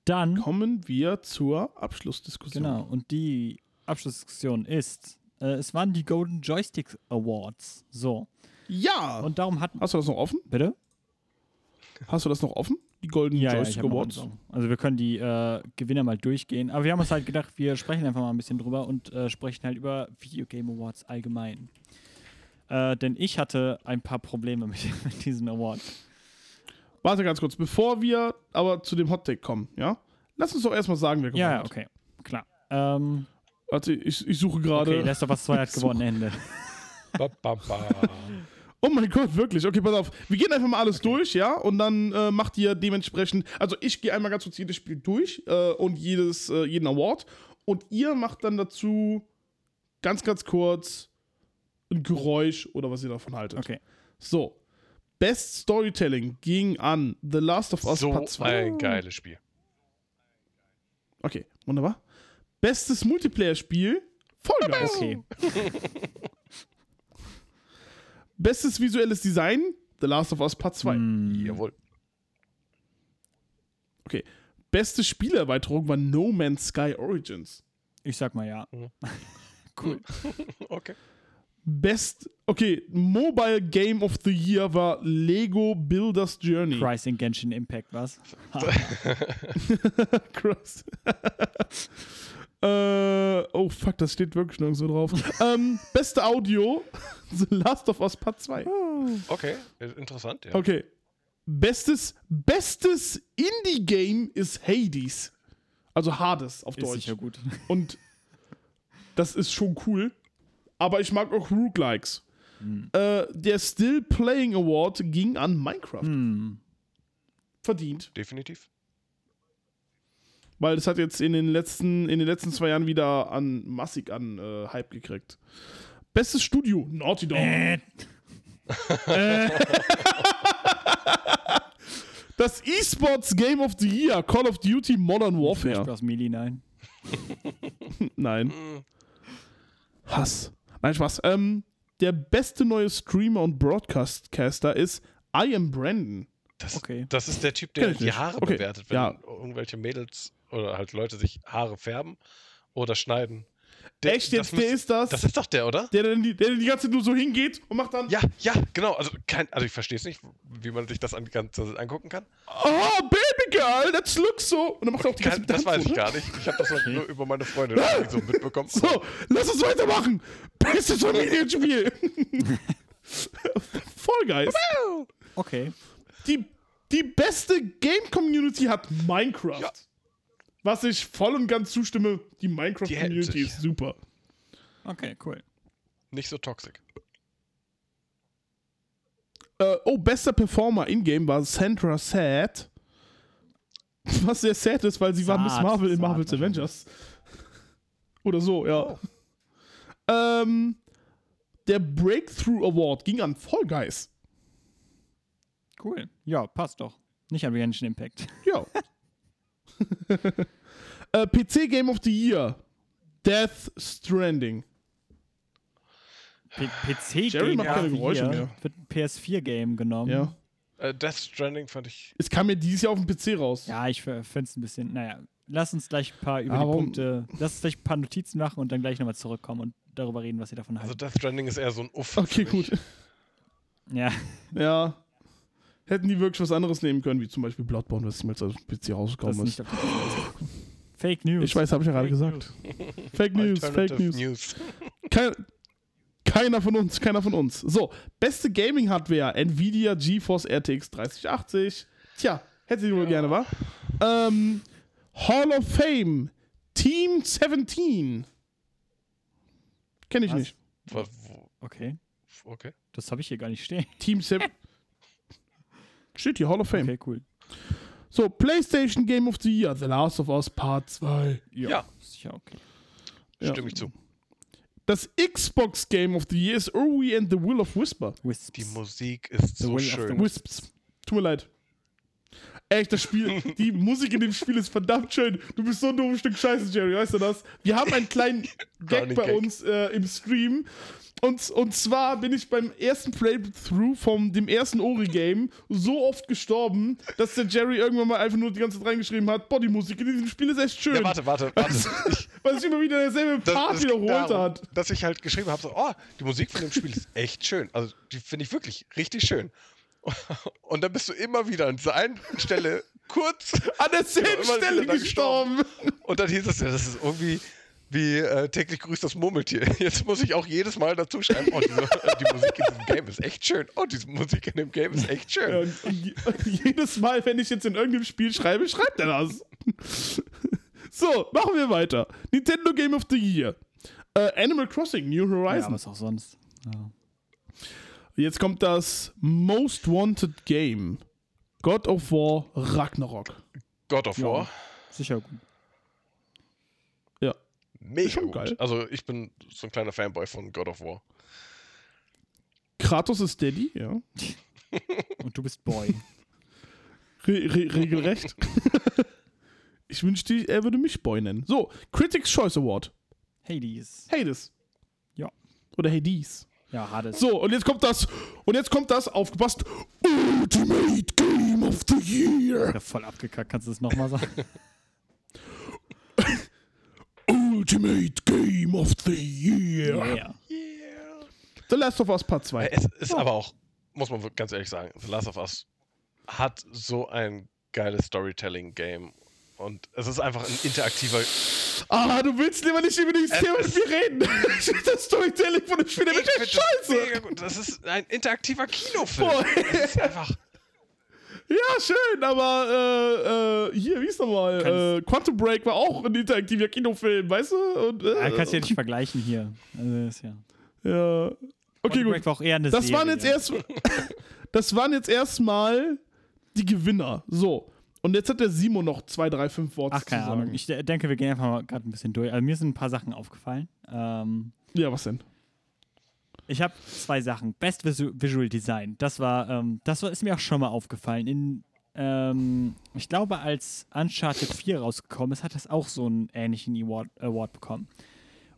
Speaker 1: Dann,
Speaker 2: Kommen wir zur Abschlussdiskussion.
Speaker 1: genau, und die Abschlussdiskussion ist, äh, es waren die Golden Joystick Awards. So.
Speaker 2: Ja!
Speaker 1: Und darum hatten.
Speaker 2: Hast du das noch offen?
Speaker 1: Bitte?
Speaker 2: Hast du das noch offen? Die Golden
Speaker 1: Ja, ja,
Speaker 2: Joystick
Speaker 1: noch
Speaker 2: Awards?
Speaker 1: Also wir können die äh, Gewinner mal durchgehen. Aber wir haben uns halt gedacht, wir sprechen einfach mal ein bisschen drüber und äh, sprechen halt über Video Game Awards allgemein. Äh, denn ich hatte ein paar Probleme mit, mit diesen Awards.
Speaker 2: Warte ganz kurz, bevor wir aber zu dem Hot Take kommen, ja? Lass uns doch erstmal sagen, wer gewonnen
Speaker 1: Ja, ja,
Speaker 2: hat.
Speaker 1: okay. Klar. Ähm,
Speaker 2: Warte, ich, ich suche gerade.
Speaker 1: okay, Last of Us 2 hat gewonnen, Ende.
Speaker 3: Ba, ba, ba.
Speaker 2: Oh mein Gott, wirklich. Okay, pass auf. Wir gehen einfach mal alles durch, ja? Und dann äh, macht ihr dementsprechend. Also, ich gehe einmal ganz kurz jedes Spiel durch äh, und jedes, äh, jeden Award. Und ihr macht dann dazu ganz, ganz kurz ein Geräusch oder was ihr davon haltet.
Speaker 1: Okay.
Speaker 2: So. Best Storytelling ging an The Last of Us
Speaker 3: so
Speaker 2: Part 2.
Speaker 3: ein geiles Spiel.
Speaker 2: Okay, wunderbar. Bestes Multiplayer-Spiel, Fall Guys.
Speaker 1: Okay.
Speaker 2: Bestes visuelles Design, The Last of Us Part 2.
Speaker 1: Hm,
Speaker 3: Jawohl.
Speaker 2: Okay. Beste Spielerweiterung war No Man's Sky Origins.
Speaker 1: ich sag mal ja.
Speaker 3: Cool. okay.
Speaker 2: Best, okay, Mobile Game of the Year war Lego Builders Journey.
Speaker 1: Price in Genshin Impact, was?
Speaker 2: Krass. äh, oh fuck, das steht wirklich nirgendwo drauf. ähm, beste Audio, The Last of Us Part 2.
Speaker 3: Okay, äh, interessant, ja.
Speaker 2: Okay. Bestes, bestes Indie-Game ist Hades. Also Hades auf
Speaker 1: Ist
Speaker 2: Deutsch.
Speaker 1: sicher gut.
Speaker 2: Und das ist schon cool. Aber ich mag auch Roguelikes. Äh, der Still Playing Award ging an Minecraft.
Speaker 1: Hm.
Speaker 2: Verdient.
Speaker 3: Definitiv.
Speaker 2: Weil das hat jetzt in den letzten, in den letzten zwei Jahren wieder an massig an äh, Hype gekriegt. Bestes Studio, Naughty Dog.
Speaker 1: Äh,
Speaker 2: Das eSports Game of the Year, Call of Duty Modern Warfare.
Speaker 1: Aus Melee, nein.
Speaker 2: Nein.
Speaker 3: Mm,
Speaker 2: Hass. Nein, Spaß. Ähm, der beste neue Streamer und Broadcaster ist I am Brandon.
Speaker 3: Das,
Speaker 1: Okay.
Speaker 3: das ist der Typ, der die. Haare
Speaker 2: Okay,
Speaker 3: bewertet, wenn
Speaker 2: ja.
Speaker 3: irgendwelche Mädels oder halt Leute sich Haare färben oder schneiden. Der,
Speaker 2: Echt jetzt,
Speaker 3: das
Speaker 2: der ist das?
Speaker 3: Das ist doch der, oder?
Speaker 2: der, der, die, der die ganze Zeit nur so hingeht und macht dann.
Speaker 3: Ja, ja, genau. Also, kein, also ich verstehe es nicht, wie man sich das an, ganz, angucken kann.
Speaker 2: Oh, Baby Girl, das looks so. Und dann macht er auch die ganze
Speaker 3: Kein,
Speaker 2: Zeit
Speaker 3: das weiß ich
Speaker 2: so, ne?
Speaker 3: gar nicht. Ich habe das nur über meine Freundin irgendwie so mitbekommen.
Speaker 2: So, lass uns weitermachen. Bestes Familienspiel. Voll geil.
Speaker 1: Okay.
Speaker 2: Die, die beste Game-Community hat Minecraft.
Speaker 3: Ja.
Speaker 2: Was ich voll und ganz zustimme, die Minecraft-Community ist super.
Speaker 1: Okay, cool.
Speaker 3: Nicht so toxisch.
Speaker 2: Äh, oh, bester Performer in-game war Sandra Sad. Was sehr sad ist, weil sie war Miss
Speaker 1: Sad,
Speaker 2: Marvel in
Speaker 1: sad
Speaker 2: Marvel's. Avengers. Oder so, ja. Ähm, der Breakthrough Award ging an Fall Guys.
Speaker 1: Cool. Ja, passt doch. Nicht an Genshin Impact.
Speaker 2: Ja. äh, PC Game of the Year. Death Stranding.
Speaker 1: P PC
Speaker 2: Jerry
Speaker 1: Game
Speaker 2: macht
Speaker 1: of
Speaker 2: keine
Speaker 1: the
Speaker 2: Geräusche
Speaker 1: Year
Speaker 2: mehr.
Speaker 1: Wird ein PS4 Game genommen.
Speaker 2: Ja.
Speaker 3: Äh, Death Stranding fand ich.
Speaker 2: Es kam ja dieses Jahr auf dem PC raus.
Speaker 1: Ja, ich finde es ein bisschen, naja, lass uns gleich ein paar über
Speaker 2: Aber-
Speaker 1: die Punkte, lass uns gleich ein paar Notizen machen und dann gleich nochmal zurückkommen und darüber reden, was ihr davon
Speaker 3: Also
Speaker 1: haltet.
Speaker 3: Death Stranding ist eher so ein Uff.
Speaker 2: Okay,
Speaker 3: für mich.
Speaker 2: gut.
Speaker 1: ja,
Speaker 2: Ja. Hätten die wirklich was anderes nehmen können, wie zum Beispiel Bloodborne, was jetzt auf dem PC rausgekommen
Speaker 1: ist. Fake News.
Speaker 2: Ich weiß, habe ich ja gerade gesagt. Fake News, Fake News.
Speaker 3: News.
Speaker 2: Kein, keiner von uns, keiner von uns. So, beste Gaming-Hardware: Nvidia GeForce RTX 3080. Tja, hätte ich wohl gerne, wa? Ähm, Hall of Fame: Team 17. Kenne ich
Speaker 1: Was?
Speaker 2: nicht.
Speaker 1: Okay,
Speaker 3: okay.
Speaker 1: das habe ich hier gar nicht stehen.
Speaker 2: Team 7. Steht hier, Hall of Fame.
Speaker 1: Okay, cool.
Speaker 2: So, PlayStation Game of the Year: The Last of Us Part 2.
Speaker 3: Ja.
Speaker 1: Sicher, okay.
Speaker 2: Ja.
Speaker 3: Stimme ich zu.
Speaker 2: Das Xbox Game of the Year ist Ori and the Will of Whisper.
Speaker 1: Wisps.
Speaker 3: Die Musik ist
Speaker 1: The
Speaker 3: so
Speaker 1: Will
Speaker 3: schön.
Speaker 2: Wisps. Tut mir leid. Echt, das Spiel, die Musik in dem Spiel ist verdammt schön. Du bist so ein dummes Stück Scheiße, Jerry, weißt du das? Wir haben einen kleinen Gag bei
Speaker 3: Gag.
Speaker 2: uns äh, im Stream. Und, und zwar bin ich beim ersten Playthrough von dem ersten Ori-Game so oft gestorben, dass der Jerry irgendwann mal einfach nur die ganze Zeit reingeschrieben hat: Boah, die Musik in diesem Spiel ist echt schön.
Speaker 3: Ja, warte, warte, warte.
Speaker 2: Weil sich immer wieder derselbe
Speaker 3: das,
Speaker 2: Part
Speaker 3: das ging
Speaker 2: wiederholt
Speaker 3: darum,
Speaker 2: hat.
Speaker 3: Dass ich halt geschrieben habe, so, oh, die Musik von dem Spiel ist echt schön. Also, die finde ich wirklich richtig schön. Und dann bist du immer wieder an dieser einen Stelle kurz
Speaker 2: An derselben
Speaker 3: Ja, immer
Speaker 2: Stelle
Speaker 3: wieder
Speaker 2: gestorben.
Speaker 3: und dann hieß es ja, das ist irgendwie wie äh, täglich grüßt das Murmeltier. Jetzt muss ich auch jedes Mal dazu schreiben, oh, diese, äh, die Musik in diesem Game ist echt schön. Oh, diese Musik in dem Game ist echt schön.
Speaker 2: Ja, und, und, je- und jedes Mal, wenn ich jetzt in irgendeinem Spiel schreibe, schreibt er das. so, machen wir weiter. Nintendo Game of the Year. Äh, Animal Crossing, New
Speaker 1: Ja,
Speaker 2: Horizons.
Speaker 1: was auch sonst. Ja.
Speaker 2: Jetzt kommt das Most Wanted Game. God of War Ragnarok.
Speaker 3: God of
Speaker 1: Ja.
Speaker 3: War,
Speaker 1: Sicher gut.
Speaker 2: Ja.
Speaker 3: mega
Speaker 2: schon
Speaker 3: gut.
Speaker 2: geil.
Speaker 3: Also ich bin so ein kleiner Fanboy von God of War.
Speaker 2: Kratos ist Daddy, ja.
Speaker 1: Und du bist Boy.
Speaker 2: Re re regelrecht. ich wünschte, er würde mich Boy nennen. So, Critics Choice Award.
Speaker 1: Hades.
Speaker 2: Hades.
Speaker 1: Ja.
Speaker 2: Oder Hades.
Speaker 1: Ja, Hades.
Speaker 2: So, und jetzt kommt das. Und jetzt kommt das, aufgepasst. Ultimate Game of the Year.
Speaker 1: Ja, voll abgekackt. Kannst du das nochmal sagen?
Speaker 2: Ultimate Game of the Year.
Speaker 1: Yeah.
Speaker 2: The Last of Us Part 2.
Speaker 3: Es ist aber auch, muss man ganz ehrlich sagen, The Last of Us hat so ein geiles Storytelling-Game. Und es ist einfach ein interaktiver.
Speaker 2: Ah, du willst lieber nicht über dieses
Speaker 3: Es
Speaker 2: Thema mit
Speaker 3: ist-
Speaker 2: mir reden. das Storytelling von dem Spiel ist
Speaker 3: find das
Speaker 2: scheiße.
Speaker 3: gut. Das ist ein interaktiver Kinofilm.
Speaker 2: Boah.
Speaker 3: Das ist einfach.
Speaker 2: Ja, schön, aber äh, äh, hier, wie ist nochmal? Äh, Quantum Break war auch ein interaktiver Kinofilm, weißt du? Und, äh,
Speaker 1: Ja, kannst du ja nicht vergleichen hier. Also, ist ja.
Speaker 2: ja. Okay,
Speaker 1: Quantum
Speaker 2: gut.
Speaker 1: Break war auch eher eine
Speaker 2: Das
Speaker 1: Serie.
Speaker 2: waren jetzt erst, das waren jetzt erstmal die Gewinner. So. Und jetzt hat der Simon noch zwei, drei, fünf Worte
Speaker 1: Ach, keine
Speaker 2: zu sagen.
Speaker 1: Ahnung. Ich de- denke, wir gehen einfach mal gerade ein bisschen durch. Also mir sind ein paar Sachen aufgefallen. Ähm,
Speaker 2: ja, was denn?
Speaker 1: ich habe zwei Sachen. Best Visu Visual Design. Das war, ähm, das war, ist mir auch schon mal aufgefallen. In, ähm, ich glaube, als Uncharted 4 rausgekommen ist, hat das auch so einen ähnlichen Award, Award bekommen.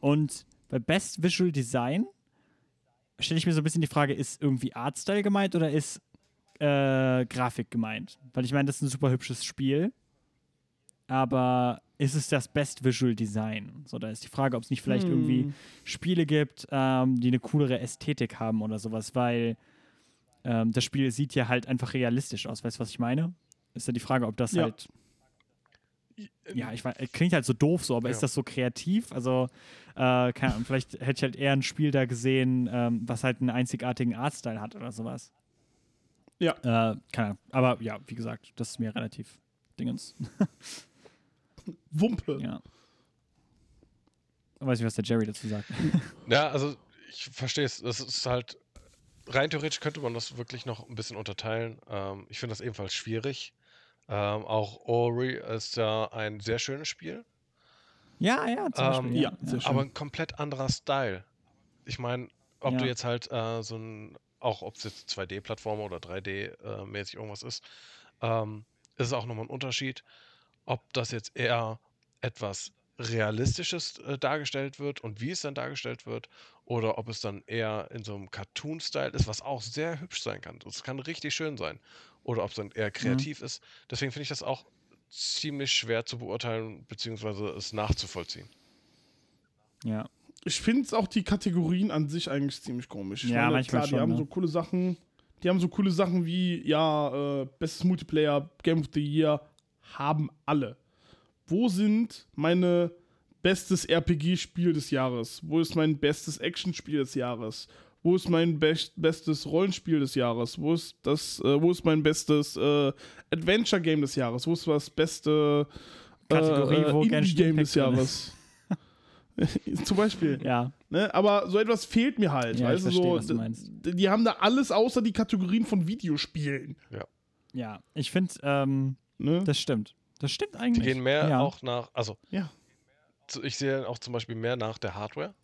Speaker 1: Und bei Best Visual Design stelle ich mir so ein bisschen die Frage, ist irgendwie Artstyle gemeint oder ist äh, Grafik gemeint? Weil ich meine, das ist ein super hübsches Spiel. Aber ist es das Best Visual Design? So, da ist die Frage, ob es nicht vielleicht irgendwie Spiele gibt, ähm, die eine coolere Ästhetik haben oder sowas, weil ähm, das Spiel sieht ja halt einfach realistisch aus. Weißt du, was ich meine? Ist ja die Frage, ob das
Speaker 2: Ja.
Speaker 1: halt. Ja, ich weiß, klingt halt so doof so, aber
Speaker 3: Ja.
Speaker 1: ist das so kreativ? Also, äh, keine Ahnung, vielleicht hätte ich halt eher ein Spiel da gesehen, ähm, was halt einen einzigartigen Artstyle hat oder sowas.
Speaker 2: Ja.
Speaker 1: Äh, keine Ahnung. Aber ja, wie gesagt, das ist mir relativ Dingens.
Speaker 2: Wumpe.
Speaker 1: Ja. Weiß nicht, was der Jerry dazu sagt.
Speaker 3: Ja, also ich verstehe es. Das ist halt, rein theoretisch könnte man das wirklich noch ein bisschen unterteilen. Ähm, ich finde das ebenfalls schwierig. Ähm, auch Ori ist ja ein sehr schönes Spiel,
Speaker 1: ja, ja, zum
Speaker 3: Ähm,
Speaker 1: Beispiel.
Speaker 2: ja, sehr schön.
Speaker 3: aber ein komplett anderer Style. Ich meine, ob du
Speaker 1: Ja.
Speaker 3: jetzt halt äh, so ein, auch ob es jetzt 2D-Plattform oder 3D-mäßig irgendwas ist, ähm, ist es auch nochmal ein Unterschied, ob das jetzt eher etwas Realistisches äh, dargestellt wird und wie es dann dargestellt wird, oder ob es dann eher in so einem Cartoon-Style ist, was auch sehr hübsch sein kann. Das kann richtig schön sein. Oder ob es dann eher kreativ ist. Deswegen finde ich das auch ziemlich schwer zu beurteilen, beziehungsweise es nachzuvollziehen.
Speaker 1: ja.
Speaker 2: Ich finde auch die Kategorien an sich eigentlich ziemlich komisch. Ich
Speaker 1: Ja, manchmal
Speaker 2: klar, die
Speaker 1: schon,
Speaker 2: haben
Speaker 1: ne?
Speaker 2: so coole Sachen. Die haben so coole Sachen wie, ja, äh, bestes Multiplayer, Game of the Year, haben alle. Wo sind meine bestes RPG-Spiel des Jahres? Wo ist mein bestes Action-Spiel des Jahres? Wo ist mein best bestes Rollenspiel des Jahres? Wo ist das, äh, wo ist mein bestes äh, Adventure-Game des Jahres? Wo ist das beste äh,
Speaker 1: Kategorie, Genshin
Speaker 2: Indie-Game des Jahres? Zum Beispiel.
Speaker 1: Ja,
Speaker 2: Ne? Aber so etwas fehlt mir halt.
Speaker 1: Ja, ich
Speaker 2: weißt du,
Speaker 1: verstehe,
Speaker 2: so,
Speaker 1: was du meinst.
Speaker 2: Die haben da alles außer die Kategorien von Videospielen.
Speaker 1: ja. Ich finde, ähm,
Speaker 2: Ne?
Speaker 1: das stimmt. Das stimmt
Speaker 3: Die
Speaker 1: eigentlich.
Speaker 3: gehen mehr
Speaker 1: ja.
Speaker 3: auch nach, also
Speaker 2: Ja.
Speaker 3: ich sehe auch zum Beispiel mehr nach der Hardware.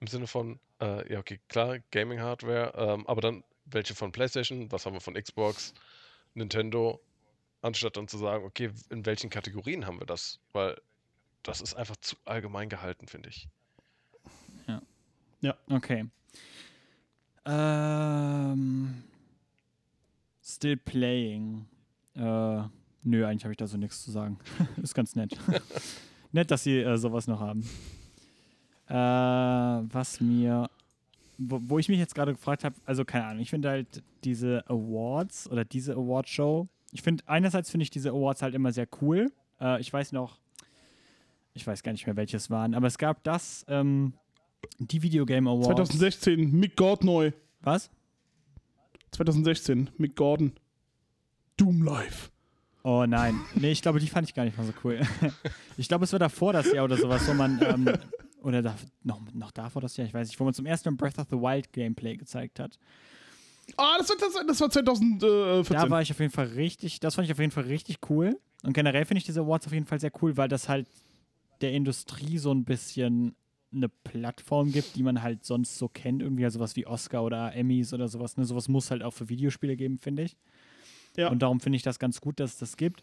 Speaker 3: Im Sinne von, äh, ja, okay, klar, Gaming-Hardware, ähm, aber dann welche von PlayStation, was haben wir von Xbox, Nintendo, anstatt dann zu sagen, okay, in welchen Kategorien haben wir das? Weil das ist einfach zu allgemein gehalten, finde ich.
Speaker 1: Okay. Ähm, still playing. Äh, nö, eigentlich habe ich da so nichts zu sagen. Ist ganz nett. nett, dass sie äh, sowas noch haben. Äh, was mir, wo, wo ich mich jetzt gerade gefragt habe, also keine Ahnung, ich finde halt diese Awards oder diese Awardshow, ich finde, einerseits finde ich diese Awards halt immer sehr cool. Äh, ich weiß noch, ich weiß gar nicht mehr, welches waren, aber es gab das, ähm, die Videogame Awards.
Speaker 2: 2016, Mick Gordon neu.
Speaker 1: Was?
Speaker 2: 2016, Mick Gordon. Doom Life.
Speaker 1: Oh nein. Nee, ich glaube, die fand ich gar nicht mal so cool. ich glaube, es war davor das Jahr oder sowas, wo man, ähm, oder da, noch, noch davor das Jahr, ich weiß nicht, wo man zum ersten Mal Breath of the Wild Gameplay gezeigt hat.
Speaker 2: Ah, das war, das, das war 2014.
Speaker 1: Da war ich auf jeden Fall richtig, das fand ich auf jeden Fall richtig cool. Und generell finde ich diese Awards auf jeden Fall sehr cool, weil das halt der Industrie so ein bisschen eine Plattform gibt, die man halt sonst so kennt, irgendwie also sowas wie Oscar oder Emmys oder sowas. Ne? Sowas muss halt auch für Videospiele geben, finde ich.
Speaker 2: Ja.
Speaker 1: Und darum finde ich das ganz gut, dass es das gibt.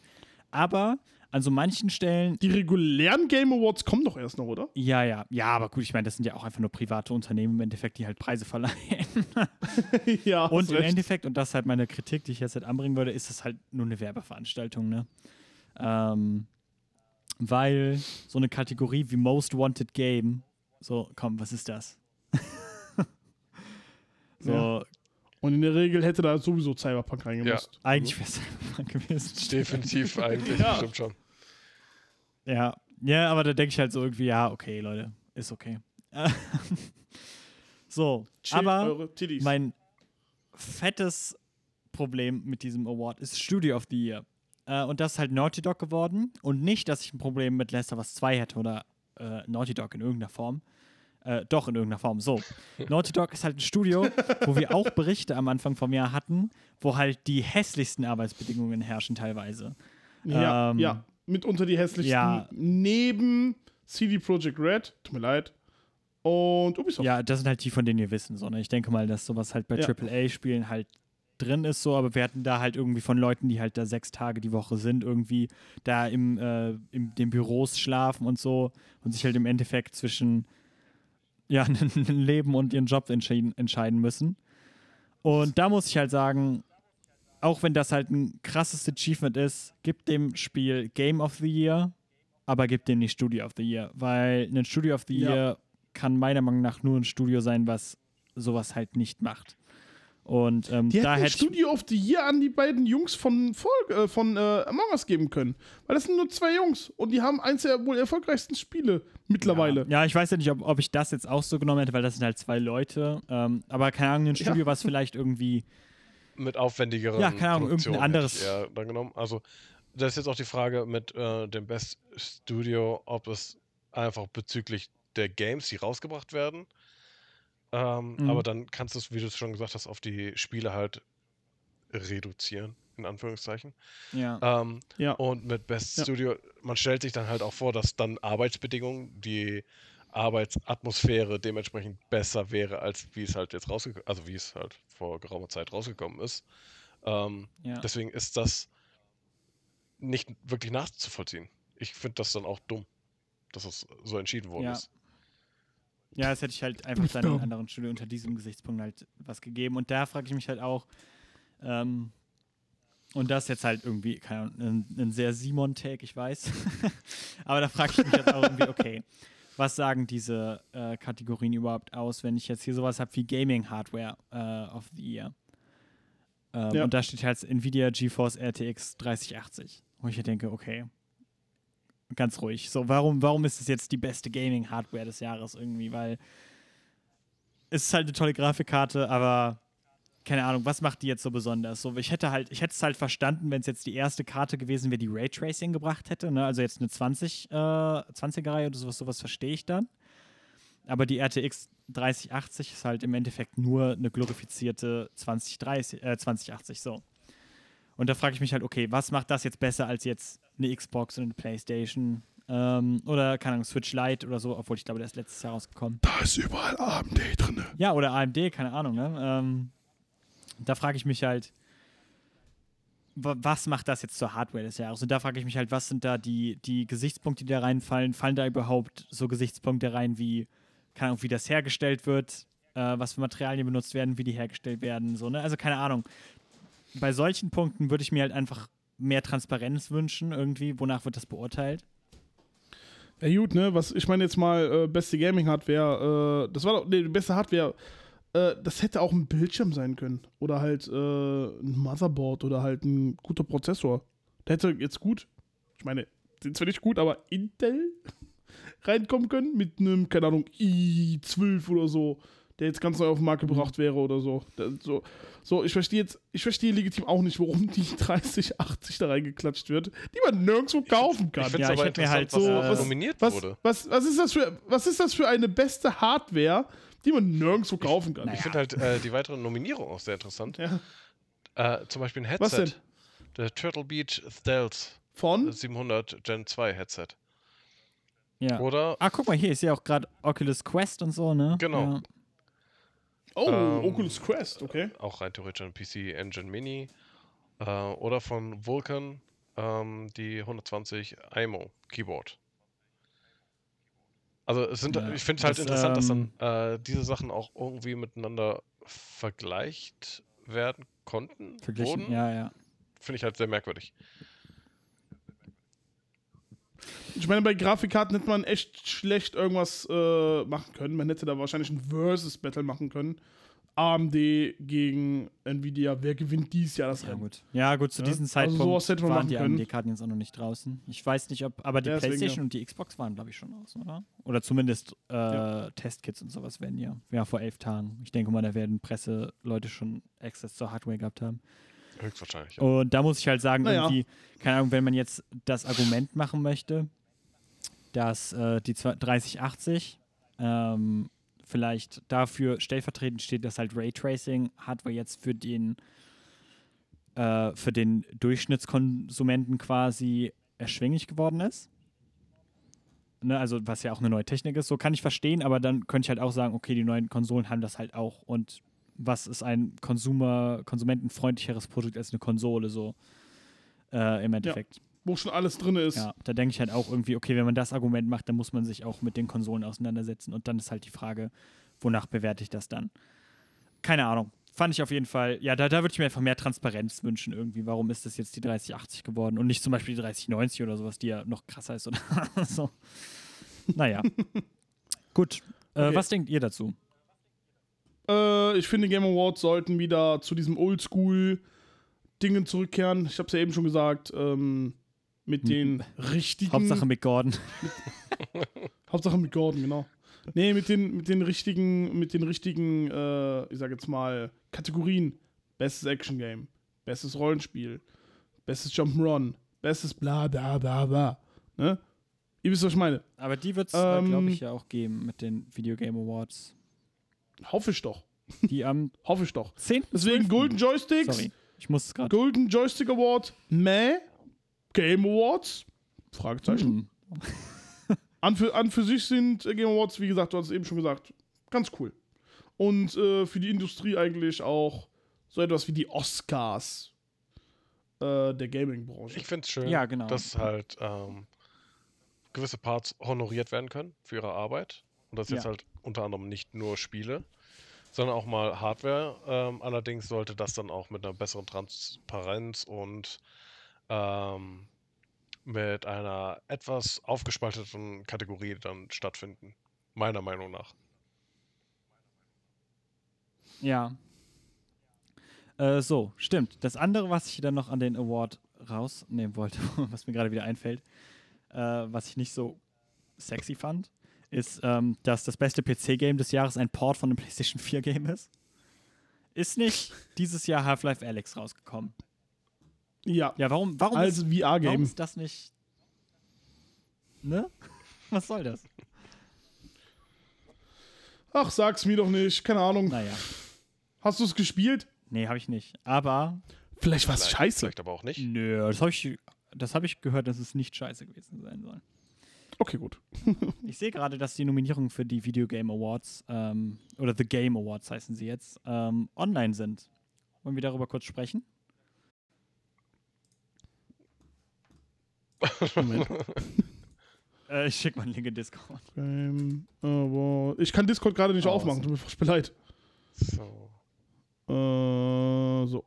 Speaker 1: Aber an so manchen Stellen
Speaker 2: die regulären Game Awards kommen doch erst noch, oder?
Speaker 1: Ja, ja, ja, aber gut, ich meine, das sind ja auch einfach nur private Unternehmen im Endeffekt, die halt Preise verleihen.
Speaker 2: ja.
Speaker 1: und im
Speaker 2: recht.
Speaker 1: Endeffekt, und das ist halt meine Kritik, die ich jetzt halt anbringen würde, ist es halt nur eine Werbeveranstaltung, ne? Ähm, weil so eine Kategorie wie Most Wanted Game, so, komm, was ist das? so,
Speaker 2: Ja. Und in der Regel hätte da sowieso Cyberpunk reingemusst.
Speaker 1: eigentlich wäre es einfach gewesen.
Speaker 3: Definitiv eigentlich,
Speaker 2: Ja.
Speaker 3: stimmt schon.
Speaker 1: Ja, ja, aber da denke ich halt so irgendwie, ja, okay, Leute, ist okay. so,
Speaker 2: Chillt
Speaker 1: aber mein fettes Problem mit diesem Award ist Studio of the Year. Äh, und das ist halt Naughty Dog geworden. Und nicht, dass ich ein Problem mit Last of Us 2 hätte oder äh, Naughty Dog in irgendeiner Form. Äh, doch, in irgendeiner Form. So. Naughty Dog ist halt ein Studio, wo wir auch Berichte am Anfang vom Jahr hatten, wo halt die hässlichsten Arbeitsbedingungen herrschen teilweise.
Speaker 2: ja,
Speaker 1: ähm,
Speaker 2: ja. Mitunter die hässlichsten.
Speaker 1: ja.
Speaker 2: Neben CD Projekt Red, tut mir leid, und Ubisoft.
Speaker 1: Ja, das sind halt die, von denen wir wissen. So, ne? Ich denke mal, dass sowas halt bei
Speaker 2: Ja.
Speaker 1: AAA-Spielen halt drin ist, so, aber wir hatten da halt irgendwie von Leuten, die halt da sechs Tage die Woche sind, irgendwie da im, äh, in den Büros schlafen und so und sich halt im Endeffekt zwischen ja, ein Leben und ihren Job entscheiden, müssen. Und da muss ich halt sagen, auch wenn das halt ein krasses Achievement ist, gibt dem Spiel Game of the Year, aber gibt dem nicht Studio of the Year, weil ein Studio of the
Speaker 2: Ja.
Speaker 1: Year kann meiner Meinung nach nur ein Studio sein, was sowas halt nicht macht. Und ähm,
Speaker 2: Die
Speaker 1: da
Speaker 2: hätten
Speaker 1: hätte ich,
Speaker 2: Studio of the Year an die beiden Jungs von, Volk, äh, von äh, Among Us geben können. Weil das sind nur zwei Jungs und die haben eins der wohl erfolgreichsten Spiele mittlerweile.
Speaker 1: Ja, ich weiß ja nicht, ob, ob ich das jetzt auch so genommen hätte, weil das sind halt zwei Leute. Ähm, aber keine Ahnung, ein
Speaker 2: Ja.
Speaker 1: Studio, was vielleicht irgendwie
Speaker 3: Mit aufwendigeren
Speaker 1: Ja, keine Ahnung, irgendein anderes-
Speaker 3: eher dann genommen. Also das ist jetzt auch die Frage mit äh, dem Best Studio, ob es einfach bezüglich der Games, die rausgebracht werden. Ähm,
Speaker 1: Mhm.
Speaker 3: Aber dann kannst du es, wie du es schon gesagt hast, auf die Spiele halt reduzieren, in Anführungszeichen.
Speaker 1: Ja.
Speaker 3: Ähm,
Speaker 2: Ja.
Speaker 3: und mit Best
Speaker 2: Ja.
Speaker 3: Studio, man stellt sich dann halt auch vor, dass dann Arbeitsbedingungen, die Arbeitsatmosphäre dementsprechend besser wäre, als wie es halt jetzt rausgekommen, also wie es halt vor geraumer Zeit rausgekommen ist. Ähm,
Speaker 1: ja.
Speaker 3: Deswegen ist das nicht wirklich nachzuvollziehen. Ich finde das dann auch dumm, dass es so entschieden worden
Speaker 1: Ja.
Speaker 3: ist.
Speaker 1: Ja, das hätte ich halt einfach dann in anderen Studien unter diesem Gesichtspunkt halt was gegeben. Und da frage ich mich halt auch, ähm, und das ist jetzt halt irgendwie, keine Ahnung, ein, ein sehr Simon-Take, ich weiß. Aber da frage ich mich jetzt auch irgendwie, okay, was sagen diese äh, Kategorien überhaupt aus, wenn ich jetzt hier sowas habe wie Gaming Hardware äh, of the Year? Ähm,
Speaker 2: Ja.
Speaker 1: Und da steht halt Nvidia GeForce RTX 3080. Wo ich hier denke, okay, ganz ruhig. So, warum, warum ist es jetzt die beste Gaming-Hardware des Jahres irgendwie? Weil es ist halt eine tolle Grafikkarte, aber keine Ahnung, was macht die jetzt so besonders? So, ich hätte halt, ich hätte es halt verstanden, wenn es jetzt die erste Karte gewesen wäre, die Raytracing gebracht hätte, ne? Also jetzt eine 20, äh, 20er-Reihe oder sowas, sowas verstehe ich dann. Aber die RTX 3080 ist halt im Endeffekt nur eine glorifizierte 2030, äh, 2080, so. Und da frage ich mich halt, okay, was macht das jetzt besser als jetzt eine Xbox und eine Playstation? Ähm, oder, keine Ahnung, Switch Lite oder so, obwohl ich glaube, der ist letztes Jahr rausgekommen.
Speaker 6: Da ist überall AMD drin.
Speaker 1: Ja, oder AMD, keine Ahnung, ne? Ähm, da frage ich mich halt, wa- was macht das jetzt zur Hardware des Jahres? Und da frage ich mich halt, was sind da die, die Gesichtspunkte, die da reinfallen? Fallen da überhaupt so Gesichtspunkte rein, wie, keine Ahnung, wie das hergestellt wird, äh, was für Materialien benutzt werden, wie die hergestellt werden, so, ne? Also keine Ahnung. Bei solchen Punkten würde ich mir halt einfach mehr Transparenz wünschen, irgendwie, wonach wird das beurteilt?
Speaker 2: Ja gut, ne, was, ich meine jetzt mal, äh, beste Gaming-Hardware, äh, das war doch, nee, die beste Hardware, äh, das hätte auch ein Bildschirm sein können. Oder halt äh, ein Motherboard oder halt ein guter Prozessor. Der hätte jetzt gut, ich meine, sind zwar nicht gut, aber Intel reinkommen können mit einem, keine Ahnung, i12 oder so, der jetzt ganz neu auf den Markt gebracht wäre oder so. So, so, ich verstehe jetzt, ich verstehe legitim auch nicht, warum die 3080 da reingeklatscht wird, die man nirgendwo kaufen kann.
Speaker 3: Ich finde
Speaker 1: Ja, ich
Speaker 3: aber
Speaker 1: hätte mir
Speaker 3: interessant,
Speaker 1: halt
Speaker 3: was
Speaker 1: so,
Speaker 3: äh,
Speaker 1: was-
Speaker 3: nominiert
Speaker 2: Was,
Speaker 3: wurde.
Speaker 2: was, was, ist das für, was ist das für eine beste Hardware, die man nirgendwo kaufen kann?
Speaker 3: Ich finde halt äh, die weitere Nominierung auch sehr interessant.
Speaker 2: Ja.
Speaker 3: Äh, zum Beispiel ein Headset.
Speaker 2: Was denn?
Speaker 3: Der Turtle Beach Stealth
Speaker 2: Von?
Speaker 3: 700 Gen 2 Headset.
Speaker 1: Ja.
Speaker 3: Oder
Speaker 1: Ah, guck mal, hier ist ja auch gerade Oculus Quest und so, ne?
Speaker 3: Genau.
Speaker 1: Ja.
Speaker 2: Oh,
Speaker 3: Ähm,
Speaker 2: Oculus Quest, okay.
Speaker 3: auch rein theoretisch ein PC Engine Mini. Äh, oder von Vulkan ähm, die 120 IMO Keyboard. Also es sind,
Speaker 1: Ja,
Speaker 3: ich finde es halt
Speaker 1: das,
Speaker 3: interessant, dass
Speaker 1: ähm,
Speaker 3: dann äh, diese Sachen auch irgendwie miteinander vergleicht werden konnten.
Speaker 1: Verglichen,
Speaker 3: wurden.
Speaker 1: ja, ja.
Speaker 3: Finde ich halt sehr merkwürdig.
Speaker 2: Ich meine, bei Grafikkarten hätte man echt schlecht irgendwas äh, machen können. Man hätte da wahrscheinlich ein Versus-Battle machen können. AMD gegen Nvidia. Wer gewinnt dies Jahr das
Speaker 1: Ja
Speaker 2: Rennen?
Speaker 1: gut. ja, gut, zu
Speaker 2: Ja,
Speaker 1: diesem
Speaker 2: also
Speaker 1: Zeitpunkt
Speaker 2: sowas hätte man
Speaker 1: waren
Speaker 2: machen
Speaker 1: die. AMD-Karten jetzt auch noch nicht draußen. Ich weiß nicht, ob, aber die
Speaker 2: Ja, deswegen,
Speaker 1: PlayStation
Speaker 2: ja.
Speaker 1: und die Xbox waren, glaube ich, schon aus, oder? Oder zumindest äh. Testkits und sowas werden ja, ja vor elf Tagen. Ich denke mal, da werden Presseleute schon Access zur Hardware gehabt haben.
Speaker 3: Höchstwahrscheinlich. Ja.
Speaker 1: Und da muss ich halt sagen,
Speaker 2: Naja.
Speaker 1: irgendwie, keine Ahnung, wenn man jetzt das Argument machen möchte, dass äh, die 3080 ähm, vielleicht dafür stellvertretend steht, dass halt Raytracing Hardware jetzt für den äh, für den Durchschnittskonsumenten quasi erschwinglich geworden ist. Ne, also was ja auch eine neue Technik ist, so kann ich verstehen, aber dann könnte ich halt auch sagen, okay, die neuen Konsolen haben das halt auch und was ist ein Konsumer, konsumentenfreundlicheres Produkt als eine Konsole so äh, im Endeffekt.
Speaker 2: Wo schon alles drin ist.
Speaker 1: Ja, da denke ich halt auch irgendwie, okay, wenn man das Argument macht, dann muss man sich auch mit den Konsolen auseinandersetzen und dann ist halt die Frage, wonach bewerte ich das dann? Keine Ahnung. Fand ich auf jeden Fall, ja, da, da würde ich mir einfach mehr Transparenz wünschen irgendwie. Warum ist das jetzt die 3080 geworden und nicht zum Beispiel die 3090 oder sowas, die ja noch krasser ist oder so. Naja. Gut. Äh,
Speaker 2: Okay.
Speaker 1: Was denkt ihr dazu?
Speaker 2: Äh, ich finde, Game Awards sollten wieder zu diesem Oldschool-Dingen zurückkehren. Ich habe es ja eben schon gesagt. Ähm, mit den richtigen.
Speaker 1: Hauptsache mit Gordon.
Speaker 2: Hauptsache mit Gordon, genau. Nee, mit den, mit den richtigen, mit den richtigen, äh, ich sag jetzt mal, Kategorien. Bestes Action-Game, bestes Rollenspiel, bestes Jump'n'Run, bestes bla bla bla bla. Ne? Ihr wisst, was ich meine.
Speaker 1: Aber die wird es,
Speaker 2: Ähm,
Speaker 1: glaube ich, ja auch geben mit den Video Game Awards.
Speaker 2: Hoffe ich doch.
Speaker 1: Die am
Speaker 2: Hoffe ich doch.
Speaker 1: 10.
Speaker 2: Deswegen Golden Joysticks,
Speaker 1: Sorry, ich muss es gerade.
Speaker 2: Golden Joystick Award, meh. Game Awards, Fragezeichen.
Speaker 1: Hm.
Speaker 2: An für, an für sich sind äh, Game Awards, wie gesagt, du hast es eben schon gesagt, ganz cool. Und äh, für die Industrie eigentlich auch so etwas wie die Oscars äh, der Gaming-Branche.
Speaker 3: Ich finde es schön,
Speaker 1: Ja, genau.
Speaker 3: dass halt ähm, gewisse Parts honoriert werden können für ihre Arbeit. Und das jetzt
Speaker 1: Ja.
Speaker 3: halt unter anderem nicht nur Spiele, sondern auch mal Hardware. Ähm, allerdings sollte das dann auch mit einer besseren Transparenz und ähm, mit einer etwas aufgespalteten Kategorie dann stattfinden. Meiner Meinung nach.
Speaker 1: Ja. Äh, so, stimmt. Das andere, was ich dann noch an den Award rausnehmen wollte, was mir gerade wieder einfällt, äh, was ich nicht so sexy fand, ist, ähm, dass das beste PC-Game des Jahres ein Port von einem PlayStation 4-Game ist. Ist nicht dieses Jahr Half-Life Alex rausgekommen.
Speaker 2: ja,
Speaker 1: Ja, warum, warum,
Speaker 2: als
Speaker 1: ist, warum ist das nicht. Ne? Was soll das?
Speaker 2: Ach, sag's mir doch nicht. Keine Ahnung.
Speaker 1: Naja.
Speaker 2: Hast du es gespielt?
Speaker 1: Nee, habe ich nicht. Aber
Speaker 2: Vielleicht war's
Speaker 3: Vielleicht-
Speaker 2: scheiße.
Speaker 3: Vielleicht aber auch nicht.
Speaker 1: Nö, das habe ich, das hab ich gehört, dass es nicht scheiße gewesen sein soll.
Speaker 2: Okay, gut.
Speaker 1: Ich sehe gerade, dass die Nominierungen für die Video Game Awards ähm, oder The Game Awards heißen sie jetzt ähm, online sind. Wollen wir darüber kurz sprechen?
Speaker 2: Moment.
Speaker 1: Äh, ich schicke mal einen Link in Discord.
Speaker 2: Game Award. Ich kann Discord gerade nicht
Speaker 1: Oh,
Speaker 2: aufmachen. Tut mir furchtbar leid.
Speaker 3: So.
Speaker 2: Äh, so.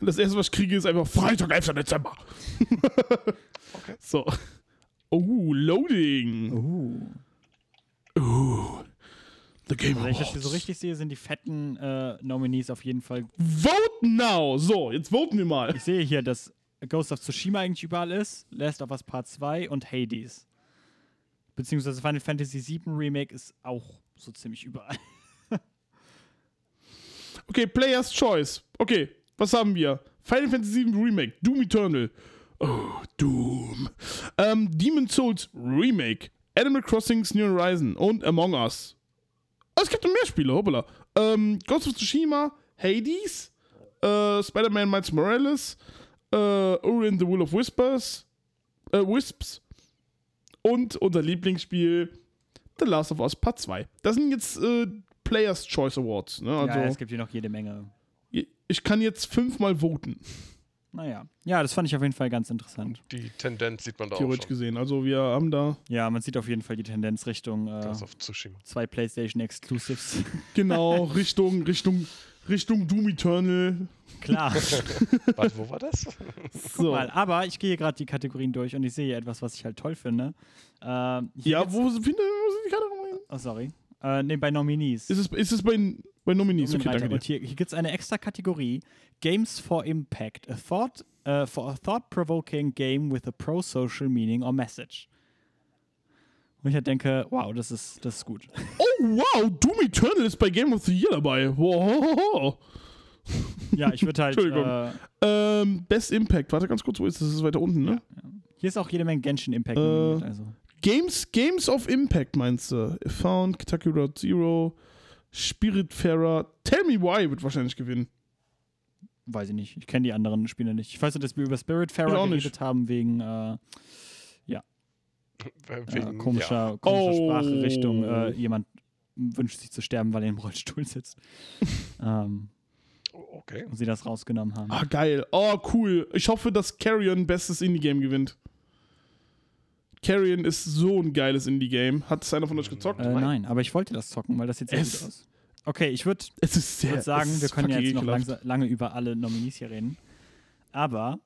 Speaker 2: Das erste, was ich kriege, ist einfach Freitag, 11. Dezember. So. Oh, Loading.
Speaker 1: Uh.
Speaker 2: Oh. The Game
Speaker 1: Also, wenn ich das hier so
Speaker 2: Awards.
Speaker 1: richtig sehe, sind die fetten äh, Nominees auf jeden Fall.
Speaker 2: Vote now. So, jetzt voten wir mal.
Speaker 1: Ich sehe hier, dass Ghost of Tsushima eigentlich überall ist, Last of Us Part 2 und Hades. Beziehungsweise Final Fantasy VII Remake ist auch so ziemlich überall.
Speaker 2: Okay, Player's Choice. Okay, was haben wir? Final Fantasy VII Remake, Doom Eternal. Oh, Doom. Ähm, Demon Souls Remake, Animal Crossing New Horizon und Among Us. Oh, es gibt noch mehr Spiele, hoppala. Ähm, Ghost of Tsushima, Hades, äh, Spider-Man Miles Morales, äh, Ori and the Will of Whispers, äh, Wisps und unser Lieblingsspiel The Last of Us Part 2. Das sind jetzt äh, Player's Choice Awards. Ne? Also,
Speaker 1: ja, es gibt hier noch jede Menge.
Speaker 2: Ich kann jetzt fünfmal voten,
Speaker 1: Naja. Ja, das fand ich auf jeden Fall ganz interessant.
Speaker 3: Die Tendenz sieht man da auch
Speaker 2: theoretisch
Speaker 3: schon.
Speaker 2: gesehen. Also wir haben da
Speaker 1: Ja, man sieht auf jeden Fall die Tendenz Richtung äh, zwei PlayStation Exclusives.
Speaker 2: genau Richtung, Richtung, Richtung Doom Eternal.
Speaker 1: Klar.
Speaker 3: Warte, wo war das?
Speaker 2: So.
Speaker 1: Mal, aber ich gehe gerade die Kategorien durch und ich sehe hier etwas, was ich halt toll finde. Hier
Speaker 2: Ja, wo sind die Kategorien?
Speaker 1: Oh, sorry. Äh, nee, bei Nominees.
Speaker 2: Ist es, ist es bei, bei Nominees? Okay, danke
Speaker 1: Und
Speaker 2: dir.
Speaker 1: hier, hier gibt es eine extra Kategorie: Games for Impact. A thought, äh, for a thought-provoking game with a pro-social meaning or message. Und ich halt denke, wow, das ist, das ist gut.
Speaker 2: Oh, wow, Doom Eternal ist bei Game of the Year dabei. Wow.
Speaker 1: ja, ich würde halt.
Speaker 2: Entschuldigung.
Speaker 1: äh,
Speaker 2: Ähm, Best Impact. Warte ganz kurz, wo ist das? Das ist weiter unten, ne?
Speaker 1: hier ist auch jede Menge Genshin Impact.
Speaker 2: Äh,
Speaker 1: also.
Speaker 2: Games, Games of Impact meinst du? Found, Kentucky Road Zero, Spiritfarer. Tell Me Why wird wahrscheinlich gewinnen.
Speaker 1: Weiß ich nicht. Ich kenne die anderen Spiele nicht. Ich weiß nur, dass wir über Spiritfarer geredet
Speaker 2: nicht.
Speaker 1: haben wegen äh, äh,
Speaker 3: Wegen,
Speaker 1: komischer, komischer
Speaker 2: Oh.
Speaker 1: Sprache Richtung äh, jemand wünscht sich zu sterben, weil er im Rollstuhl sitzt. ähm,
Speaker 3: Ja. Okay.
Speaker 1: und sie das rausgenommen haben.
Speaker 2: Ah, geil. Oh, cool. Ich hoffe, dass Carrion bestes Indie-Game gewinnt. Carrion ist so ein geiles Indie-Game. Hat es einer von euch gezockt?
Speaker 1: Äh, nein, aber ich wollte das zocken, weil das jetzt sehr
Speaker 2: Es-
Speaker 1: gut aus. Okay, ich würde
Speaker 2: Es ist sehr
Speaker 1: würd sagen,
Speaker 2: es
Speaker 1: wir können ja jetzt noch langsa- lange über alle Nominees hier reden. Aber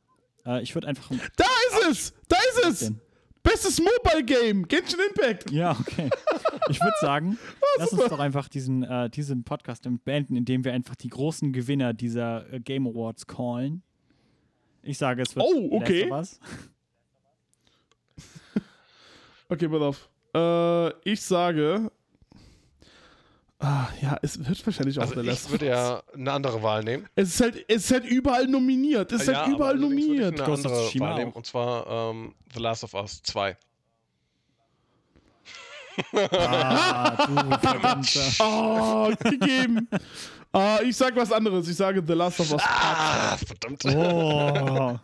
Speaker 1: äh, ich würde einfach.
Speaker 2: Da ist es! Da ist es!
Speaker 1: Denn-
Speaker 2: Bestes Mobile Game! Genshin Impact!
Speaker 1: Ja, okay. Ich würde sagen, lass uns doch einfach diesen, äh, diesen Podcast damit beenden, indem wir einfach die großen Gewinner dieser äh, Game Awards callen. Ich sage, es wird
Speaker 2: Oh, okay.
Speaker 1: Last Us.
Speaker 2: Okay, pass auf. Äh, ich sage. Ah, ja, es wird wahrscheinlich auch
Speaker 3: Also
Speaker 2: The Last
Speaker 3: ich
Speaker 2: of
Speaker 3: würde
Speaker 2: Us.
Speaker 3: ja eine andere Wahl nehmen.
Speaker 2: Es ist halt, es ist halt überall nominiert. Es ist
Speaker 3: ja,
Speaker 2: halt überall
Speaker 3: würde ich
Speaker 2: nominiert.
Speaker 3: eine
Speaker 1: Ghost
Speaker 3: andere Wahl nehmen. Und zwar ähm, The Last of Us 2.
Speaker 1: Ah, du verdammter.
Speaker 2: Oh, gegeben. Ah, ich sag was anderes. Ich sage The Last of Us.
Speaker 3: Ah, verdammt.
Speaker 1: Oh.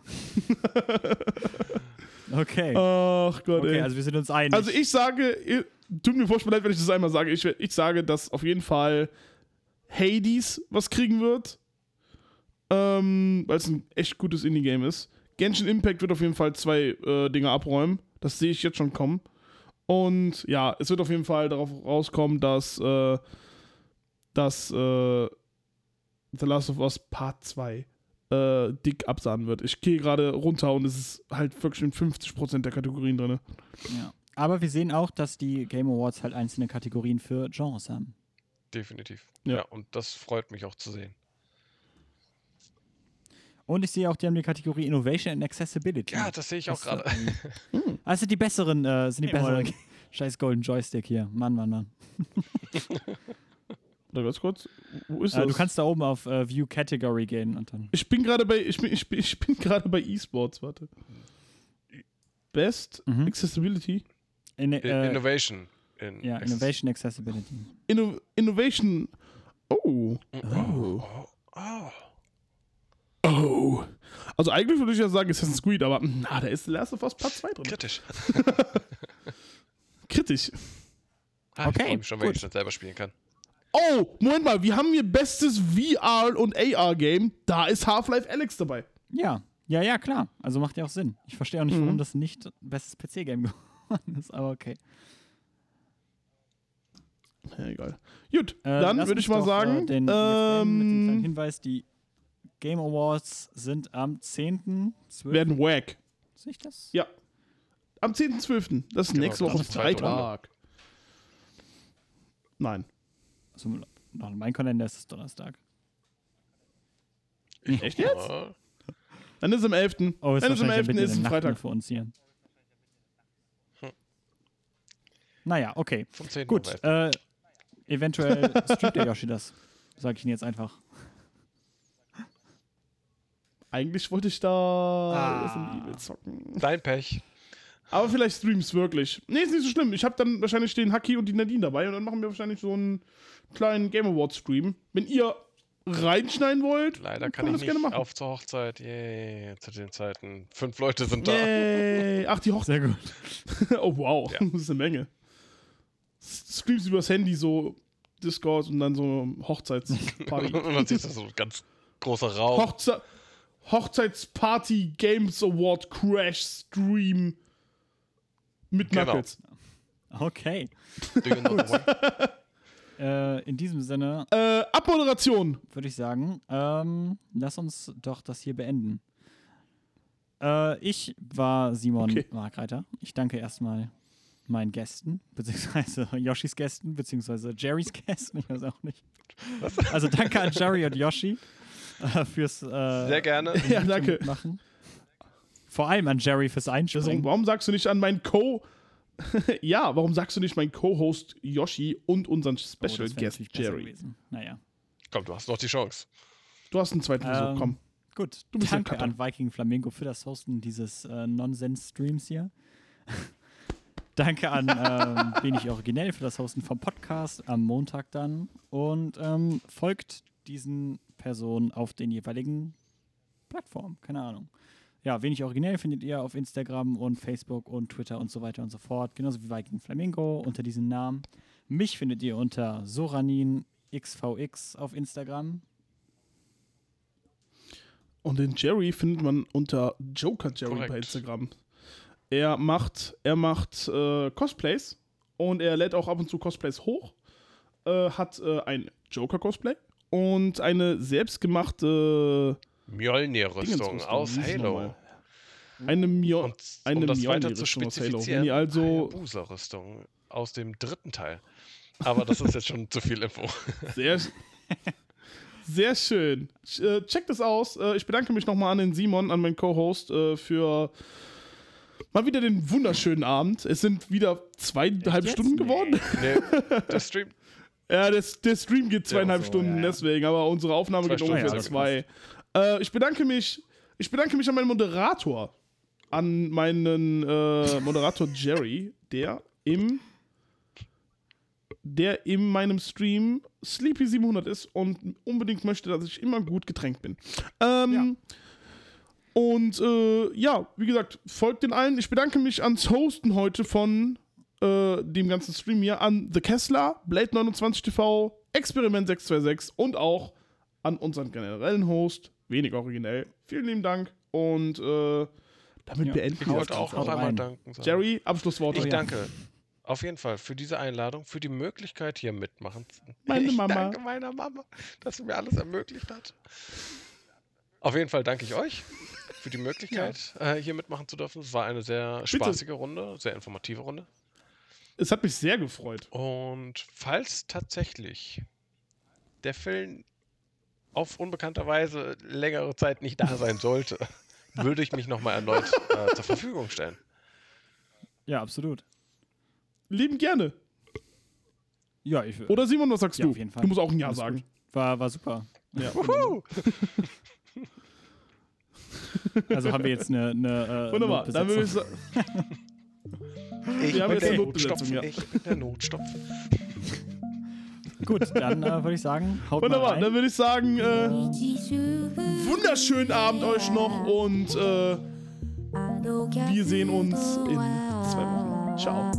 Speaker 1: Okay.
Speaker 2: Ach Gott,
Speaker 1: Okay,
Speaker 2: ey.
Speaker 1: also wir sind uns einig.
Speaker 2: Also ich sage, tut mir furchtbar leid, wenn ich das einmal sage. Ich, ich sage, dass auf jeden Fall Hades was kriegen wird. Ähm, weil es ein echt gutes Indie-Game ist. Genshin Impact wird auf jeden Fall zwei äh, Dinge abräumen. Das sehe ich jetzt schon kommen. Und ja, es wird auf jeden Fall darauf rauskommen, dass, äh, dass äh, The Last of Us Part 2 äh, dick absahnen wird. Ich gehe gerade runter und es ist halt wirklich in 50% der Kategorien drin.
Speaker 1: ja. Aber wir sehen auch, dass die Game Awards halt einzelne Kategorien für Genres haben.
Speaker 3: Definitiv.
Speaker 2: Ja.
Speaker 3: Ja. und das freut mich auch zu sehen.
Speaker 1: Und ich sehe auch, die haben die Kategorie Innovation and Accessibility.
Speaker 3: Ja, das sehe ich auch gerade.
Speaker 1: äh, Also die besseren, äh, sind die besseren. Scheiß Golden Joystick hier. Mann, Mann, Mann.
Speaker 2: Oder ganz kurz, wo ist
Speaker 1: Äh,
Speaker 2: das?
Speaker 1: du kannst da oben auf äh, View Category gehen und dann.
Speaker 2: ich bin gerade bei, ich bin, ich bin, ich bin gerade bei E-Sports, warte. Best
Speaker 1: Mhm.
Speaker 2: Accessibility,
Speaker 1: In, äh,
Speaker 3: Innovation. In
Speaker 1: ja,
Speaker 3: Access-
Speaker 1: Innovation Accessibility.
Speaker 2: Inno Innovation. Oh.
Speaker 3: Oh. Oh.
Speaker 2: Oh. Also eigentlich würde ich ja sagen Assassin's Creed, aber na, da ist The Last of Us Part 2 drin.
Speaker 3: Kritisch.
Speaker 2: Kritisch.
Speaker 3: Ah,
Speaker 1: Okay,
Speaker 3: Ich freue mich schon, wenn
Speaker 1: gut.
Speaker 3: ich das selber spielen kann.
Speaker 2: Oh, Moment mal, wir haben hier bestes VR und AR Game. Da ist Half-Life Alex dabei.
Speaker 1: Ja, ja, ja, klar. Also macht ja auch Sinn. Ich verstehe auch nicht,
Speaker 2: Mhm.
Speaker 1: warum das nicht bestes PC-Game geworden ist, aber okay.
Speaker 2: Ja, egal. Gut,
Speaker 1: Äh,
Speaker 2: dann würde ich mal
Speaker 1: doch,
Speaker 2: sagen,
Speaker 1: Äh, den, beenden mit dem kleinen
Speaker 2: ähm,
Speaker 1: Hinweis: Die Game Awards sind am 10.12.
Speaker 2: werden wack.
Speaker 1: Sehe ich das?
Speaker 2: Ja. Am 10.12. Das ist
Speaker 3: Genau,
Speaker 2: nächste Woche Freitag. Nein.
Speaker 1: Also, nach meinem Kalender ist es Donnerstag.
Speaker 2: Echt jetzt?
Speaker 3: Ja.
Speaker 2: Dann ist es am 11.
Speaker 1: Oh, ist
Speaker 2: Dann ist am
Speaker 1: wahrscheinlich
Speaker 2: 11.
Speaker 1: mitten in
Speaker 2: ist es
Speaker 1: der Nacht
Speaker 2: Freitag.
Speaker 1: für uns hier.
Speaker 3: Hm.
Speaker 1: Naja, okay.
Speaker 3: Vom 10.
Speaker 1: Gut, äh, eventuell streamt der Yoshi das. Sag ich Ihnen jetzt einfach.
Speaker 2: Eigentlich wollte ich da
Speaker 1: Ah.
Speaker 3: Dein Pech.
Speaker 2: Aber vielleicht streams wirklich. Nee, ist nicht so schlimm. Ich habe dann wahrscheinlich den Haki und die Nadine dabei und dann machen wir wahrscheinlich so einen kleinen Game Awards Stream. Wenn ihr reinschneiden wollt,
Speaker 3: Leider
Speaker 2: können
Speaker 3: kann
Speaker 2: wir
Speaker 3: ich
Speaker 2: das gerne
Speaker 3: nicht
Speaker 2: machen.
Speaker 3: auf zur Hochzeit. Yay, zu den Zeiten. Fünf Leute sind da.
Speaker 2: Yay. Ach, die Hochzeit.
Speaker 1: Sehr gut.
Speaker 2: Oh, wow.
Speaker 3: Ja.
Speaker 2: Das ist eine Menge. Streams übers Handy, so Discord und dann so Hochzeitsparty.
Speaker 3: Und dann siehst du so ein ganz großer Raum.
Speaker 2: Hochze Hochzeitsparty Games Award Crash Stream mit
Speaker 3: Genau.
Speaker 2: Knuckles.
Speaker 1: Okay. Äh, in diesem Sinne
Speaker 2: Äh, Abmoderation.
Speaker 1: würde ich sagen, ähm, lass uns doch das hier beenden. Äh, ich war Simon
Speaker 2: Okay.
Speaker 1: Markreiter. Ich danke erstmal meinen Gästen, beziehungsweise Yoshis Gästen, beziehungsweise Jerrys Gästen, ich weiß auch nicht. Also danke an Jerry und Yoshi äh, fürs äh,
Speaker 3: Sehr gerne.
Speaker 2: Ja, danke.
Speaker 1: Machen. Vor allem an Jerry fürs Einspringen.
Speaker 2: warum sagst du nicht an meinen Co. ja, warum sagst du nicht meinen Co-Host Yoshi und unseren
Speaker 1: Oh,
Speaker 2: Special
Speaker 1: wär
Speaker 2: Guest Jerry?
Speaker 1: gewesen. Naja.
Speaker 3: Komm, du hast noch die Chance.
Speaker 2: Du hast einen zweiten Versuch,
Speaker 1: Ähm,
Speaker 2: komm.
Speaker 1: Gut,
Speaker 2: Du bist
Speaker 1: danke an Viking Flamingo für das Hosten dieses äh, Nonsens-Streams hier. danke an ähm, Wenig Originell für das Hosten vom Podcast am Montag dann. Und ähm, folgt diesen Personen auf den jeweiligen Plattformen. Keine Ahnung. Ja, Wenig Originell findet ihr auf Instagram und Facebook und Twitter und so weiter und so fort. Genauso wie Viking Flamingo unter diesem Namen. Mich findet ihr unter SoraninXVX auf Instagram.
Speaker 2: Und den Jerry findet man unter Joker Jerry
Speaker 3: Korrekt.
Speaker 2: bei Instagram. Er macht, er macht äh, Cosplays und er lädt auch ab und zu Cosplays hoch. Äh, hat äh, ein Joker-Cosplay und eine selbstgemachte
Speaker 3: Mjolnir-Rüstung
Speaker 2: Dingensrüstung,
Speaker 3: aus Halo.
Speaker 2: nochmal? eine
Speaker 3: Und
Speaker 2: eine
Speaker 3: um das weiter zu
Speaker 2: Mjolnir-Rüstung aus Halo. Wenn
Speaker 3: spezifizieren,
Speaker 2: ihr also
Speaker 3: Hayabusa-Rüstung aus dem dritten Teil. Aber das ist jetzt schon zu viel Info.
Speaker 2: Sehr, sehr schön. Sch- Äh, checkt es aus. Äh, ich bedanke mich nochmal an den Simon, an meinen Co-Host, äh, für mal wieder den wunderschönen Abend. Es sind wieder zweieinhalb
Speaker 1: jetzt?
Speaker 2: Stunden geworden.
Speaker 3: Nee, der Stream,
Speaker 2: Ja, das, der Stream geht zweieinhalb
Speaker 1: so,
Speaker 2: Stunden,
Speaker 1: ja, ja.
Speaker 2: deswegen, aber unsere Aufnahme
Speaker 3: Zwei
Speaker 2: geht
Speaker 3: Stunden,
Speaker 2: ungefähr
Speaker 1: ja,
Speaker 2: zwei. Äh, ich bedanke mich, ich bedanke mich an meinen Moderator, an meinen äh, Moderator Jerry, der im der in meinem Stream Sleepy700 ist und unbedingt möchte, dass ich immer gut getränkt bin. Ähm, Und äh, ja, wie gesagt, folgt den allen. Ich bedanke mich ans Hosten heute von äh, dem ganzen Stream hier an The Kessler, Blade29 TV, Experiment 626 und auch an unseren generellen Host, wenig originell. Vielen lieben Dank und äh, damit
Speaker 1: Ja.
Speaker 2: beenden
Speaker 3: Ich
Speaker 2: wir
Speaker 3: wollte
Speaker 2: das
Speaker 3: auch
Speaker 2: Ganze.
Speaker 3: noch einmal danken. sagen.
Speaker 2: Jerry, Abschlussworte.
Speaker 3: Ich
Speaker 1: ja.
Speaker 3: danke auf jeden Fall für diese Einladung, für die Möglichkeit, hier mitmachen zu
Speaker 2: Meine
Speaker 3: ich
Speaker 2: Mama.
Speaker 3: danke meiner Mama, dass sie mir alles ermöglicht hat. Auf jeden Fall danke ich euch für die Möglichkeit, äh, hier mitmachen zu dürfen. Es war eine sehr spaßige Runde, sehr informative Runde.
Speaker 2: Es hat mich sehr gefreut.
Speaker 3: Und falls tatsächlich der Film auf unbekannte Weise längere Zeit nicht da sein sollte, würde ich mich nochmal erneut äh, zur Verfügung stellen.
Speaker 1: Ja, absolut.
Speaker 2: Lieben gerne.
Speaker 1: Ja, ich,
Speaker 2: Oder Simon, was sagst
Speaker 1: Ja,
Speaker 2: du?
Speaker 1: auf jeden Fall.
Speaker 2: Du musst auch ein Ja
Speaker 1: Alles
Speaker 2: sagen.
Speaker 1: gut. war, war super.
Speaker 2: Ja.
Speaker 1: Also haben wir jetzt eine. eine äh,
Speaker 2: Wunderbar. Dann würde ich sagen,
Speaker 3: Ich bin
Speaker 2: jetzt
Speaker 3: der
Speaker 2: ja.
Speaker 3: Ich bin der Notstopfen.
Speaker 1: Gut, dann äh, würde ich sagen, haut mal
Speaker 2: wunderbar.
Speaker 1: rein.
Speaker 2: Dann würde ich sagen, äh, wunderschönen Abend euch noch und äh, wir sehen uns in zwei Wochen. Ciao.